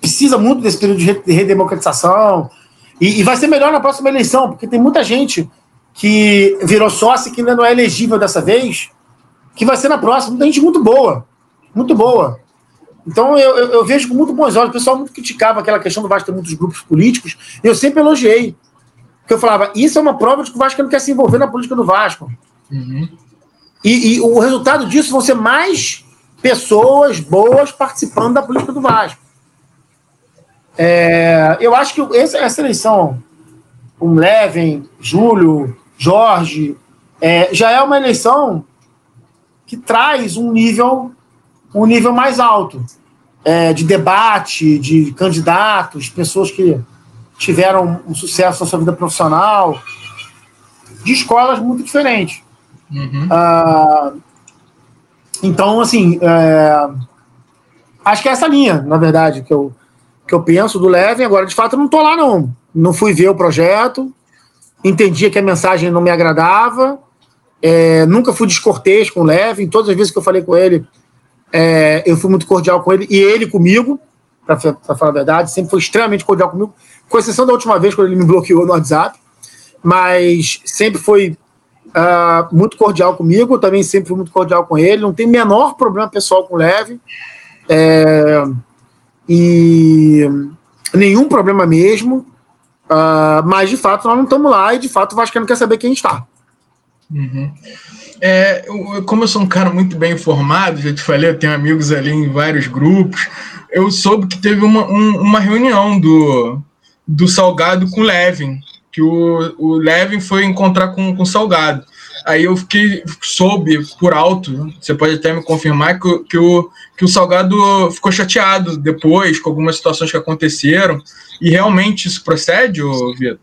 Speaker 1: Precisa muito desse período de redemocratização. E, e vai ser melhor na próxima eleição, porque tem muita gente que virou sócio que ainda não é elegível dessa vez, que vai ser na próxima. Muita gente muito boa. Muito boa. Então eu, eu, eu, vejo com muito bons olhos. O pessoal muito criticava aquela questão do Vasco ter muitos grupos políticos. Eu sempre elogiei. Porque eu falava, isso é uma prova de que o Vasco não quer se envolver na política do Vasco. Uhum. E, e, o resultado disso vão ser mais pessoas boas participando da política do Vasco. É, eu acho que essa, essa eleição, o Leven, Júlio, Jorge, é, já é uma eleição que traz um nível um nível mais alto é, de debate, de candidatos, pessoas que tiveram um sucesso na sua vida profissional, de escolas muito diferentes. Uhum. Ah, então, assim, é, acho que é essa linha, na verdade, que eu, que eu penso do Levin. Agora, de fato, eu não estou lá, não. Não fui ver o projeto, entendia que a mensagem não me agradava, é, nunca fui descortês com o Levin. Todas as vezes que eu falei com ele, é, eu fui muito cordial com ele, e ele comigo, para falar a verdade, sempre foi extremamente cordial comigo, com exceção da última vez, quando ele me bloqueou no WhatsApp, mas sempre foi uh, muito cordial comigo, também sempre fui muito cordial com ele, não tem menor problema pessoal com o Leve, é, e nenhum problema mesmo, uh, mas de fato nós não estamos lá e de fato o Vasco não quer saber quem está.
Speaker 2: Uhum. É, eu, como eu sou um cara muito bem informado, já te falei, eu tenho amigos ali em vários grupos, eu soube que teve uma, um, uma reunião do, do Salgado com o Levin, que o, o Levin foi encontrar com o Salgado. Aí eu fiquei, soube por alto, você pode até me confirmar, que, que, o, que o Salgado ficou chateado depois com algumas situações que aconteceram. E realmente isso procede, Vitor?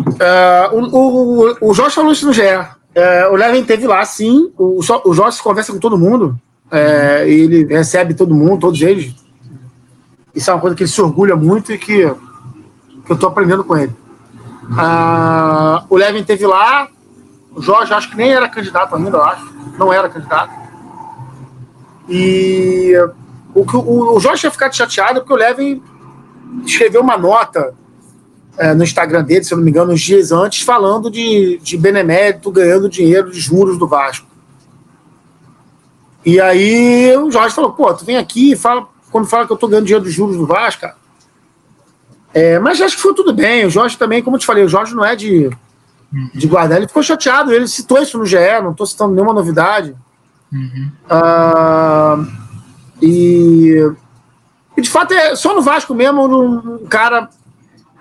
Speaker 1: Uh, o, o, o Jorge falou isso no GE. Uh, o Levin teve lá, sim. O, o Jorge conversa com todo mundo. Uh, ele recebe todo mundo, todos eles. Isso é uma coisa que ele se orgulha muito e que, que eu estou aprendendo com ele. Uh, o Levin teve lá. O Jorge, acho que nem era candidato ainda, eu acho. Não era candidato. E o, o, o Jorge tinha ficado chateado porque o Levin escreveu uma nota é, no Instagram dele, se eu não me engano, uns dias antes, falando de, de benemérito ganhando dinheiro de juros do Vasco. E aí o Jorge falou, pô, tu vem aqui e fala, quando fala que eu tô ganhando dinheiro dos juros do Vasco, cara. É, mas acho que foi tudo bem. O Jorge também, como eu te falei, o Jorge não é de, de guardar. Ele ficou chateado, ele citou isso no GE, não estou citando nenhuma novidade. Uhum. Ah, e, e, de fato, é só no Vasco mesmo um cara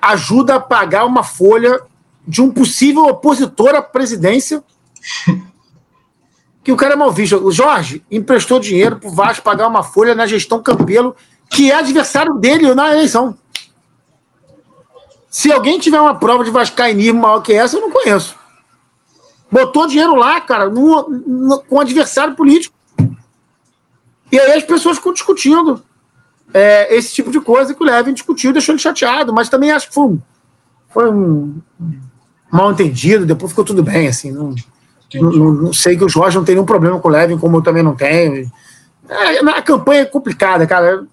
Speaker 1: ajuda a pagar uma folha de um possível opositor à presidência. que o cara é mal visto. O Jorge emprestou dinheiro para o Vasco pagar uma folha na gestão Campelo, que é adversário dele na eleição. Se alguém tiver uma prova de vascaínismo maior que essa, eu não conheço. Botou dinheiro lá, cara, no, no, com adversário político. E aí as pessoas ficam discutindo é, esse tipo de coisa que o Levin discutiu e deixou ele chateado, mas também acho que foi um, foi um mal entendido, depois ficou tudo bem, assim, não, não, não, sei que o Jorge não tem nenhum problema com o Levin, como eu também não tenho. É, a campanha é complicada, cara.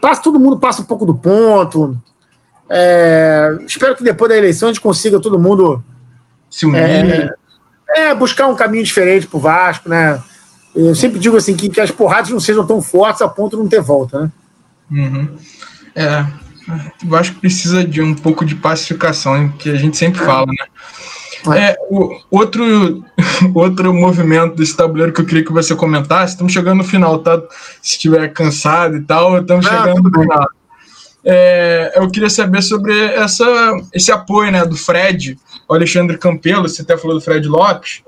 Speaker 1: Passa, todo mundo passa um pouco do ponto. É, espero que depois da eleição a gente consiga todo mundo se unir. É, é buscar um caminho diferente pro Vasco, né? Eu sempre digo assim que, que as porradas não sejam tão fortes a ponto de não ter volta, né?
Speaker 2: Uhum. É, eu acho que precisa de um pouco de pacificação, que a gente sempre fala, né? É, o, outro, (laughs) outro movimento desse tabuleiro que eu queria que você comentasse, estamos chegando no final, tá? Se estiver cansado e tal, estamos chegando no final. É, eu queria saber sobre essa, esse apoio né, do Fred, o Alexandre Campelo, você até falou do Fred Lopes,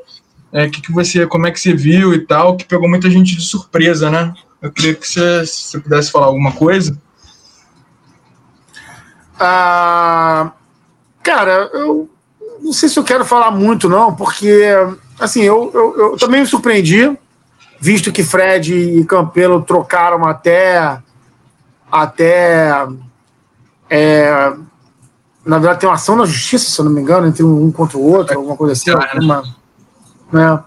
Speaker 2: é, que, que você, como é que você viu e tal, que pegou muita gente de surpresa, né? Eu queria que você, se você pudesse falar alguma coisa.
Speaker 1: Ah, cara, eu não sei se eu quero falar muito, não, porque assim, eu, eu, eu também me surpreendi, visto que Fred e Campelo trocaram até. Até. É, na verdade, tem uma ação na justiça, se eu não me engano, entre um contra o outro, alguma coisa assim. Uma, né?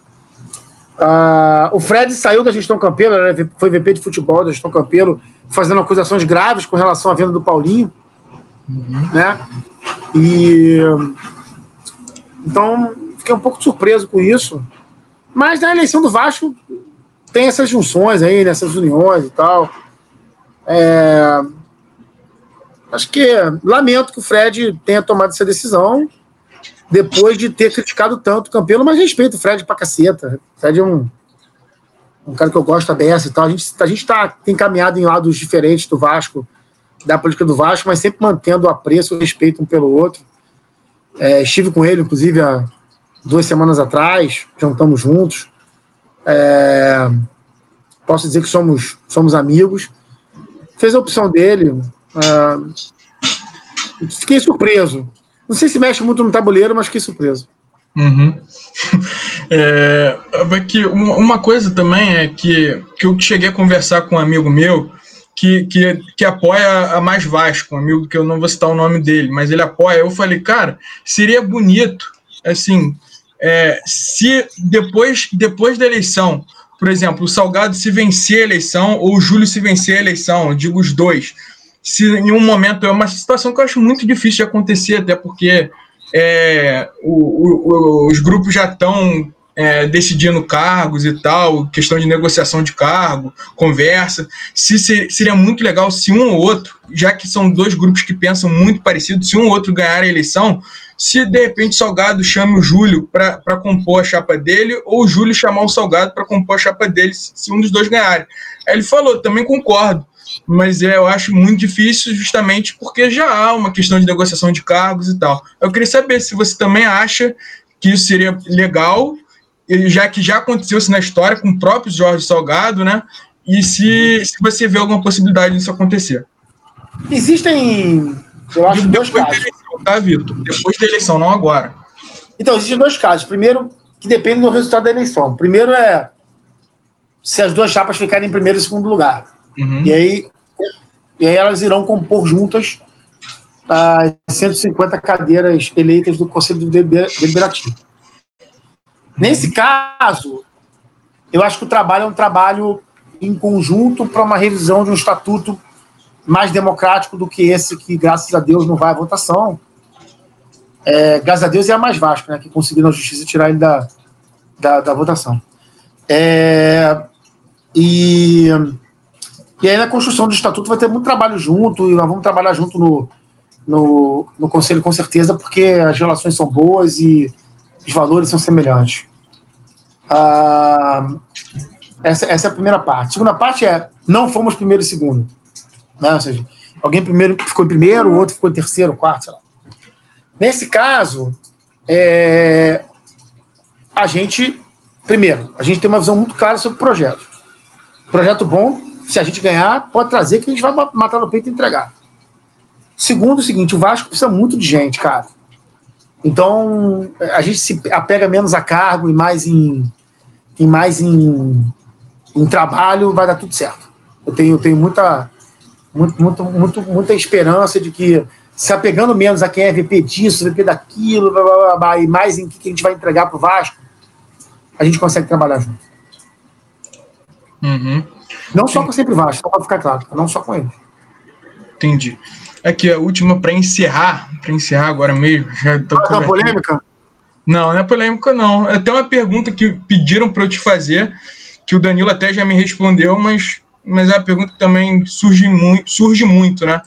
Speaker 1: O Fred saiu da gestão Campelo, foi VP de futebol da gestão Campelo, fazendo acusações graves com relação à venda do Paulinho. Uhum. Né? E então fiquei um pouco surpreso com isso. Mas na eleição do Vasco tem essas junções aí, nessas uniões e tal. É... Acho que lamento que o Fred tenha tomado essa decisão depois de ter criticado tanto o Campelo, mas respeito o Fred pra caceta. O Fred é um, um cara que eu gosto dessa e tal. A gente, a gente tá, tem caminhado em lados diferentes do Vasco, da política do Vasco, mas sempre mantendo o apreço e o respeito um pelo outro. É, estive com ele, inclusive, há duas semanas atrás, jantamos juntos. É, posso dizer que somos, somos amigos. Fez a opção dele. É, fiquei surpreso não sei se mexe muito no tabuleiro, mas fiquei surpreso.
Speaker 2: Uhum. (laughs) É, que uma coisa também é que, que eu cheguei a conversar com um amigo meu que, que, que apoia a Mais Vasco, um amigo que eu não vou citar o nome dele, mas ele apoia. Eu falei, cara, seria bonito, assim, é, se depois, depois da eleição, por exemplo, o Salgado se vencer a eleição ou o Júlio se vencer a eleição, eu digo os dois, se em um momento é uma situação que eu acho muito difícil de acontecer, até porque é, o, o, os grupos já estão é, decidindo cargos e tal, questão de negociação de cargo, conversa. Se, se, seria muito legal se um ou outro, já que são dois grupos que pensam muito parecido, se um ou outro ganhar a eleição, se de repente Salgado chame o Júlio para compor a chapa dele, ou o Júlio chamar o Salgado para compor a chapa dele, se um dos dois ganharem. Aí ele falou, também concordo mas é, eu acho muito difícil justamente porque já há uma questão de negociação de cargos e tal. Eu queria saber se você também acha que isso seria legal, já que já aconteceu isso na história com o próprio Jorge Salgado, né? E se, se você vê alguma possibilidade disso acontecer.
Speaker 1: Existem, eu acho,
Speaker 2: depois dois casos. Da eleição, tá, Vitor? Depois da eleição, não agora.
Speaker 1: Então, existem dois casos. Primeiro, que depende do resultado da eleição. Primeiro é se as duas chapas ficarem em primeiro e segundo lugar. Uhum. E, aí, e aí elas irão compor juntas as 150 cadeiras eleitas do Conselho Deliberativo. Nesse caso, eu acho que o trabalho é um trabalho em conjunto para uma revisão de um estatuto mais democrático do que esse que, graças a Deus, não vai à votação. É, graças a Deus é a mais Vasco, né, que conseguiu na justiça tirar ele da, da, da votação. É, e e aí, na construção do estatuto, vai ter muito trabalho junto, e nós vamos trabalhar junto no, no, no conselho, com certeza, porque as relações são boas e os valores são semelhantes. Ah, essa, essa é a primeira parte. A segunda parte é: não fomos primeiro e segundo. Né? Ou seja, alguém primeiro ficou em primeiro, o outro ficou em terceiro, quarto, sei lá. Nesse caso, é, a gente, primeiro, a gente tem uma visão muito clara sobre o projeto. Projeto bom, se a gente ganhar, pode trazer que a gente vai matar no peito e entregar. Segundo, o seguinte, o Vasco precisa muito de gente, cara. Então, a gente se apega menos a cargo e mais em, mais em, em trabalho, vai dar tudo certo. Eu tenho, eu tenho muita, muito, muito, muito, muita esperança de que se apegando menos a quem é VP disso, VP daquilo, blá, blá, blá, e mais em que a gente vai entregar para o Vasco, a gente consegue trabalhar junto.
Speaker 2: Uhum.
Speaker 1: Não só com sempre Vasco, só para ficar claro, não só com ele.
Speaker 2: Entendi. Aqui, a última para encerrar, para encerrar agora mesmo. Já tô
Speaker 1: ah, polêmica?
Speaker 2: Não, não é polêmica, não. Até uma pergunta que pediram para eu te fazer, que o Danilo até já me respondeu, mas, mas é uma pergunta que também surge muito, surge muito né?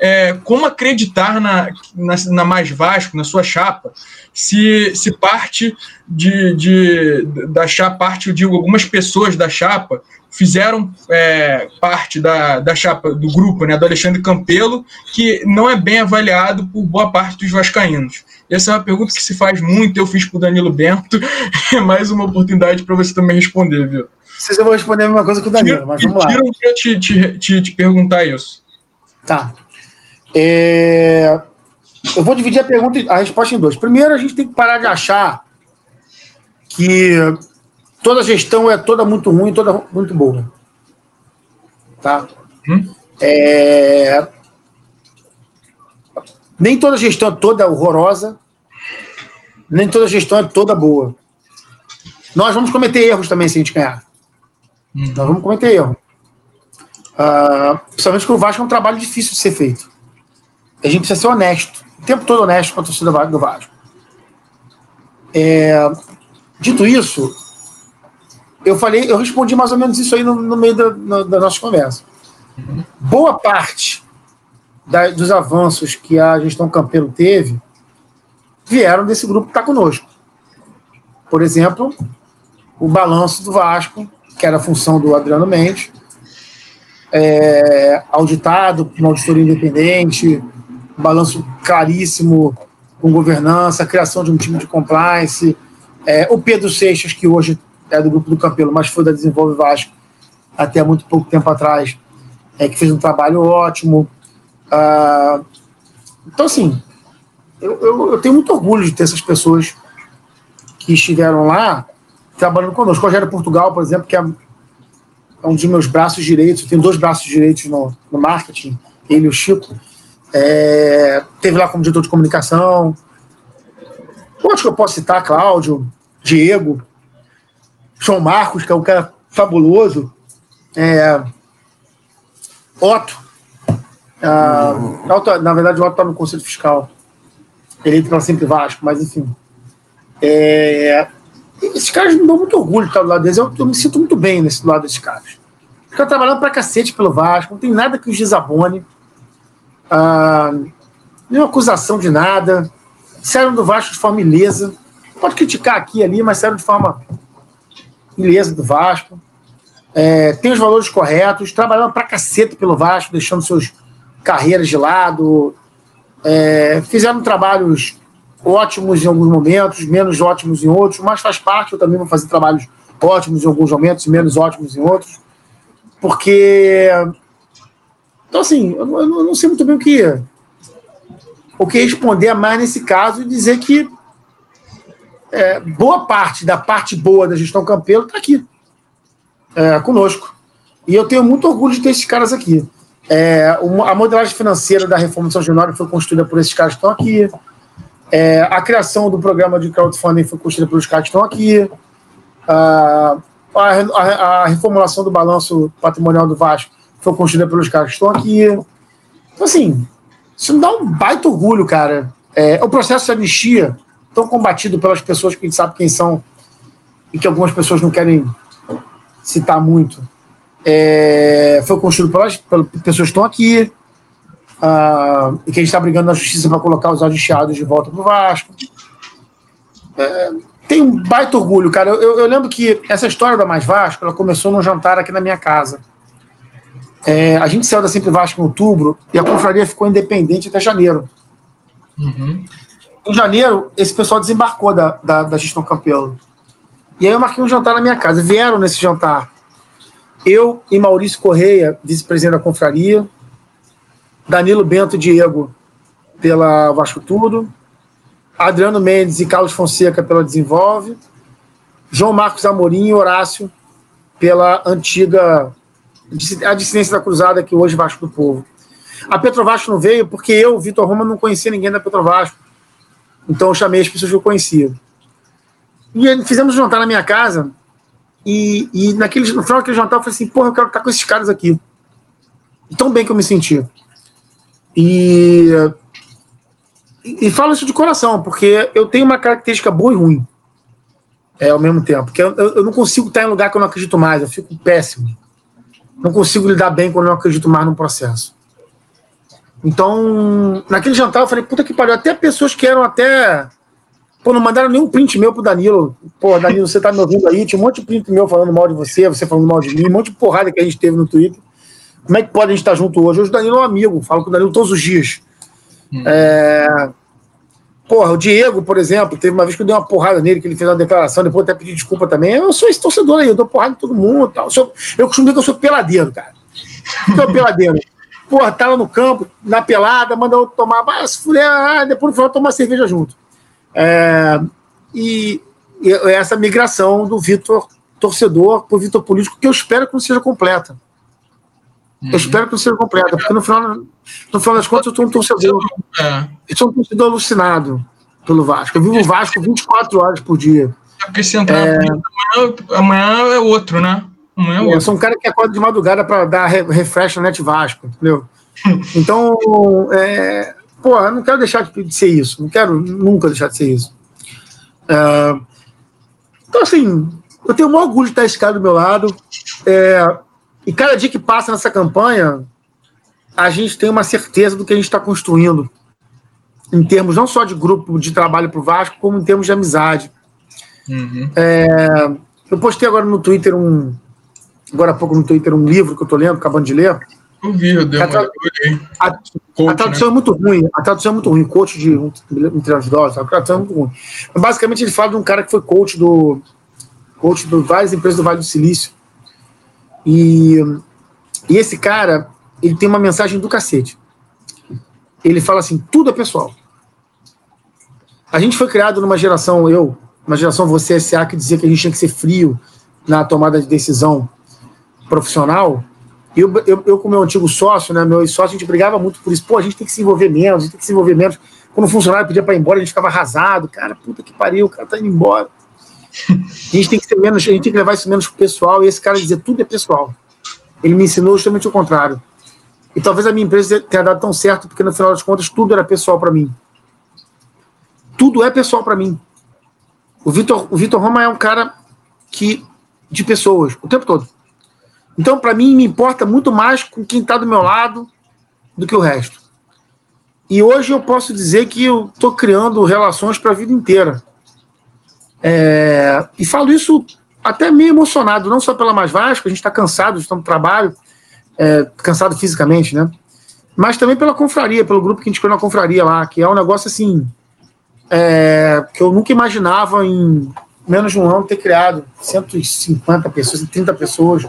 Speaker 2: É, como acreditar na, na, na, Mais Vasco, na sua chapa, se, se parte de, de da chapa, parte, eu digo, algumas pessoas da chapa fizeram é, parte da, da chapa do grupo, né, do Alexandre Campelo, que não é bem avaliado por boa parte dos vascaínos. Essa é uma pergunta que se faz muito, eu fiz para o Danilo Bento, (laughs) é mais uma oportunidade para você também responder, viu?
Speaker 1: Vocês vão responder a mesma coisa que o Danilo, mas vamos lá.
Speaker 2: Tiram para te, te, te, te, perguntar isso.
Speaker 1: Tá. É... Eu vou dividir a pergunta, a resposta em dois. Primeiro, a gente tem que parar de achar que toda gestão é toda muito ruim, toda muito boa. Tá? Hum? É... Nem toda gestão é toda horrorosa, nem toda gestão é toda boa. Nós vamos cometer erros também se a gente ganhar. Hum. Nós vamos cometer erros. Uh, principalmente porque o Vasco é um trabalho difícil de ser feito. A gente precisa ser honesto, o tempo todo honesto com a torcida do Vasco. É, dito isso, eu falei, eu respondi mais ou menos isso aí no, no meio da, na, da, nossa conversa. Boa parte da, dos avanços que a gestão Campelo teve vieram desse grupo que está conosco. Por exemplo, o balanço do Vasco, que era a função do Adriano Mendes, é, auditado por uma auditoria independente, balanço claríssimo com governança, criação de um time de compliance. É, o Pedro Seixas, que hoje é do grupo do Campelo, mas foi da Desenvolve Vasco até muito pouco tempo atrás, é, que fez um trabalho ótimo. Ah, então, assim, eu, eu, eu, tenho muito orgulho de ter essas pessoas que estiveram lá trabalhando conosco. Rogério Portugal, por exemplo, que é, é um dos meus braços direitos, eu tenho dois braços direitos no, no marketing, ele e o Chico. É, teve lá como diretor de comunicação. Outros que eu posso citar, Cláudio, Diego, João Marcos, que é um cara fabuloso. É, Otto. Ah, Otto. Na verdade, o Otto está no Conselho Fiscal. Ele entra sempre Vasco, mas enfim. É, esses caras me dão muito orgulho de estar do lado deles. Eu, eu me sinto muito bem nesse lado desses caras. Estão trabalhando pra cacete pelo Vasco, não tem nada que os desabone ah, nenhuma acusação de nada, saíram do Vasco de forma ilesa. Pode criticar aqui e ali, mas saíram de forma ilesa do Vasco. É, tem os valores corretos, trabalhando pra caceta pelo Vasco, deixando suas carreiras de lado. É, fizeram trabalhos ótimos em alguns momentos, menos ótimos em outros, mas faz parte, eu também vou fazer trabalhos ótimos em alguns momentos e menos ótimos em outros, porque então, assim, eu eu não sei muito bem o que, o que responder mais nesse caso e dizer que é, boa parte da parte boa da gestão Campelo está aqui, é, conosco. E eu tenho muito orgulho de ter esses caras aqui. É, a modelagem financeira da reforma de São Januário foi construída por esses caras que estão aqui. É, a criação do programa de crowdfunding foi construída pelos caras que estão aqui. a, a, a reformulação do balanço patrimonial do Vasco foi construída pelos caras que estão aqui. Então, assim, isso me dá um baita orgulho, cara. É, o processo de anistia, tão combatido pelas pessoas que a gente sabe quem são e que algumas pessoas não querem citar muito, é, foi construído pelas, pelas pessoas que estão aqui. Uh, e que a gente está brigando na justiça para colocar os anistiados de volta para o Vasco. É, tem um baita orgulho, cara. Eu, eu, eu, lembro que essa história da Mais Vasco ela começou num jantar aqui na minha casa. É, a gente saiu da Sempre Vasco em outubro e a confraria ficou independente até janeiro. Uhum. Em janeiro, esse pessoal desembarcou da, da, da gestão Campelo. E aí eu marquei um jantar na minha casa. Vieram nesse jantar eu e Maurício Correia, vice-presidente da confraria, Danilo Bento Diego pela Vasco Tudo, Adriano Mendes e Carlos Fonseca pela Desenvolve, João Marcos Amorim e Horácio pela antiga a dissidência da cruzada que hoje Vasco do Povo. A Petrovasco não veio porque eu, Vitor Roma, não conhecia ninguém da Petrovasco. Então eu chamei as pessoas que eu conhecia. E fizemos um jantar na minha casa. E, e naquele, no final daquele jantar eu falei assim: porra, eu quero estar com esses caras aqui. E tão bem que eu me senti. E, e, e falo isso de coração, porque eu tenho uma característica boa e ruim. É, ao mesmo tempo. Porque eu, eu não consigo estar em lugar que eu não acredito mais. Eu fico péssimo não consigo lidar bem quando eu não acredito mais no processo. Então, naquele jantar eu falei, puta que pariu, até pessoas que eram até. Pô, não mandaram nenhum print meu pro Danilo. Pô, Danilo, você tá me ouvindo aí? Tinha um monte de print meu falando mal de você, você falando mal de mim, um monte de porrada que a gente teve no Twitter. Como é que pode a gente estar junto hoje? Hoje o Danilo é um amigo, falo com o Danilo todos os dias. Hum. É... Porra, o Diego, por exemplo, teve uma vez que eu dei uma porrada nele, que ele fez uma declaração, depois até pedi desculpa também. Eu sou esse torcedor aí, eu dou porrada em todo mundo tal. Eu, sou, eu costumo dizer que eu sou peladeiro, cara. Sou peladeiro. Porra, tava no campo, na pelada, manda outro tomar, ah, se fuder, ah, depois no final tomar cerveja junto. É, e, essa migração do Vitor torcedor para o Vitor político, que eu espero que não seja completa. Uhum. Eu espero que não seja completa, porque no final, no final das contas eu sou um torcedor. É. Eu sou um torcedor alucinado pelo Vasco. Eu vivo o Vasco 24 horas por dia.
Speaker 2: É porque se entrar é... amanhã, amanhã é outro, né? Amanhã é outro.
Speaker 1: Eu sou um cara que acorda de madrugada para dar refresh no Net Vasco, entendeu? (laughs) Então, é, pô, eu não quero deixar de ser isso. Não quero nunca deixar de ser isso. É, então, assim, eu tenho o maior orgulho de estar esse cara do meu lado. É, e cada dia que passa nessa campanha, a gente tem uma certeza do que a gente está construindo. Em termos não só de grupo de trabalho para o Vasco, como em termos de amizade. Uhum. É, eu postei agora no Twitter um. Agora há pouco no Twitter um livro que eu estou lendo, acabando de ler.
Speaker 2: Eu vi, eu dei
Speaker 1: a, a, coach, a tradução né? é muito ruim. A tradução é muito ruim. Coach de um, um trilhão de dólares. A tradução é muito ruim. Mas basicamente ele fala de um cara que foi coach do. Coach de várias empresas do Vale do Silício. E, e esse cara, ele tem uma mensagem do cacete. Ele fala assim: tudo é pessoal. A gente foi criado numa geração, eu, uma geração você, SA, que dizia que a gente tinha que ser frio na tomada de decisão profissional eu, eu, eu com meu antigo sócio, né, meu sócio, a gente brigava muito por isso. Pô, a gente tem que se envolver menos, a gente tem que se envolver menos. Quando o funcionário pedia para ir embora, a gente ficava arrasado. Cara, puta que pariu, o cara tá indo embora. A gente tem que ser menos, a gente tem que levar isso menos pro pessoal. E esse cara dizia, tudo é pessoal. Ele me ensinou justamente o contrário. E talvez a minha empresa tenha dado tão certo, porque no final das contas tudo era pessoal para mim. Tudo é pessoal para mim. O Vitor, o Vitor Roma é um cara que de pessoas o tempo todo. Então, para mim, me importa muito mais com quem está do meu lado do que o resto. E hoje eu posso dizer que eu estou criando relações para a vida inteira. É, e falo isso até meio emocionado, não só pela Mais Vasco, a gente está cansado, estamos no trabalho, é, cansado fisicamente, né? Mas também pela confraria, pelo grupo que a gente criou na confraria lá, que é um negócio assim é, que eu nunca imaginava em menos de um ano ter criado 150 pessoas, 30 pessoas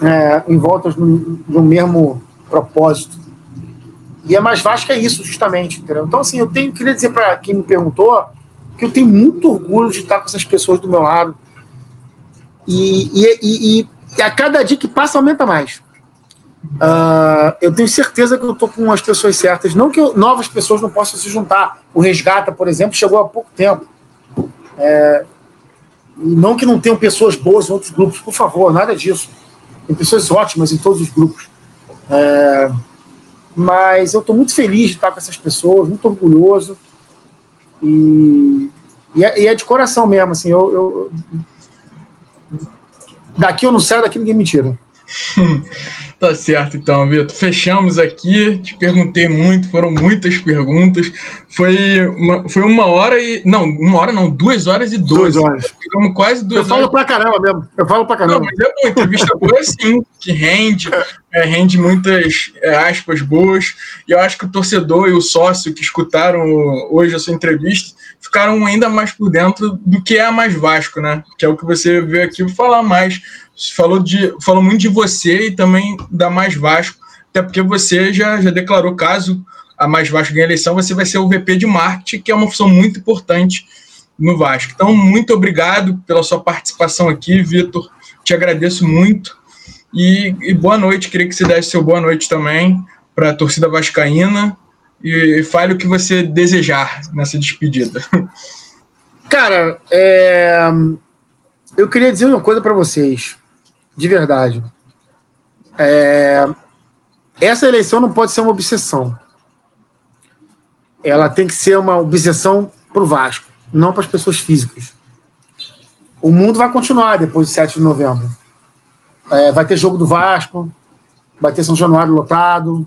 Speaker 1: é, em volta do, mesmo propósito. E é mais vasto que é isso, justamente. Entendeu? Então, assim, eu tenho, queria dizer para quem me perguntou eu tenho muito orgulho de estar com essas pessoas do meu lado. E, e, e, e a cada dia que passa, aumenta mais. Uh, eu tenho certeza que eu estou com as pessoas certas. Não que eu, novas pessoas não possam se juntar. O Resgata, por exemplo, chegou há pouco tempo. É, não que não tenham pessoas boas em outros grupos, por favor, nada disso. Tem pessoas ótimas em todos os grupos. É, mas eu estou muito feliz de estar com essas pessoas, muito orgulhoso. E, e, é, e é de coração mesmo, assim, eu, eu, daqui eu não saio, daqui ninguém me tira. (laughs)
Speaker 2: Tá certo, então, Vitor. Fechamos aqui. Te perguntei muito, foram muitas perguntas. Foi uma, foi uma hora e. Não, uma hora não, duas horas e doze. Duas horas.
Speaker 1: Ficamos quase duas Eu horas. falo pra caramba mesmo. Eu falo pra caramba. Não,
Speaker 2: mas é bom, entrevista boa sim, que rende, é, rende muitas é, aspas boas. E eu acho que o torcedor e o sócio que escutaram hoje a sua entrevista ficaram ainda mais por dentro do que é a Mais Vasco, né? Que é o que você veio aqui falar mais falou, de, falou muito de você e também da Mais Vasco, até porque você já, já declarou caso a Mais Vasco ganhe a eleição, você vai ser o VP de marketing, que é uma função muito importante no Vasco. Então, muito obrigado pela sua participação aqui, Vitor. Te agradeço muito. E, e, boa noite. Queria que você desse seu boa noite também para a torcida vascaína e, e fale o que você desejar nessa despedida. (laughs)
Speaker 1: Cara, é... eu queria dizer uma coisa para vocês de verdade. É, essa eleição não pode ser uma obsessão. Ela tem que ser uma obsessão para o Vasco, não para as pessoas físicas. O mundo vai continuar depois de 7 de novembro. É, vai ter jogo do Vasco, vai ter São Januário lotado.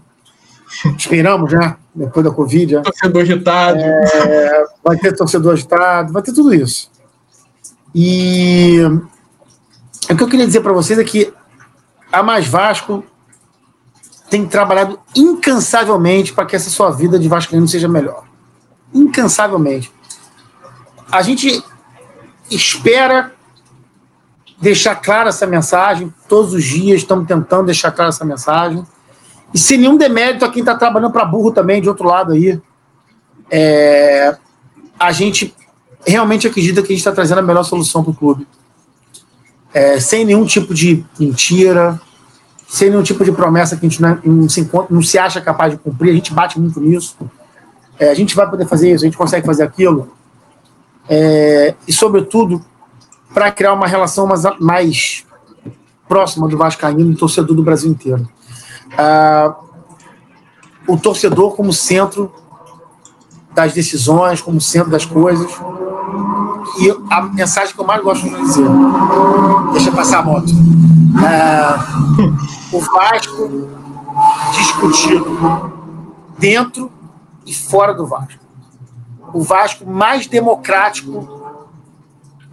Speaker 1: Esperamos, né? Depois da Covid. Né?
Speaker 2: Torcedor agitado.
Speaker 1: É, vai ter torcedor agitado, vai ter tudo isso. E o que eu queria dizer para vocês é que a Mais Vasco tem trabalhado incansavelmente para que essa sua vida de vascaíno seja melhor. Incansavelmente. A gente espera deixar clara essa mensagem, todos os dias estamos tentando deixar clara essa mensagem. E sem nenhum demérito a quem está trabalhando para burro também, de outro lado aí. É, a gente realmente acredita que a gente está trazendo a melhor solução para o clube. É, sem nenhum tipo de mentira, sem nenhum tipo de promessa que a gente não, não, se, encontra, não se acha capaz de cumprir, a gente bate muito nisso. É, a gente vai poder fazer isso, a gente consegue fazer aquilo. É, e, sobretudo, para criar uma relação mais, mais próxima do Vascaíno e torcedor do Brasil inteiro. Ah, o torcedor como centro das decisões, como centro das coisas. E a mensagem que eu mais gosto de dizer, deixa passar a moto. É, o Vasco discutido dentro e fora do Vasco. O Vasco mais democrático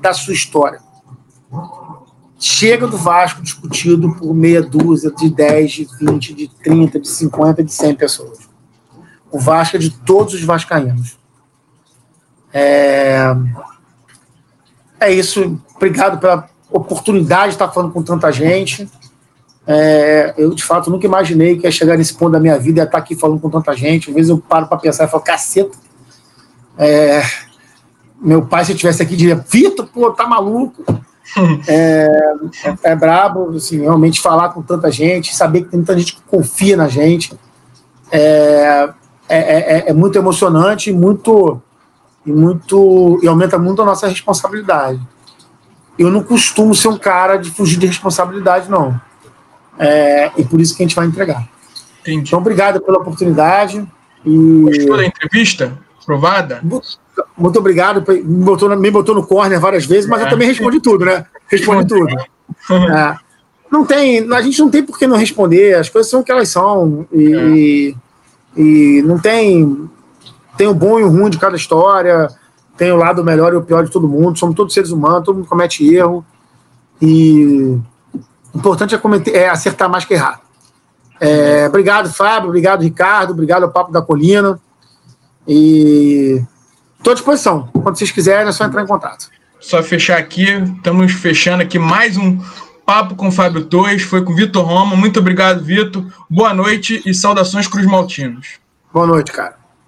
Speaker 1: da sua história. Chega do Vasco discutido por meia dúzia de 10, de 20, de 30, de 50, de 100 pessoas. O Vasco é de todos os vascaínos. É, é isso. Obrigado pela oportunidade de estar falando com tanta gente. É, eu, de fato, nunca imaginei que ia chegar nesse ponto da minha vida e estar aqui falando com tanta gente. Às vezes eu paro para pensar e falo, caceta. É, meu pai, se eu estivesse aqui, diria, Vitor, pô, tá maluco. (laughs) é, é, é brabo, assim, realmente falar com tanta gente, saber que tem muita gente que confia na gente. É, é, é, é muito emocionante muito, e muito e aumenta muito a nossa responsabilidade. Eu não costumo ser um cara de fugir de responsabilidade, não. É, e por isso que a gente vai entregar. Entendi. Então, obrigado pela oportunidade. E...
Speaker 2: Gostou da entrevista? Provada?
Speaker 1: Muito obrigado. Me botou, me botou no corner várias vezes, mas é. eu também respondi tudo, né? Respondi tudo. É. Não tem, a gente não tem por que não responder, as coisas são o que elas são. E, é. e não tem. Tem o bom e o ruim de cada história, tem o lado melhor e o pior de todo mundo. Somos todos seres humanos, todo mundo comete erro. E o importante é, cometer, é acertar mais que errar. É, obrigado, Fábio. Obrigado, Ricardo. Obrigado ao Papo da Colina. E estou à disposição. Quando vocês quiserem, é só entrar em contato.
Speaker 2: Só fechar aqui. Estamos fechando aqui mais um Papo com o Fábio Torres. Foi com o Vitor Roma. Muito obrigado, Vitor. Boa noite e saudações Cruz Maltinos.
Speaker 1: Boa noite, cara.